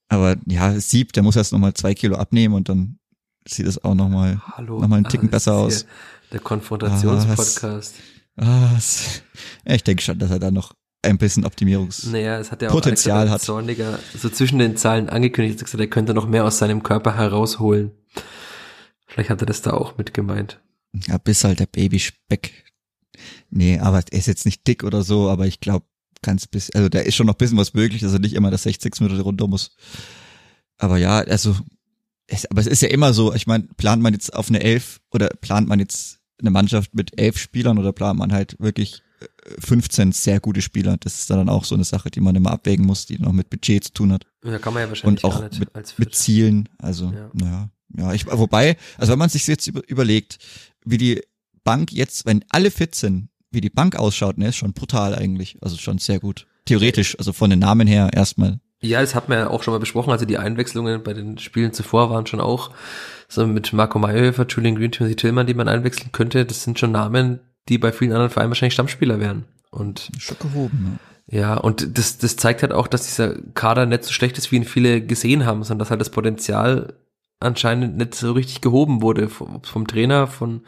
Aber ja, Sieb, der muss erst nochmal zwei Kilo abnehmen und dann sieht es auch nochmal. Nochmal einen Ticken das besser aus. Der Konfrontationspodcast. Ah, ja, ich denke schon, dass er da noch ein bisschen Optimierungs... Naja, es hat ja auch Potenzial hat. Zorniger so zwischen den Zahlen angekündigt, gesagt, er könnte noch mehr aus seinem Körper herausholen. Vielleicht hat er das da auch mit gemeint. Ja, bis halt der Babyspeck. Nee, aber er ist jetzt nicht dick oder so, aber ich glaube, ganz bis, also da ist schon noch ein bisschen was möglich, dass er nicht immer das 60 Minuten runter muss. Aber ja, also, es, aber es ist ja immer so, ich meine, plant man jetzt auf eine Elf oder plant man jetzt eine Mannschaft mit elf Spielern oder plant man halt wirklich äh, 15 sehr gute Spieler? Das ist dann auch so eine Sache, die man immer abwägen muss, die noch mit Budget zu tun hat. Ja, kann man ja wahrscheinlich Und auch nicht mit, mit Zielen. Also, Ja. ja. ja, ich, wobei, also wenn man sich jetzt über, überlegt, wie die Bank jetzt, wenn alle fit sind, wie die Bank ausschaut, ne, ist schon brutal eigentlich. Also schon sehr gut. Theoretisch, also von den Namen her erstmal. Ja, das hat man ja auch schon mal besprochen. Also die Einwechslungen bei den Spielen zuvor waren schon auch so mit Marco Meyerhöfer, Julian Green, Timothy Tillmann, die man einwechseln könnte. Das sind schon Namen, die bei vielen anderen Vereinen wahrscheinlich Stammspieler wären. Und Schon gehoben, ja, und das, das zeigt halt auch, dass dieser Kader nicht so schlecht ist, wie ihn viele gesehen haben, sondern dass halt das Potenzial anscheinend nicht so richtig gehoben wurde vom, vom Trainer, von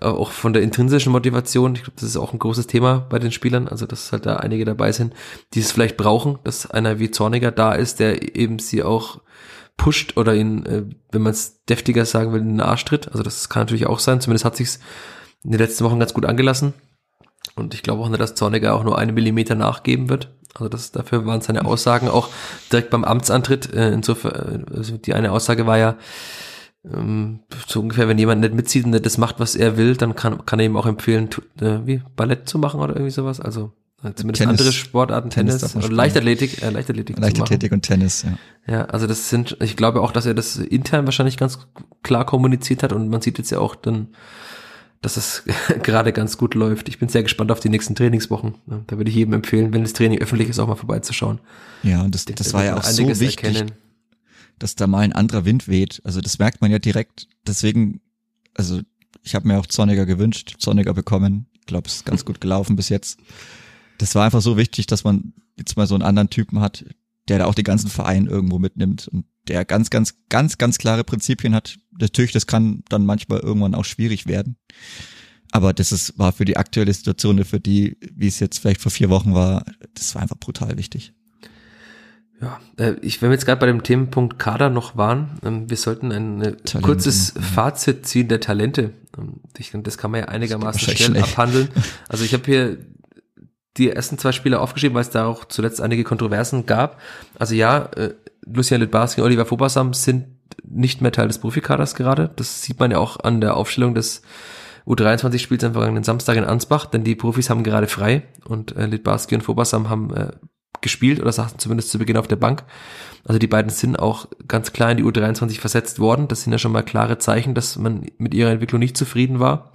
äh, auch von der intrinsischen Motivation. Ich glaube, das ist auch ein großes Thema bei den Spielern, also dass halt da einige dabei sind, die es vielleicht brauchen, dass einer wie Zorniger da ist, der eben sie auch pusht oder ihn, äh, wenn man es deftiger sagen will, in den Arsch tritt. Also das kann natürlich auch sein. Zumindest hat sich's in den letzten Wochen ganz gut angelassen. Und ich glaube auch nicht, dass Zorniger auch nur einen Millimeter nachgeben wird. Also das, dafür waren seine Aussagen auch direkt beim Amtsantritt. Äh, insofern, äh, also die eine Aussage war ja, ähm, so ungefähr, wenn jemand nicht mitzieht und nicht das macht, was er will, dann kann, kann er ihm auch empfehlen, äh, wie Ballett zu machen oder irgendwie sowas. Also äh, zumindest Tennis. andere Sportarten, Tennis Tennis, oder spielen. Leichtathletik, äh, Leichtathletik. Leichtathletik und Tennis, ja. Ja, also das sind, ich glaube auch, dass er das intern wahrscheinlich ganz klar kommuniziert hat und man sieht jetzt ja auch dann, dass es gerade ganz gut läuft. Ich bin sehr gespannt auf die nächsten Trainingswochen. Da würde ich jedem empfehlen, wenn das Training öffentlich ist, auch mal vorbeizuschauen. Ja, und das, das der war ja auch so wichtig, erkennen. dass da mal ein anderer Wind weht. Also das merkt man ja direkt. Deswegen, also ich habe mir auch Zorniger gewünscht, Zorniger bekommen. Ich glaube, es ist ganz gut gelaufen bis jetzt. Das war einfach so wichtig, dass man jetzt mal so einen anderen Typen hat, der da auch den ganzen Verein irgendwo mitnimmt und der ganz, ganz, ganz, ganz klare Prinzipien hat. Natürlich, das kann dann manchmal irgendwann auch schwierig werden. Aber das ist, war für die aktuelle Situation, für die, wie es jetzt vielleicht vor vier Wochen war, das war einfach brutal wichtig. Ja, äh, ich, wenn wir jetzt gerade bei dem Themenpunkt Kader noch waren, ähm, wir sollten ein Talente kurzes ja. Fazit ziehen der Talente. Ähm, ich, das kann man ja einigermaßen schnell schlecht. abhandeln. Also ich habe hier die ersten zwei Spieler aufgeschrieben, weil es da auch zuletzt einige Kontroversen gab. Also ja, äh, Lucian Litbarski und Oliver Fobasam sind nicht mehr Teil des Profikaders gerade. Das sieht man ja auch an der Aufstellung des U23-Spiels am vergangenen Samstag in Ansbach, denn die Profis haben gerade frei und äh, Litbarski und Fobasam haben äh, gespielt oder saßen zumindest zu Beginn auf der Bank. Also die beiden sind auch ganz klar in die U23 versetzt worden. Das sind ja schon mal klare Zeichen, dass man mit ihrer Entwicklung nicht zufrieden war.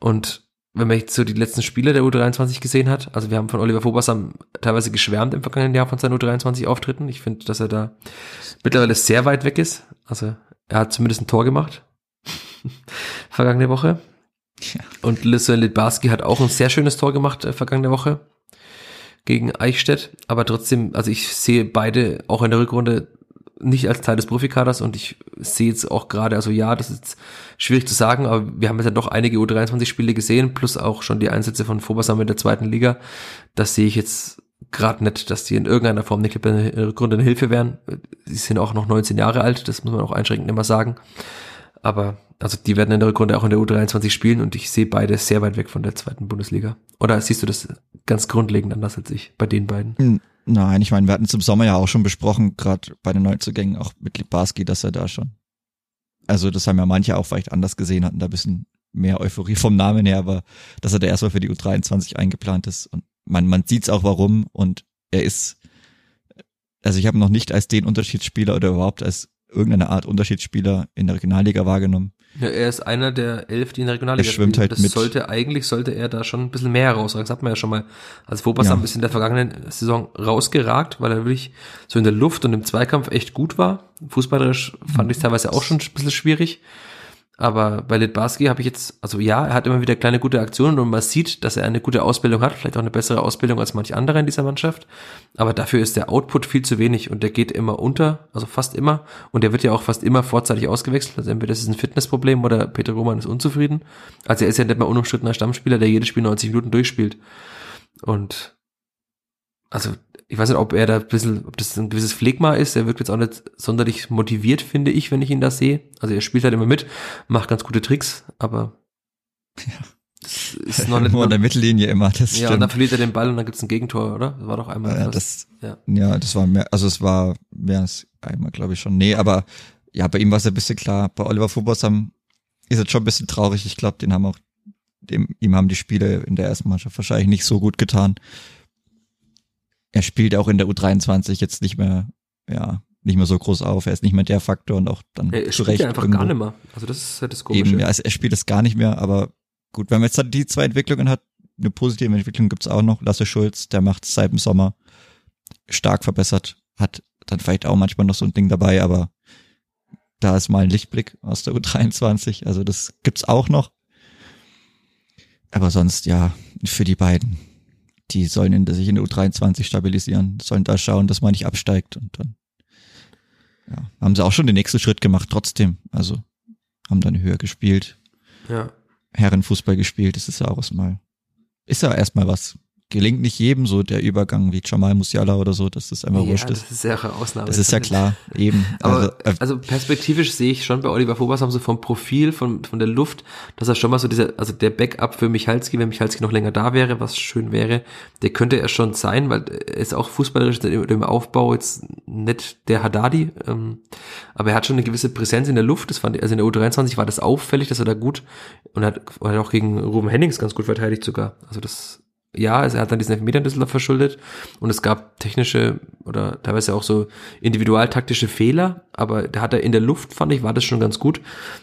Und wenn man jetzt so die letzten Spiele der U23 gesehen hat, also wir haben von Oliver Fobersam teilweise geschwärmt im vergangenen Jahr von seinen U23-Auftritten. Ich finde, dass er da mittlerweile sehr weit weg ist. Also er hat zumindest ein Tor gemacht. vergangene Woche. Ja. Und Lissel Litbarski hat auch ein sehr schönes Tor gemacht äh, vergangene Woche gegen Eichstätt. Aber trotzdem, also ich sehe beide auch in der Rückrunde nicht als Teil des Profikaders und ich sehe jetzt auch gerade, also ja, das ist schwierig zu sagen, aber wir haben jetzt ja doch einige U23-Spiele gesehen, plus auch schon die Einsätze von Vobersam in der zweiten Liga. Das sehe ich jetzt gerade nicht, dass die in irgendeiner Form nicht in Rückrunde eine Hilfe wären. Sie sind auch noch 19 Jahre alt, das muss man auch einschränkend immer sagen. Aber also die werden in der Rückrunde auch in der U23 spielen und ich sehe beide sehr weit weg von der zweiten Bundesliga. Oder siehst du das ganz grundlegend anders als ich bei den beiden? Hm, nein, ich meine, wir hatten im Sommer ja auch schon besprochen, gerade bei den Neuzugängen, auch mit Libarski, dass er da schon. Also das haben ja manche auch vielleicht anders gesehen, hatten da ein bisschen mehr Euphorie vom Namen her, aber dass er da erstmal für die U23 eingeplant ist. Und man, man sieht's auch warum und er ist, also ich habe noch nicht als den Unterschiedsspieler oder überhaupt als irgendeine Art Unterschiedsspieler in der Regionalliga wahrgenommen. Ja, er ist einer der elf, die in der Regionalliga er schwimmt spielen. Halt das mit. sollte, eigentlich sollte er da schon ein bisschen mehr herausragen. Das hat man ja schon mal als Vorbas ja. ein bisschen in der vergangenen Saison rausgeragt, weil er wirklich so in der Luft und im Zweikampf echt gut war. Fußballerisch fand ich teilweise auch schon ein bisschen schwierig. Aber bei Litbarski habe ich jetzt, also ja, er hat immer wieder kleine gute Aktionen und man sieht, dass er eine gute Ausbildung hat, vielleicht auch eine bessere Ausbildung als manche andere in dieser Mannschaft. Aber dafür ist der Output viel zu wenig und der geht immer unter, also fast immer. Und der wird ja auch fast immer vorzeitig ausgewechselt. Also entweder das ist ein Fitnessproblem oder Peter Roman ist unzufrieden. Also er ist ja nicht mehr unumstrittener Stammspieler, der jedes Spiel 90 Minuten durchspielt. Und also ich weiß nicht, ob er da ein bisschen, ob das ein gewisses Phlegma ist. Er wirkt jetzt auch nicht sonderlich motiviert, finde ich, wenn ich ihn da sehe. Also er spielt halt immer mit, macht ganz gute Tricks, aber ja. das ist noch nicht. Nur an der Mittellinie immer, das Ja, stimmt. und dann verliert er den Ball und dann gibt's ein Gegentor, oder? Das war doch einmal. Ja, das, ja. ja, das war mehr, also es war mehr als einmal, glaube ich schon. Nee, aber ja, bei ihm war es ein bisschen klar. Bei Oliver Fubossam ist es schon ein bisschen traurig. Ich glaube, den haben auch, dem, ihm haben die Spiele in der ersten Mannschaft wahrscheinlich nicht so gut getan er spielt auch in der U23 jetzt nicht mehr, ja, nicht mehr so groß auf. Er ist nicht mehr der Faktor und auch dann er, er spielt ja einfach irgendwo. gar nicht mehr. Also das ist halt das Komische. Eben, ja, also er spielt es gar nicht mehr, aber gut, wenn man jetzt die zwei Entwicklungen hat, eine positive Entwicklung gibt's auch noch. Lasse Schulz, der macht seit dem Sommer stark verbessert, hat dann vielleicht auch manchmal noch so ein Ding dabei, aber da ist mal ein Lichtblick aus der U23, also das gibt's auch noch. Aber sonst, ja, für die beiden die sollen in, sich in der U23 stabilisieren, sollen da schauen, dass man nicht absteigt und dann ja, haben sie auch schon den nächsten Schritt gemacht trotzdem. Also haben dann höher gespielt. Ja. Herrenfußball gespielt, das ist ja auch erstmal, ist ja erstmal was gelingt nicht jedem so der Übergang wie Jamal Musiala oder so, dass das einfach ja, wurscht ist. Das ist ja eine Ausnahme. Das ist ja klar, eben. Aber also, äh, also perspektivisch sehe ich schon bei Oliver Fobas haben so vom Profil, von, von der Luft, dass er schon mal so dieser, also der Backup für Michalski, wenn Michalski noch länger da wäre, was schön wäre, der könnte er schon sein, weil er ist auch fußballerisch im Aufbau jetzt nicht der Haddadi, ähm, aber er hat schon eine gewisse Präsenz in der Luft, das fand also in der U23 war das auffällig, dass er da gut und hat, hat auch gegen Ruben Hennings ganz gut verteidigt sogar. Also das ja, also er hat dann diesen Elfmeter in Düsseldorf verschuldet und es gab technische oder teilweise auch so individualtaktische Fehler, aber der hat er in der Luft, fand ich, war das schon ganz gut.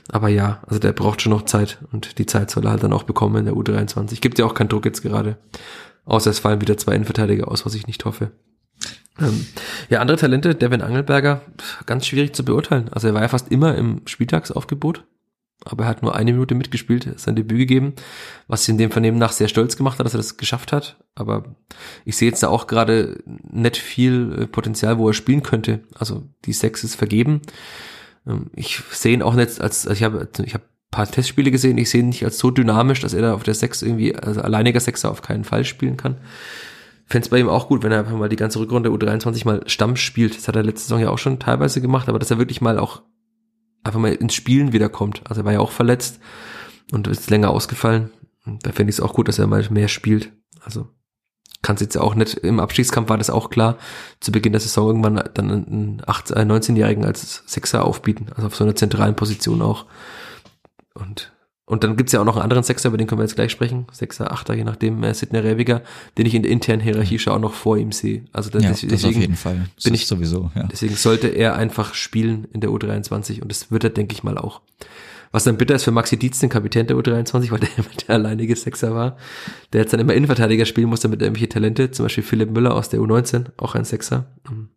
Aber ja, also der braucht schon noch Zeit und die Zeit soll er halt dann auch bekommen in der U23. Gibt ja auch keinen Druck jetzt gerade. Außer es fallen wieder zwei Innenverteidiger aus, was ich nicht hoffe. Ähm, ja, andere Talente, Devin Angelberger, ganz schwierig zu beurteilen. Also er war ja fast immer im Spieltagsaufgebot aber er hat nur eine Minute mitgespielt, sein Debüt gegeben, was ihn dem Vernehmen nach sehr stolz gemacht hat, dass er das geschafft hat. Aber ich sehe jetzt da auch gerade nicht viel äh, Potenzial, wo er spielen könnte. Also die Sechs ist vergeben. Ähm, ich sehe ihn auch nicht als, also ich habe ich habe paar Testspiele gesehen, ich sehe ihn nicht als so dynamisch, dass er da auf der Sechs irgendwie, also alleiniger Sechser auf keinen Fall spielen kann. Fände es bei ihm auch gut, wenn er einfach mal die ganze Rückrunde U23 mal Stamm spielt. Das hat er letzte Saison ja auch schon teilweise gemacht, aber dass er wirklich mal auch einfach mal ins Spielen wiederkommt. Also er war ja auch verletzt und ist länger ausgefallen. Und da fände ich es auch gut, dass er mal mehr spielt. Also kann es jetzt ja auch nicht, im Abstiegskampf war das auch klar, zu Beginn der Saison irgendwann dann einen 18, 19-Jährigen als Sechser aufbieten, also auf so einer zentralen Position auch. Und, Und dann gibt's ja auch noch einen anderen Sechser, über den können wir jetzt gleich sprechen. Sechser, Achter, je nachdem, äh, Sidney Rebiger, den ich in der internen Hierarchie schon auch noch vor ihm sehe. Also das, Ja, deswegen, das auf jeden Fall. Das bin ich- sowieso, ja. Deswegen sollte er einfach spielen in der U23 und das wird er, denke ich mal, auch. Was dann bitter ist für Maxi Dietz, den Kapitän der U23, weil der immer der alleinige Sechser war, der jetzt dann immer Innenverteidiger spielen musste mit irgendwelche Talente, zum Beispiel Philipp Müller aus der U19, auch ein Sechser. Ähm,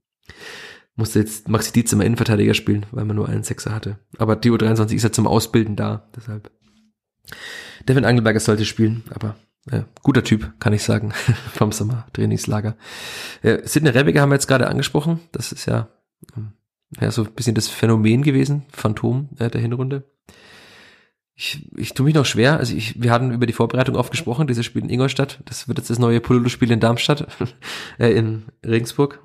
Musste jetzt Maxi Dietz immer Innenverteidiger spielen, weil man nur einen Sechser hatte. Aber die U23 ist ja zum Ausbilden da, deshalb. Devin Angelberger sollte spielen, aber äh, guter Typ, kann ich sagen, vom Sommertrainingslager. Äh, Sidney Rebiger haben wir jetzt gerade angesprochen. Das ist ja, ähm, ja so ein bisschen das Phänomen gewesen, Phantom äh, der Hinrunde. Ich, ich tue mich noch schwer. Also ich, wir hatten über die Vorbereitung oft gesprochen, dieses Spiel in Ingolstadt. Das wird jetzt das neue Pololo-Spiel in Darmstadt, äh, in Regensburg,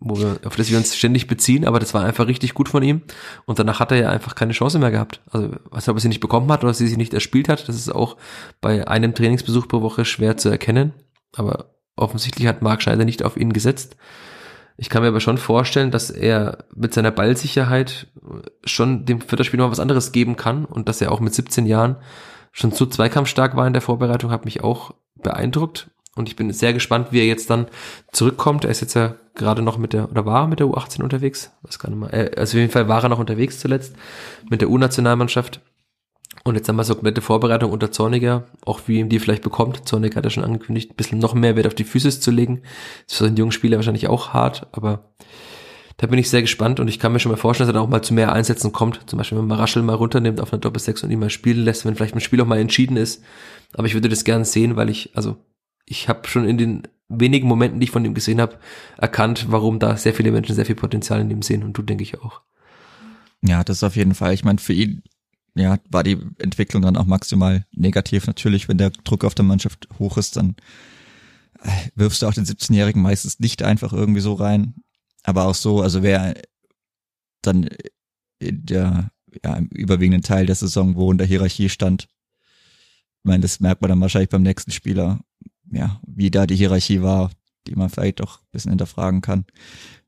wo wir, auf das wir uns ständig beziehen, aber das war einfach richtig gut von ihm. Und danach hat er ja einfach keine Chance mehr gehabt. Also, was ob er sie nicht bekommen hat oder sie sie nicht erspielt hat, das ist auch bei einem Trainingsbesuch pro Woche schwer zu erkennen. Aber offensichtlich hat Marc Schneider nicht auf ihn gesetzt. Ich kann mir aber schon vorstellen, dass er mit seiner Ballsicherheit schon dem Vierterspiel noch was anderes geben kann und dass er auch mit 17 Jahren schon so zweikampfstark war in der Vorbereitung, hat mich auch beeindruckt. Und ich bin sehr gespannt, wie er jetzt dann zurückkommt. Er ist jetzt ja gerade noch mit der, oder war mit der U18 unterwegs? Was nicht mal. Äh, Also auf jeden Fall war er noch unterwegs zuletzt mit der U-Nationalmannschaft. Und jetzt haben wir so komplette Vorbereitung unter Zorniger, auch wie ihm die vielleicht bekommt. Zorniger hat ja schon angekündigt, ein bisschen noch mehr Wert auf die Physis zu legen. Das ist für einen jungen Spieler wahrscheinlich auch hart, aber da bin ich sehr gespannt und ich kann mir schon mal vorstellen, dass er dann auch mal zu mehr Einsätzen kommt. Zum Beispiel, wenn man Raschel mal runternimmt auf einer Doppelsechs und ihn mal spielen lässt, wenn vielleicht ein Spiel auch mal entschieden ist. Aber ich würde das gerne sehen, weil ich, also ich habe schon in den wenigen Momenten, die ich von ihm gesehen habe, erkannt, warum da sehr viele Menschen sehr viel Potenzial in ihm sehen und du denke ich auch. Ja, das auf jeden Fall. Ich meine, für ihn ja, war die Entwicklung dann auch maximal negativ natürlich. Wenn der Druck auf der Mannschaft hoch ist, dann äh, wirfst du auch den 17-Jährigen meistens nicht einfach irgendwie so rein. Aber auch so, also wer dann in der, ja, im überwiegenden Teil der Saison, wo in der Hierarchie stand, ich meine, das merkt man dann wahrscheinlich beim nächsten Spieler, ja, wie da die Hierarchie war, die man vielleicht auch ein bisschen hinterfragen kann.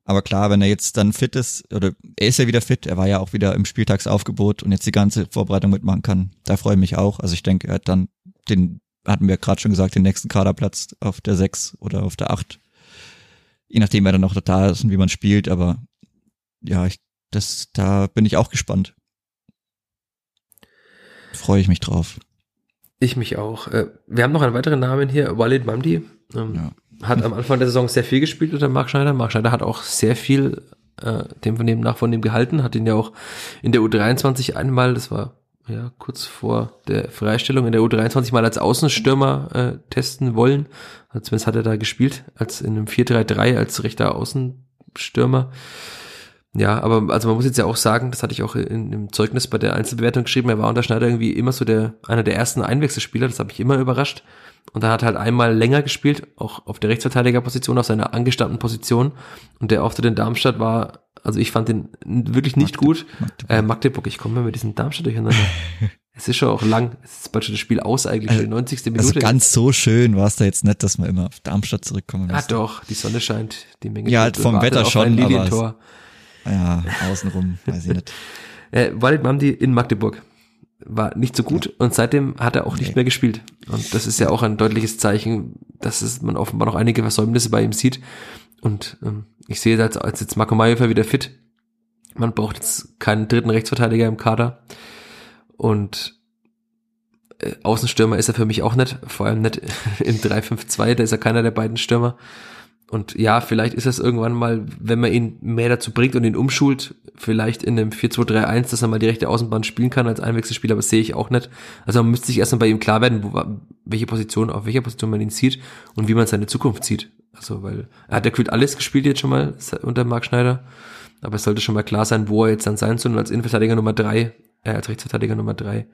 Aber klar, wenn er jetzt dann fit ist, oder er ist ja wieder fit, er war ja auch wieder im Spieltagsaufgebot und jetzt die ganze Vorbereitung mitmachen kann, da freue ich mich auch. Also ich denke, er hat dann den, hatten wir gerade schon gesagt, den nächsten Kaderplatz auf der 6 oder auf der 8. Je nachdem, wer dann noch da ist und wie man spielt, aber ja, ich, das, da bin ich auch gespannt. Freue ich mich drauf. Ich mich auch. Äh, Wir haben noch einen weiteren Namen hier, Walid Mamdi. Ähm, Ja. Hat am Anfang der Saison sehr viel gespielt unter Marc Schneider. Marc Schneider hat auch sehr viel äh, dem von dem nach von dem gehalten, hat ihn ja auch in der U23 einmal, das war ja kurz vor der Freistellung in der U23 mal als Außenstürmer äh, testen wollen. Zumindest hat er da gespielt, als in einem 4-3-3 als rechter Außenstürmer. Ja, aber also man muss jetzt ja auch sagen, das hatte ich auch in, im Zeugnis bei der Einzelbewertung geschrieben, er war unter Schneider irgendwie immer so der einer der ersten Einwechselspieler, das hat mich immer überrascht. Und da hat er halt einmal länger gespielt, auch auf der Rechtsverteidigerposition, auf seiner angestammten Position. Und der Auftritt in Darmstadt war, also ich fand den wirklich nicht gut. Magdeburg. Äh, Magdeburg, ich komme mit diesem Darmstadt durcheinander. es ist schon auch lang, es ist bald schon das Spiel aus eigentlich, Also- schon die 90. Minute. Also ganz so schön war es da jetzt nicht, dass wir immer auf Darmstadt zurückkommen ah müssen. doch, die Sonne scheint, die Menge Ja, Tote vom Wetter schon, aber. Ja, außenrum, weiß ich nicht. Äh, Walid Mamdi in Magdeburg war nicht so gut und seitdem hat er auch nicht Nee. mehr gespielt. Und das ist ja auch ein deutliches Zeichen, dass es, man offenbar noch einige Versäumnisse bei ihm sieht. Und ähm, ich sehe als, als jetzt Marco Mayofer wieder fit. Man braucht jetzt keinen dritten Rechtsverteidiger im Kader. Und äh, Außenstürmer ist er für mich auch nicht, vor allem nicht im 3-5-2, da ist er keiner der beiden Stürmer. Und ja, vielleicht ist es irgendwann mal, wenn man ihn mehr dazu bringt und ihn umschult, vielleicht in einem 4-2-3-1, dass er mal die rechte Außenbahn spielen kann als Einwechselspieler, aber das sehe ich auch nicht. Also man müsste sich erstmal bei ihm klar werden, wo, welche Position, auf welcher Position man ihn sieht und wie man seine Zukunft sieht. Also, weil er hat ja gefühlt alles gespielt jetzt schon mal unter Marc Schneider, aber es sollte schon mal klar sein, wo er jetzt dann sein soll und als Innenverteidiger Nummer drei, äh, als Rechtsverteidiger Nummer drei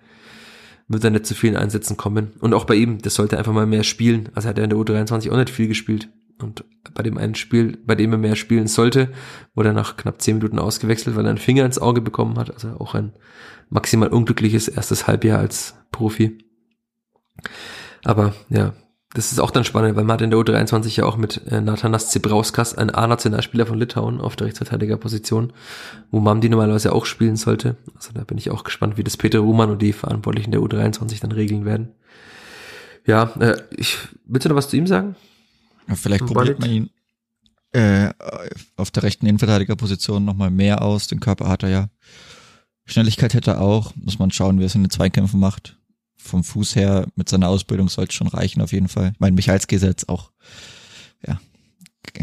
wird er nicht zu vielen Einsätzen kommen. Und auch bei ihm, das sollte einfach mal mehr spielen. Also hat er in der U23 auch nicht viel gespielt. Und bei dem einen Spiel, bei dem er mehr spielen sollte, wurde er nach knapp zehn Minuten ausgewechselt, weil er einen Finger ins Auge bekommen hat. Also auch ein maximal unglückliches erstes Halbjahr als Profi. Aber ja, das ist auch dann spannend, weil man hat in der U23 ja auch mit äh, Nathanas Zebrauskas einen A-Nationalspieler von Litauen auf der Rechtsverteidigerposition, wo Mamdi normalerweise auch spielen sollte. Also da bin ich auch gespannt, wie das Peter Ruhmann und die Verantwortlichen der U23 dann regeln werden. Ja, äh, ich, willst du noch was zu ihm sagen? Vielleicht probiert man ihn äh, auf der rechten Innenverteidigerposition nochmal mehr aus. Den Körper hat er ja. Schnelligkeit hätte er auch. Muss man schauen, wie er es in den Zweikämpfen macht vom Fuß her mit seiner Ausbildung sollte schon reichen auf jeden Fall. Ich meine, Michalski ist jetzt auch ja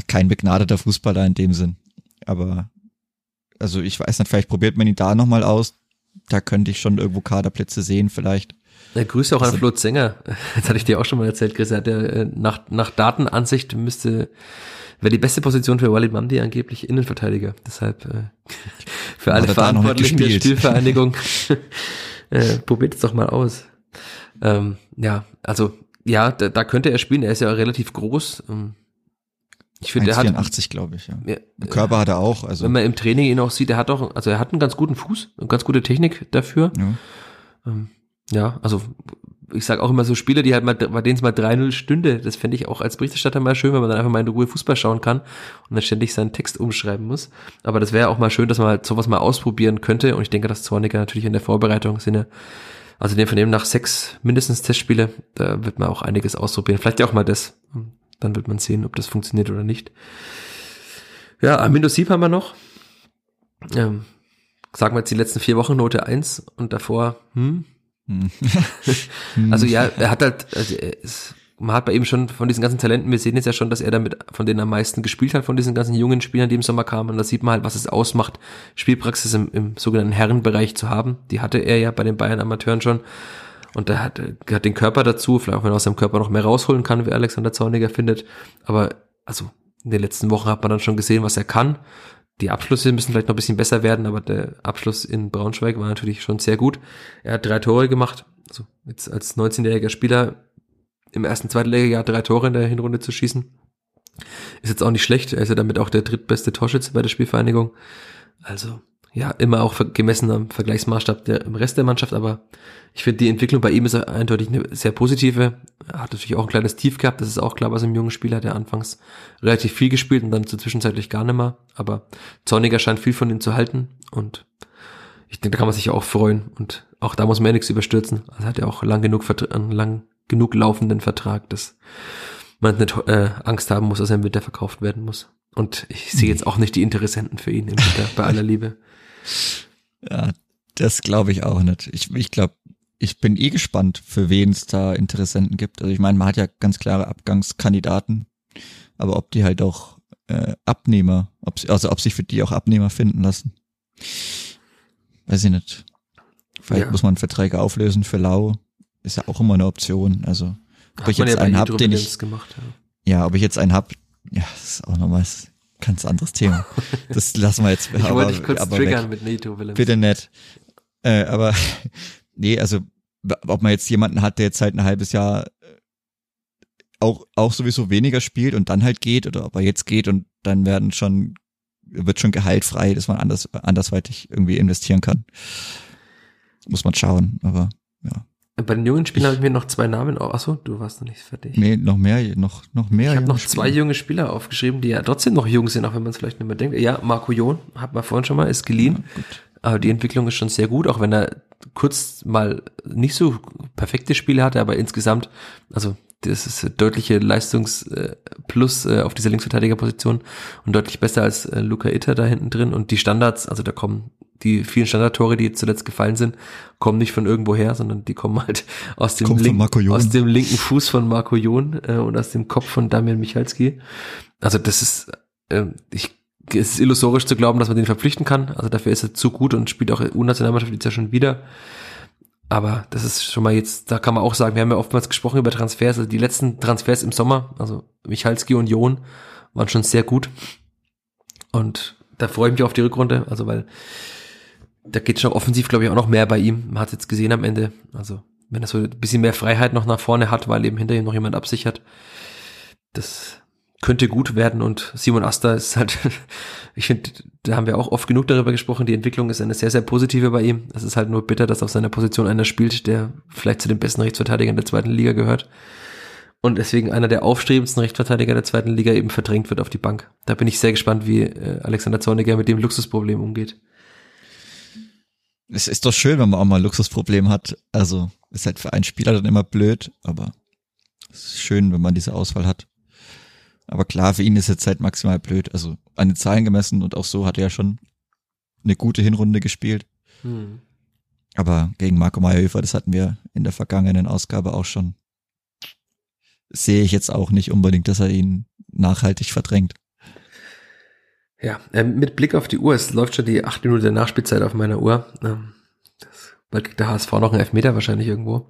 kein begnadeter Fußballer in dem Sinn. Aber also ich weiß nicht, vielleicht probiert man ihn da nochmal aus. Da könnte ich schon irgendwo Kaderplätze sehen, vielleicht. Ja, Grüße auch also, an Flo Zenger. Das hatte ich dir auch schon mal erzählt, Chris. Er hat ja, äh, nach, nach Datenansicht müsste, wäre die beste Position für Walid Mandi angeblich Innenverteidiger. Deshalb äh, für alle Verantwortlichen der Spielvereinigung äh, probiert es doch mal aus. Ähm, ja, also ja, da, da könnte er spielen. Er ist ja relativ groß. Ähm, ich finde, er hat 84, glaube ich. Ja. ja Körper hat er auch. Also wenn man im Training ihn auch sieht, er hat auch, also er hat einen ganz guten Fuß, eine ganz gute Technik dafür. Ja, ähm, ja also ich sage auch immer so Spiele, die halt mal, bei denen es mal 3-0 stünde, das fände ich auch als Berichterstatter mal schön, wenn man dann einfach mal in Ruhe Fußball schauen kann und dann ständig seinen Text umschreiben muss. Aber das wäre auch mal schön, dass man halt sowas mal ausprobieren könnte und ich denke, dass Zorniger natürlich in der Vorbereitung sind also den von dem nach sechs mindestens Testspiele, da wird man auch einiges ausprobieren. Vielleicht ja auch mal das. Dann wird man sehen, ob das funktioniert oder nicht. Ja, Amindo Sieb haben wir noch. Ähm, sagen wir jetzt die letzten vier Wochen Note eins und davor, hm. Hm. also ja, er hat halt, also ist man hat bei ihm schon von diesen ganzen Talenten, wir sehen jetzt ja schon, dass er damit von denen am meisten gespielt hat, von diesen ganzen jungen Spielern, die im Sommer kamen. Und da sieht man halt, was es ausmacht, Spielpraxis im, im sogenannten Herrenbereich zu haben. Die hatte er ja bei den Bayern Amateuren schon. Und er hat, hat den Körper dazu, vielleicht auch wenn er aus seinem Körper noch mehr rausholen kann, wie Alexander Zorniger findet. Aber also in den letzten Wochen hat man dann schon gesehen, was er kann. Die Abschlüsse müssen vielleicht noch ein bisschen besser werden, aber der Abschluss in Braunschweig war natürlich schon sehr gut. Er hat drei Tore gemacht. Also jetzt als 19-jähriger Spieler im ersten, zweiten Liga drei Tore in der Hinrunde zu schießen. Ist jetzt auch nicht schlecht. Er ist ja damit auch der drittbeste Torschütze bei der Spielvereinigung. Also, ja, immer auch gemessen am Vergleichsmaßstab der, im Rest der Mannschaft, aber ich finde, die Entwicklung bei ihm ist eindeutig eine sehr positive. Er hat natürlich auch ein kleines Tief gehabt, das ist auch klar bei so einem jungen Spieler, der anfangs relativ viel gespielt und dann zu zwischenzeitlich gar nicht mehr. Aber Zorniger scheint viel von ihm zu halten und ich denke, da kann man sich auch freuen und auch da muss man ja nichts überstürzen. Also hat er auch lang genug, lang genug laufenden Vertrag, dass man nicht äh, Angst haben muss, dass er im Winter verkauft werden muss. Und ich sehe jetzt auch nicht die Interessenten für ihn im Winter, bei aller Liebe. Ja, das glaube ich auch nicht. Ich, ich glaube, ich bin eh gespannt, für wen es da Interessenten gibt. Also ich meine, man hat ja ganz klare Abgangskandidaten, aber ob die halt auch äh, Abnehmer, ob, also ob sich für die auch Abnehmer finden lassen, weiß ich nicht. Vielleicht ja. muss man Verträge auflösen für Lau ist ja auch immer eine Option. Also ob Hat ich jetzt ja einen hab, den ich gemacht, ja. ja, ob ich jetzt einen hab, ja, das ist auch nochmal ein ganz anderes Thema. Das lassen wir jetzt. ich aber, wollte dich kurz aber triggern weg. mit Neto Willems. Bitte nett. Äh, aber nee, also ob man jetzt jemanden hat, der jetzt halt ein halbes Jahr äh, auch auch sowieso weniger spielt und dann halt geht oder ob er jetzt geht und dann werden schon wird schon Gehalt frei, dass man anders andersweitig irgendwie investieren kann. Muss man schauen, aber ja. Bei den jungen Spielern habe ich mir noch zwei Namen. Achso, du warst noch nicht fertig. Nee, noch mehr, noch, noch mehr. Ich habe noch zwei junge Spieler aufgeschrieben, die ja trotzdem noch jung sind, auch wenn man es vielleicht nicht mehr denkt. Ja, Marco John, hat man vorhin schon mal, ist geliehen. Ja, aber die Entwicklung ist schon sehr gut, auch wenn er kurz mal nicht so perfekte Spiele hatte, aber insgesamt, also das ist deutliche Leistungsplus äh, auf dieser Linksverteidigerposition und deutlich besser als äh, Luca Itter da hinten drin. Und die Standards, also da kommen die vielen Standardtore, die zuletzt gefallen sind, kommen nicht von irgendwo her, sondern die kommen halt aus dem, Link, aus dem linken Fuß von Marco Jon äh, und aus dem Kopf von Damian Michalski. Also das ist, äh, ich, es ist illusorisch zu glauben, dass man den verpflichten kann. Also dafür ist er zu gut und spielt auch U-Nationalmannschaft jetzt ja schon wieder. Aber das ist schon mal jetzt, da kann man auch sagen, wir haben ja oftmals gesprochen über Transfers, also die letzten Transfers im Sommer, also Michalski und Jon waren schon sehr gut. Und da freue ich mich auf die Rückrunde, also weil da geht schon offensiv, glaube ich, auch noch mehr bei ihm. Man hat jetzt gesehen am Ende. Also, wenn er so ein bisschen mehr Freiheit noch nach vorne hat, weil eben hinter ihm noch jemand absichert, das könnte gut werden. Und Simon Asta ist halt, ich finde, da haben wir auch oft genug darüber gesprochen. Die Entwicklung ist eine sehr, sehr positive bei ihm. Es ist halt nur bitter, dass auf seiner Position einer spielt, der vielleicht zu den besten Rechtsverteidigern der zweiten Liga gehört. und deswegen einer der aufstrebendsten Rechtsverteidiger der zweiten Liga eben verdrängt wird auf die Bank. Da bin ich sehr gespannt, wie äh, Alexander Zorniger mit dem Luxusproblem umgeht. Es ist doch schön, wenn man auch mal ein Luxusproblem hat. Also ist halt für einen Spieler dann immer blöd, aber es ist schön, wenn man diese Auswahl hat. Aber klar, für ihn ist jetzt halt maximal blöd. Also an den Zahlen gemessen und auch so hat er ja schon eine gute Hinrunde gespielt. Hm. Aber gegen Marco Meyerhöfer, das hatten wir in der vergangenen Ausgabe auch schon, sehe ich jetzt auch nicht unbedingt, dass er ihn nachhaltig verdrängt. Ja, äh, mit Blick auf die Uhr, es läuft schon die acht Minuten der Nachspielzeit auf meiner Uhr. Ähm, das, bald kriegt der HSV noch einen Elfmeter wahrscheinlich irgendwo.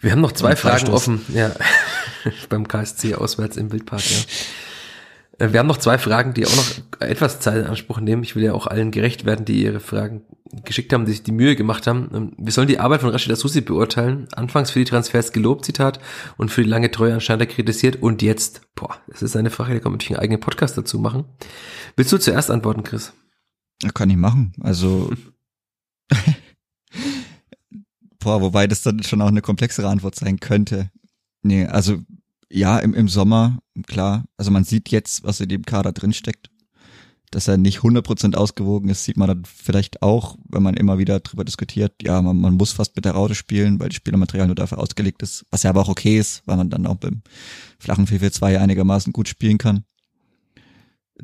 Wir haben noch zwei Fragen offen. Ja, beim KSC auswärts im Wildpark, ja. Äh, wir haben noch zwei Fragen, die auch noch etwas Zeit in Anspruch nehmen. Ich will ja auch allen gerecht werden, die ihre Fragen geschickt haben, die sich die Mühe gemacht haben. Ähm, wir sollen die Arbeit von Rashid Asusi beurteilen. Anfangs für die Transfers gelobt, Zitat, und für die lange Treue anscheinend kritisiert. Und jetzt, boah, das ist eine Frage, da kann man natürlich einen eigenen Podcast dazu machen. Willst du zuerst antworten, Chris? Ja, kann ich machen. Also, boah, wobei das dann schon auch eine komplexere Antwort sein könnte. Nee, also ja, im, im Sommer, klar. Also man sieht jetzt, was in dem Kader drin steckt. Dass er nicht 100% ausgewogen ist, sieht man dann vielleicht auch, wenn man immer wieder drüber diskutiert. Ja, man, man muss fast mit der Raute spielen, weil das Spielermaterial nur dafür ausgelegt ist. Was ja aber auch okay ist, weil man dann auch beim flachen 4-4-2 einigermaßen gut spielen kann.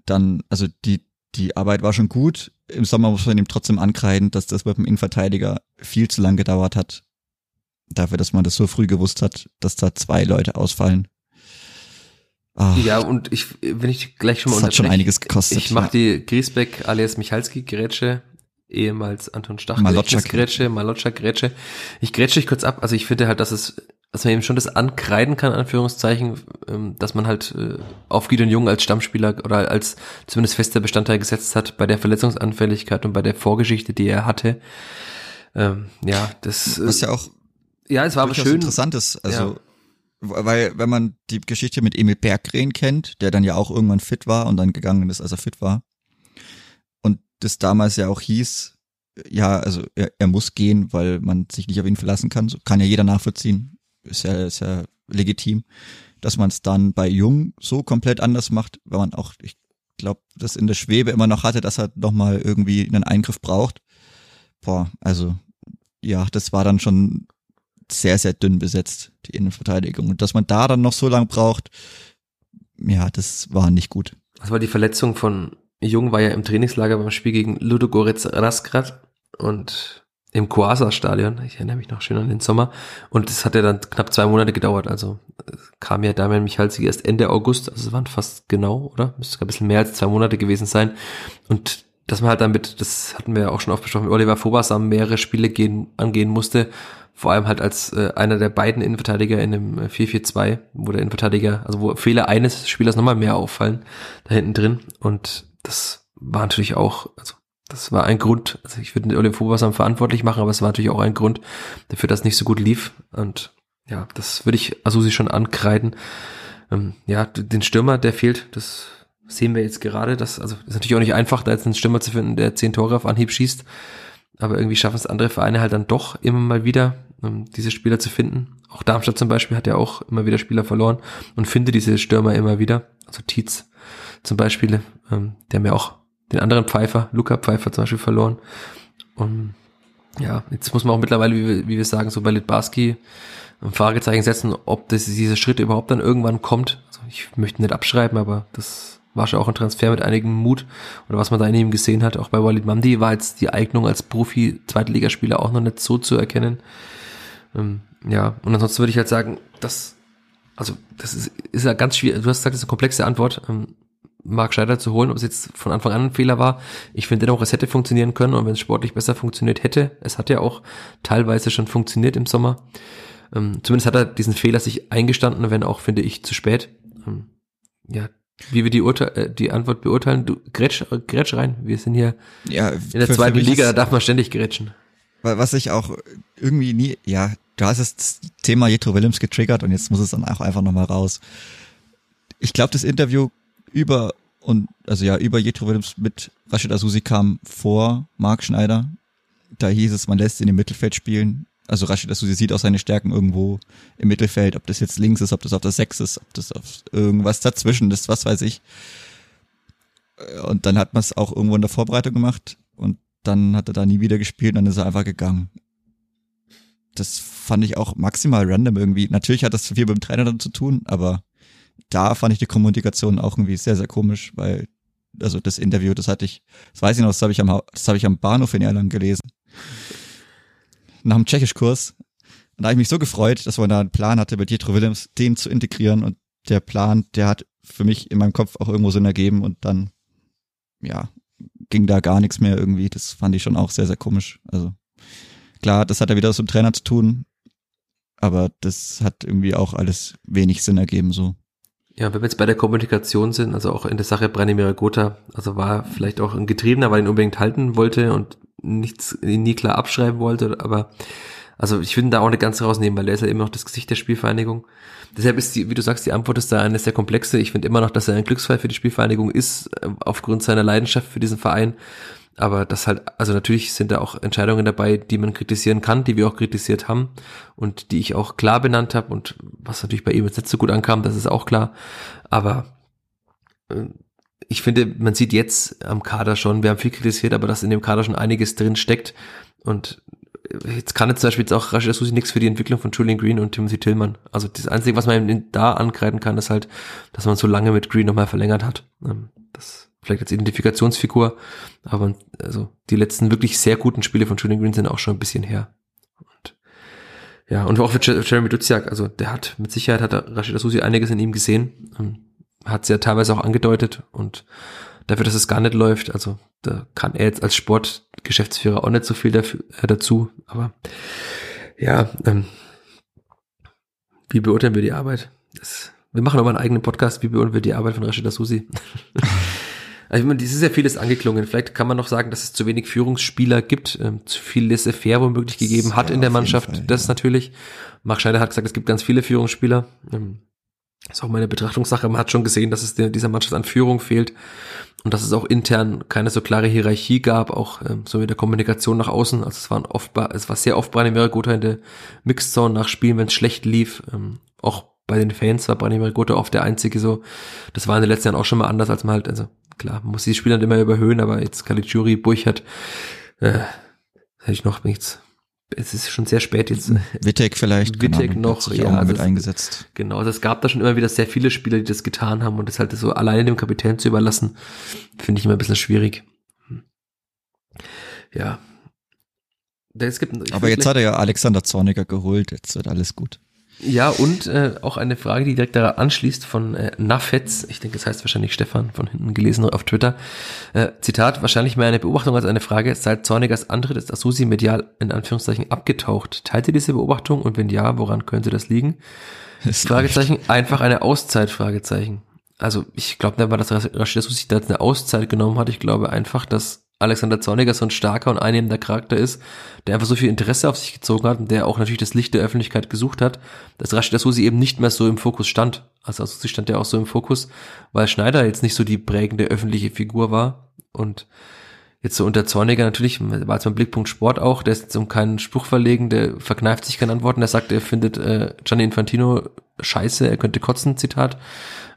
Dann, also die, die Arbeit war schon gut. Im Sommer muss man ihm trotzdem ankreiden, dass das mit dem Innenverteidiger viel zu lang gedauert hat. Dafür, dass man das so früh gewusst hat, dass da zwei Leute ausfallen. Ach, ja, und ich, wenn ich gleich schon mal das hat schon einiges gekostet. Ich mache ja. die Griesbeck alias Michalski Grätsche, ehemals Anton Stach Grätsche, Maloccia Grätsche. Ich grätsche dich kurz ab. Also ich finde halt, dass es, dass man eben schon das ankreiden kann, Anführungszeichen, ähm, dass man halt äh, auf Gideon Jung als Stammspieler oder als zumindest fester Bestandteil gesetzt hat bei der Verletzungsanfälligkeit und bei der Vorgeschichte, die er hatte. Ähm, ja, das. Was ja auch ja, es war aber schön. Interessant ist, also ja. weil wenn man die Geschichte mit Emil Berggren kennt, der dann ja auch irgendwann fit war und dann gegangen ist, als er fit war, und das damals ja auch hieß, ja, also er, er muss gehen, weil man sich nicht auf ihn verlassen kann, so kann ja jeder nachvollziehen, ist ja, ist ja legitim, dass man es dann bei Jung so komplett anders macht, weil man auch, ich glaube, das in der Schwebe immer noch hatte, dass er nochmal irgendwie einen Eingriff braucht. Boah, also ja, das war dann schon sehr, sehr dünn besetzt, die Innenverteidigung. Und dass man da dann noch so lang braucht, ja, das war nicht gut. Das war die Verletzung von Jung, war ja im Trainingslager beim Spiel gegen Ludogorets Rasgrad und im Koasa-Stadion. Ich erinnere mich noch schön an den Sommer. Und es hat ja dann knapp zwei Monate gedauert. Also kam ja Damian Michalski erst Ende August. Also es waren fast genau, oder? Müsste ein bisschen mehr als zwei Monate gewesen sein. Und dass man halt damit, das hatten wir ja auch schon oft besprochen, Oliver Fobasam mehrere Spiele gehen, angehen musste vor allem halt als äh, einer der beiden Innenverteidiger in dem 4-4-2, äh, wo der Innenverteidiger, also wo Fehler eines Spielers nochmal mehr auffallen, da hinten drin. Und das war natürlich auch, also das war ein Grund, also ich würde Oliver Fobasam verantwortlich machen, aber es war natürlich auch ein Grund dafür, dass es nicht so gut lief. Und ja, das würde ich Asusi schon ankreiden. Ähm, ja, den Stürmer, der fehlt, das sehen wir jetzt gerade. Das also ist natürlich auch nicht einfach, da jetzt einen Stürmer zu finden, der zehn Tore auf Anhieb schießt. Aber irgendwie schaffen es andere Vereine halt dann doch immer mal wieder, um diese Spieler zu finden. Auch Darmstadt zum Beispiel hat ja auch immer wieder Spieler verloren und findet diese Stürmer immer wieder. Also Tietz zum Beispiel, ähm, der mir auch den anderen Pfeifer, Luca Pfeifer zum Beispiel verloren. Und ja, jetzt muss man auch mittlerweile, wie wir, wie wir sagen, so bei Litbarski ein Fragezeichen setzen, ob das, dieser Schritt überhaupt dann irgendwann kommt. Also ich möchte nicht abschreiben, aber das war schon auch ein Transfer mit einigem Mut oder was man da in ihm gesehen hat. Auch bei Walid Mandi war jetzt die Eignung als Profi Zweitligaspieler auch noch nicht so zu erkennen. Ähm, ja, und ansonsten würde ich halt sagen, dass, also das ist, ist ja ganz schwierig. Du hast gesagt, das ist eine komplexe Antwort. Ähm, Mark Scheider zu holen, ob es jetzt von Anfang an ein Fehler war. Ich finde dennoch, es hätte funktionieren können und wenn es sportlich besser funktioniert hätte, es hat ja auch teilweise schon funktioniert im Sommer. Ähm, zumindest hat er diesen Fehler sich eingestanden, wenn auch, finde ich, zu spät. Ähm, ja, wie wir die, Urteil, äh, die Antwort beurteilen, du grätsch, grätsch rein. Wir sind hier ja, in der für, zweiten für Liga, da darf man ständig grätschen. Was ich auch irgendwie nie, ja, du hast das Thema Jetro Willems getriggert und jetzt muss es dann auch einfach nochmal raus. Ich glaube, das Interview über und also ja, über Jetro Willems mit Rashid Asusi kam vor Marc Schneider. Da hieß es, man lässt ihn im Mittelfeld spielen. Also Rashid Asusi sieht auch seine Stärken irgendwo im Mittelfeld, ob das jetzt links ist, ob das auf der Sechs ist, ob das auf irgendwas dazwischen ist, was weiß ich. Und dann hat man es auch irgendwo in der Vorbereitung gemacht und dann hat er da nie wieder gespielt und dann ist er einfach gegangen. Das fand ich auch maximal random irgendwie. Natürlich hat das viel mit dem Trainer dann zu tun, aber da fand ich die Kommunikation auch irgendwie sehr, sehr komisch, weil, also das Interview, das hatte ich, das weiß ich noch, das habe ich am, das habe ich am Bahnhof in Erlangen gelesen. Nach dem Tschechischkurs. Und da habe ich mich so gefreut, dass man da einen Plan hatte, bei Dietro Willems den zu integrieren und der Plan, der hat für mich in meinem Kopf auch irgendwo Sinn ergeben und dann, ja, ging da gar nichts mehr irgendwie. Das fand ich schon auch sehr, sehr komisch. Also klar, das hat ja wieder was mit Trainer zu tun, aber das hat irgendwie auch alles wenig Sinn ergeben so. Ja, wenn wir jetzt bei der Kommunikation sind, also auch in der Sache Branimir Gotha, also war vielleicht auch ein Getriebener, weil ihn unbedingt halten wollte und nichts ihn nie klar abschreiben wollte, aber also ich würde da auch eine ganze rausnehmen, weil er ist ja immer noch das Gesicht der Spielvereinigung. Deshalb ist die, wie du sagst, die Antwort ist da eine sehr komplexe. Ich finde immer noch, dass er ein Glücksfall für die Spielvereinigung ist, äh, aufgrund seiner Leidenschaft für diesen Verein. Aber das halt, also natürlich sind da auch Entscheidungen dabei, die man kritisieren kann, die wir auch kritisiert haben und die ich auch klar benannt habe und was natürlich bei ihm jetzt nicht so gut ankam, das ist auch klar. Aber äh, ich finde, man sieht jetzt am Kader schon, wir haben viel kritisiert, aber dass in dem Kader schon einiges drin steckt und jetzt kann jetzt zum Beispiel jetzt auch Rashid Susi nichts für die Entwicklung von Julian Green und Timothy Tillman. Also das Einzige, was man da ankreiden kann, ist halt, dass man so lange mit Green nochmal verlängert hat. Ähm, das vielleicht als Identifikationsfigur, aber also die letzten wirklich sehr guten Spiele von Julian Green sind auch schon ein bisschen her. Und ja, und auch für Jeremy Duziak, also der hat mit Sicherheit hat Rashid Susi einiges in ihm gesehen, ähm, hat es ja teilweise auch angedeutet und dafür, dass es gar nicht läuft, also da kann er jetzt als Sportgeschäftsführer auch nicht so viel dafür, äh, dazu, aber ja, ähm, wie beurteilen wir die Arbeit? Das, wir machen aber einen eigenen Podcast, wie beurteilen wir die Arbeit von Rashida Susi? Also ich meine, dieses ist ja vieles angeklungen. Vielleicht kann man noch sagen, dass es zu wenig Führungsspieler gibt, ähm, zu viel Laissez-faire womöglich gegeben hat in der Mannschaft. Fall, das ja. natürlich. Marc Schneider hat gesagt, es gibt ganz viele Führungsspieler. Ähm, ist auch meine Betrachtungssache. Man hat schon gesehen, dass es dieser Mannschaft an Führung fehlt und dass es auch intern keine so klare Hierarchie gab, auch ähm, so mit der Kommunikation nach außen. Also es waren oft, es war sehr oft Branimir Gotha in der Mixzone nach Spielen, wenn es schlecht lief. Ähm, auch bei den Fans war Branimir Gotha oft der einzige so. Das war in den letzten Jahren auch schon mal anders, als man halt, also klar, man muss die Spieler immer überhöhen, aber jetzt Caligiuri, Burchert, äh, hätte ich noch nichts es ist schon sehr spät jetzt. Wittek vielleicht. Wittek noch, ja. Also mit eingesetzt. Genau, also es gab da schon immer wieder sehr viele Spieler, die das getan haben und das halt so alleine dem Kapitän zu überlassen, finde ich immer ein bisschen schwierig. Hm. Ja. Es gibt, Aber jetzt hat er ja Alexander Zorniger geholt, jetzt wird alles gut. Ja, und äh, auch eine Frage, die direkt daran anschließt von äh, Nafetz, ich denke, es heißt wahrscheinlich Stefan, von hinten gelesen auf Twitter. Äh, Zitat, wahrscheinlich mehr eine Beobachtung als eine Frage. Seit Zornigers Antritt ist Asusi medial in Anführungszeichen abgetaucht. Teilt ihr diese Beobachtung und wenn ja, woran könnte das liegen? Das Fragezeichen, einfach eine Auszeit, Fragezeichen. Also ich glaube nicht mal, dass Rashid Asusi da jetzt eine Auszeit genommen hat. Ich glaube einfach, dass Alexander Zorniger so ein starker und einnehmender Charakter ist, der einfach so viel Interesse auf sich gezogen hat und der auch natürlich das Licht der Öffentlichkeit gesucht hat, dass Rashid Susi eben nicht mehr so im Fokus stand. Also Asusi stand ja auch so im Fokus, weil Schneider jetzt nicht so die prägende öffentliche Figur war und jetzt so unter Zorniger natürlich, war jetzt mein Blickpunkt Sport auch, der ist um keinen Spruch verlegen, der verkneift sich keine Antworten, der sagt, er findet äh, Gianni Infantino scheiße, er könnte kotzen, Zitat.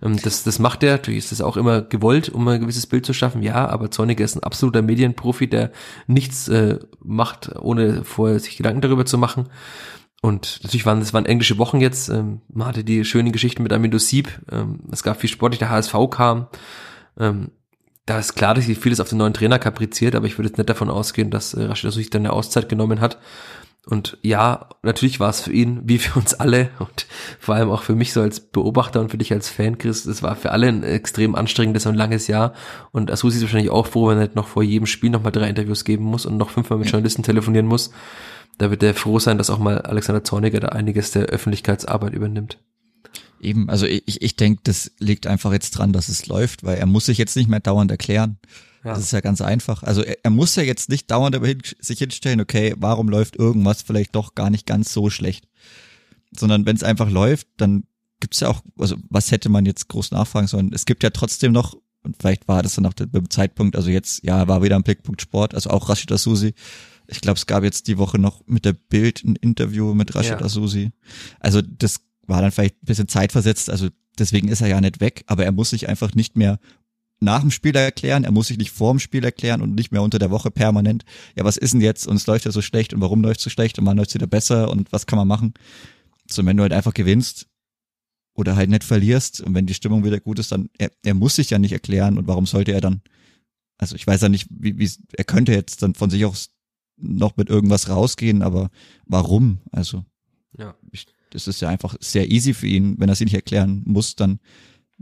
Ähm, das, das macht er, natürlich ist das auch immer gewollt, um ein gewisses Bild zu schaffen, ja, aber Zorniger ist ein absoluter Medienprofi, der nichts äh, macht, ohne vorher sich Gedanken darüber zu machen. Und natürlich waren das waren englische Wochen jetzt. Ähm, man hatte die schönen Geschichten mit Amindo Sieb. Ähm, es gab viel Sport, der HSV kam. Ähm, da ist klar, dass sich vieles auf den neuen Trainer kapriziert, aber ich würde jetzt nicht davon ausgehen, dass äh, Rashid sich dann eine Auszeit genommen hat und ja, natürlich war es für ihn, wie für uns alle und vor allem auch für mich so als Beobachter und für dich als Fan, Chris, es war für alle ein extrem anstrengendes und langes Jahr. Und Asusi ist wahrscheinlich auch froh, wenn er nicht noch vor jedem Spiel nochmal drei Interviews geben muss und noch fünfmal mit Journalisten telefonieren muss. Da wird er froh sein, dass auch mal Alexander Zorniger da einiges der Öffentlichkeitsarbeit übernimmt. Eben, also ich, ich denke, das liegt einfach jetzt dran, dass es läuft, weil er muss sich jetzt nicht mehr dauernd erklären. Ja. Das ist ja ganz einfach. Also er, er muss ja jetzt nicht dauernd aber hin, sich hinstellen, okay, warum läuft irgendwas vielleicht doch gar nicht ganz so schlecht. Sondern wenn es einfach läuft, dann gibt's ja auch, also was hätte man jetzt groß nachfragen sollen? Es gibt ja trotzdem noch, und vielleicht war das dann auch der Zeitpunkt, also jetzt, ja, war wieder ein Blickpunkt Sport, also auch Rashida Susi, Ich glaube, es gab jetzt die Woche noch mit der Bild ein Interview mit Rashid Ja. Asusi. Also das war dann vielleicht ein bisschen zeitversetzt, also deswegen ist er ja nicht weg, aber er muss sich einfach nicht mehr nach dem Spiel erklären, er muss sich nicht vor dem Spiel erklären und nicht mehr unter der Woche permanent, ja, was ist denn jetzt und es läuft ja so schlecht und warum läuft es so schlecht und wann läuft es wieder besser und was kann man machen? So, wenn du halt einfach gewinnst oder halt nicht verlierst und wenn die Stimmung wieder gut ist, dann, er, er muss sich ja nicht erklären und warum sollte er dann, also ich weiß ja nicht, wie, wie, er könnte jetzt dann von sich aus noch mit irgendwas rausgehen, aber warum? Also, Ja. ich, das ist ja einfach sehr easy für ihn. Wenn er sich nicht erklären muss, dann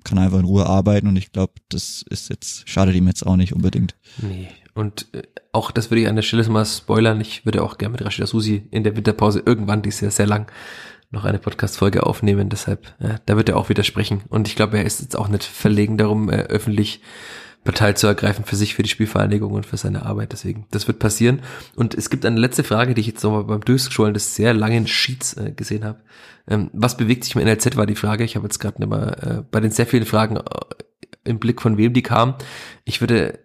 kann er einfach in Ruhe arbeiten und ich glaube, das ist jetzt, schadet ihm jetzt auch nicht unbedingt. Nee. Und äh, auch das würde ich an der Stelle mal spoilern. Ich würde auch gerne mit Rashida Susi in der Winterpause irgendwann, die ist ja sehr lang, noch eine Podcast-Folge aufnehmen. Deshalb, äh, da wird er auch widersprechen. Und ich glaube, er ist jetzt auch nicht verlegen darum, äh, öffentlich Partei zu ergreifen für sich, für die Spielvereinigung und für seine Arbeit. Deswegen, das wird passieren. Und es gibt eine letzte Frage, die ich jetzt nochmal beim Durchscrollen des sehr langen Sheets äh, gesehen habe. Ähm, was bewegt sich im NLZ, war die Frage. Ich habe jetzt gerade nicht mal äh, bei den sehr vielen Fragen äh, im Blick, von wem die kamen. Ich würde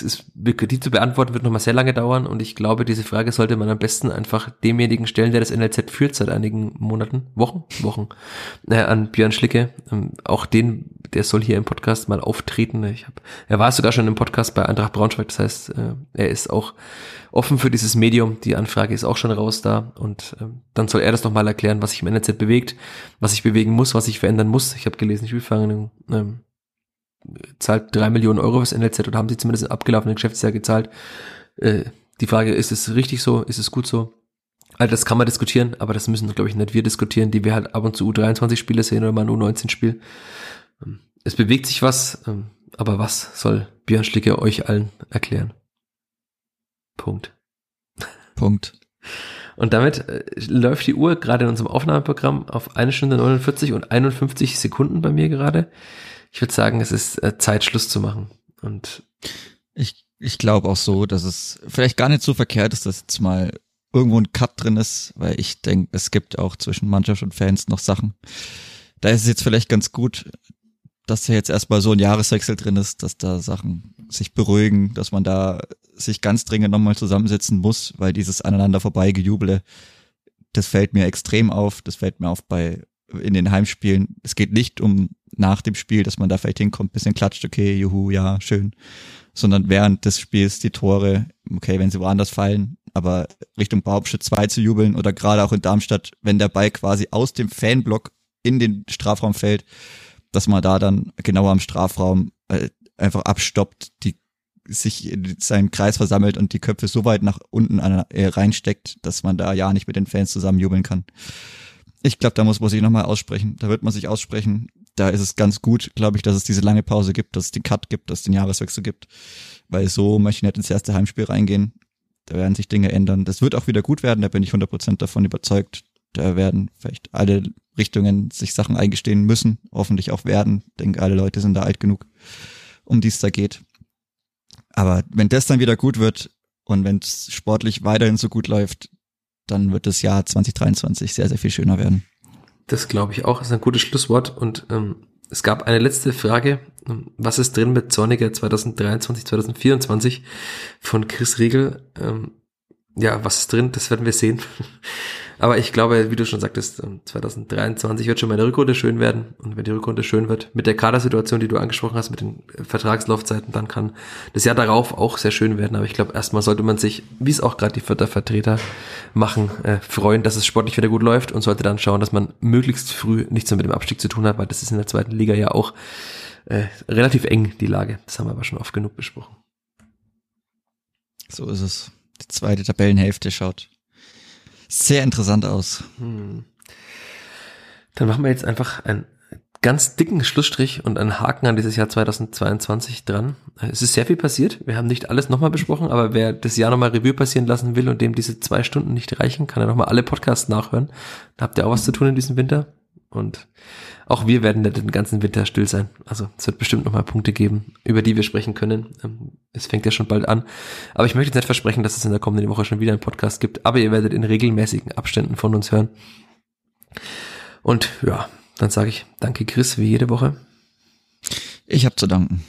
ist, die zu beantworten wird nochmal sehr lange dauern und ich glaube, diese Frage sollte man am besten einfach demjenigen stellen, der das NLZ führt seit einigen Monaten, Wochen, Wochen, äh, an Björn Schlicke. Ähm, auch den, der soll hier im Podcast mal auftreten. Ich hab, er war sogar schon im Podcast bei Eintracht Braunschweig, das heißt, äh, er ist auch offen für dieses Medium. Die Anfrage ist auch schon raus da und ähm, dann soll er das nochmal erklären, was sich im NLZ bewegt, was sich bewegen muss, was sich verändern muss. Ich habe gelesen, Spielvereinigung ähm, zahlt drei Millionen Euro fürs NLZ oder haben sie zumindest im abgelaufenen Geschäftsjahr gezahlt. Äh, die Frage, ist es richtig so? Ist es gut so? Also das kann man diskutieren, aber das müssen, glaube ich, nicht wir diskutieren, die wir halt ab und zu U23-Spiele sehen oder mal ein U19-Spiel. Ähm, Es bewegt sich was, ähm, aber was soll Björn Schlicke euch allen erklären? Punkt. Punkt. Und damit äh, läuft die Uhr gerade in unserem Aufnahmeprogramm auf eine Stunde 49 und 51 Sekunden bei mir gerade. Ich würde sagen, es ist äh, Zeit, Schluss zu machen. Und Ich, ich glaube auch so, dass es vielleicht gar nicht so verkehrt ist, dass jetzt mal irgendwo ein Cut drin ist, weil ich denke, es gibt auch zwischen Mannschaft und Fans noch Sachen. Da ist es jetzt vielleicht ganz gut, dass da jetzt erstmal so ein Jahreswechsel drin ist, dass da Sachen sich beruhigen, dass man da sich ganz dringend nochmal zusammensetzen muss, weil dieses aneinander vorbeigejubele, das fällt mir extrem auf, das fällt mir auf bei in den Heimspielen. Es geht nicht um nach dem Spiel, dass man da vielleicht hinkommt, bisschen klatscht, okay, juhu, ja, schön, sondern während des Spiels die Tore, okay, wenn sie woanders fallen, aber Richtung Baumschritt 2 zu jubeln oder gerade auch in Darmstadt, wenn der Ball quasi aus dem Fanblock in den Strafraum fällt, dass man da dann genau am Strafraum äh, einfach abstoppt, die sich in seinen Kreis versammelt und die Köpfe so weit nach unten an, äh, reinsteckt, dass man da ja nicht mit den Fans zusammen jubeln kann. Ich glaube, da muss man sich nochmal aussprechen. Da wird man sich aussprechen. Da ist es ganz gut, glaube ich, dass es diese lange Pause gibt, dass es den Cut gibt, dass es den Jahreswechsel gibt. Weil so möchte ich nicht ins erste Heimspiel reingehen. Da werden sich Dinge ändern. Das wird auch wieder gut werden, da bin ich 100% davon überzeugt. Da werden vielleicht alle Richtungen sich Sachen eingestehen müssen, hoffentlich auch werden. Ich denke, alle Leute sind da alt genug, um die es da geht. Aber wenn das dann wieder gut wird und wenn es sportlich weiterhin so gut läuft, dann wird das Jahr 2023 sehr, sehr viel schöner werden. das glaube ich auch, ist ein gutes Schlusswort. Und ähm, es gab eine letzte Frage. Ähm, Was ist drin mit Zorniger 2023, 2024 von Chris Riegel? Ähm, ja, was ist drin? Das werden wir sehen. Aber ich glaube, wie du schon sagtest, ähm, 2023 wird schon meine Rückrunde schön werden. Und wenn die Rückrunde schön wird, mit der Kadersituation, die du angesprochen hast, mit den Vertragslaufzeiten, dann kann das Jahr darauf auch sehr schön werden. Aber ich glaube, erstmal sollte man sich, wie es auch gerade die Vierter Vertreter machen, äh, freuen, dass es sportlich wieder gut läuft und sollte dann schauen, dass man möglichst früh nichts mehr mit dem Abstieg zu tun hat, weil das ist in der zweiten Liga ja auch äh, relativ eng, die Lage. Das haben wir aber schon oft genug besprochen. So ist es. Die zweite Tabellenhälfte schaut sehr interessant aus. Hm. Dann machen wir jetzt einfach einen ganz dicken Schlussstrich und einen Haken an dieses Jahr 2022 dran. Es ist sehr viel passiert. Wir haben nicht alles nochmal besprochen, aber wer das Jahr nochmal Revue passieren lassen will und dem diese zwei Stunden nicht reichen, kann er nochmal alle Podcasts nachhören. Da habt ihr auch was zu tun in diesem Winter. Und auch wir werden den ganzen Winter still sein. Also es wird bestimmt nochmal Punkte geben, über die wir sprechen können. Ähm, Es fängt ja schon bald an. Aber ich möchte jetzt nicht versprechen, dass es in der kommenden Woche schon wieder einen Podcast gibt. Aber ihr werdet in regelmäßigen Abständen von uns hören. Und ja, dann sage ich danke Chris, wie jede Woche. Ich habe zu danken.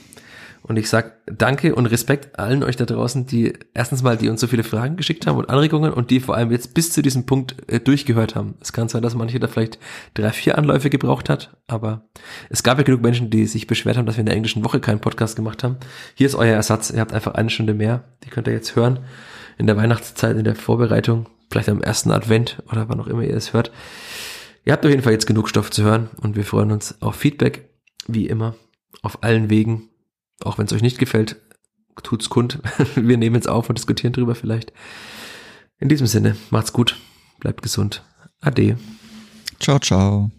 Und ich sag Danke und Respekt allen euch da draußen, die erstens mal, die uns so viele Fragen geschickt haben und Anregungen und die vor allem jetzt bis zu diesem Punkt äh, durchgehört haben. Es kann sein, dass manche da vielleicht drei, vier Anläufe gebraucht hat, aber es gab ja genug Menschen, die sich beschwert haben, dass wir in der englischen Woche keinen Podcast gemacht haben. Hier ist euer Ersatz. Ihr habt einfach eine Stunde mehr. Die könnt ihr jetzt hören in der Weihnachtszeit, in der Vorbereitung, vielleicht am ersten Advent oder wann auch immer ihr es hört. Ihr habt auf jeden Fall jetzt genug Stoff zu hören und wir freuen uns auf Feedback, wie immer, auf allen Wegen auch wenn es euch nicht gefällt, tut's kund. Wir nehmen jetzt auf und diskutieren drüber vielleicht. In diesem Sinne, macht's gut, bleibt gesund. Ade. Ciao, ciao.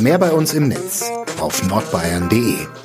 Mehr bei uns im Netz auf nordbayern.de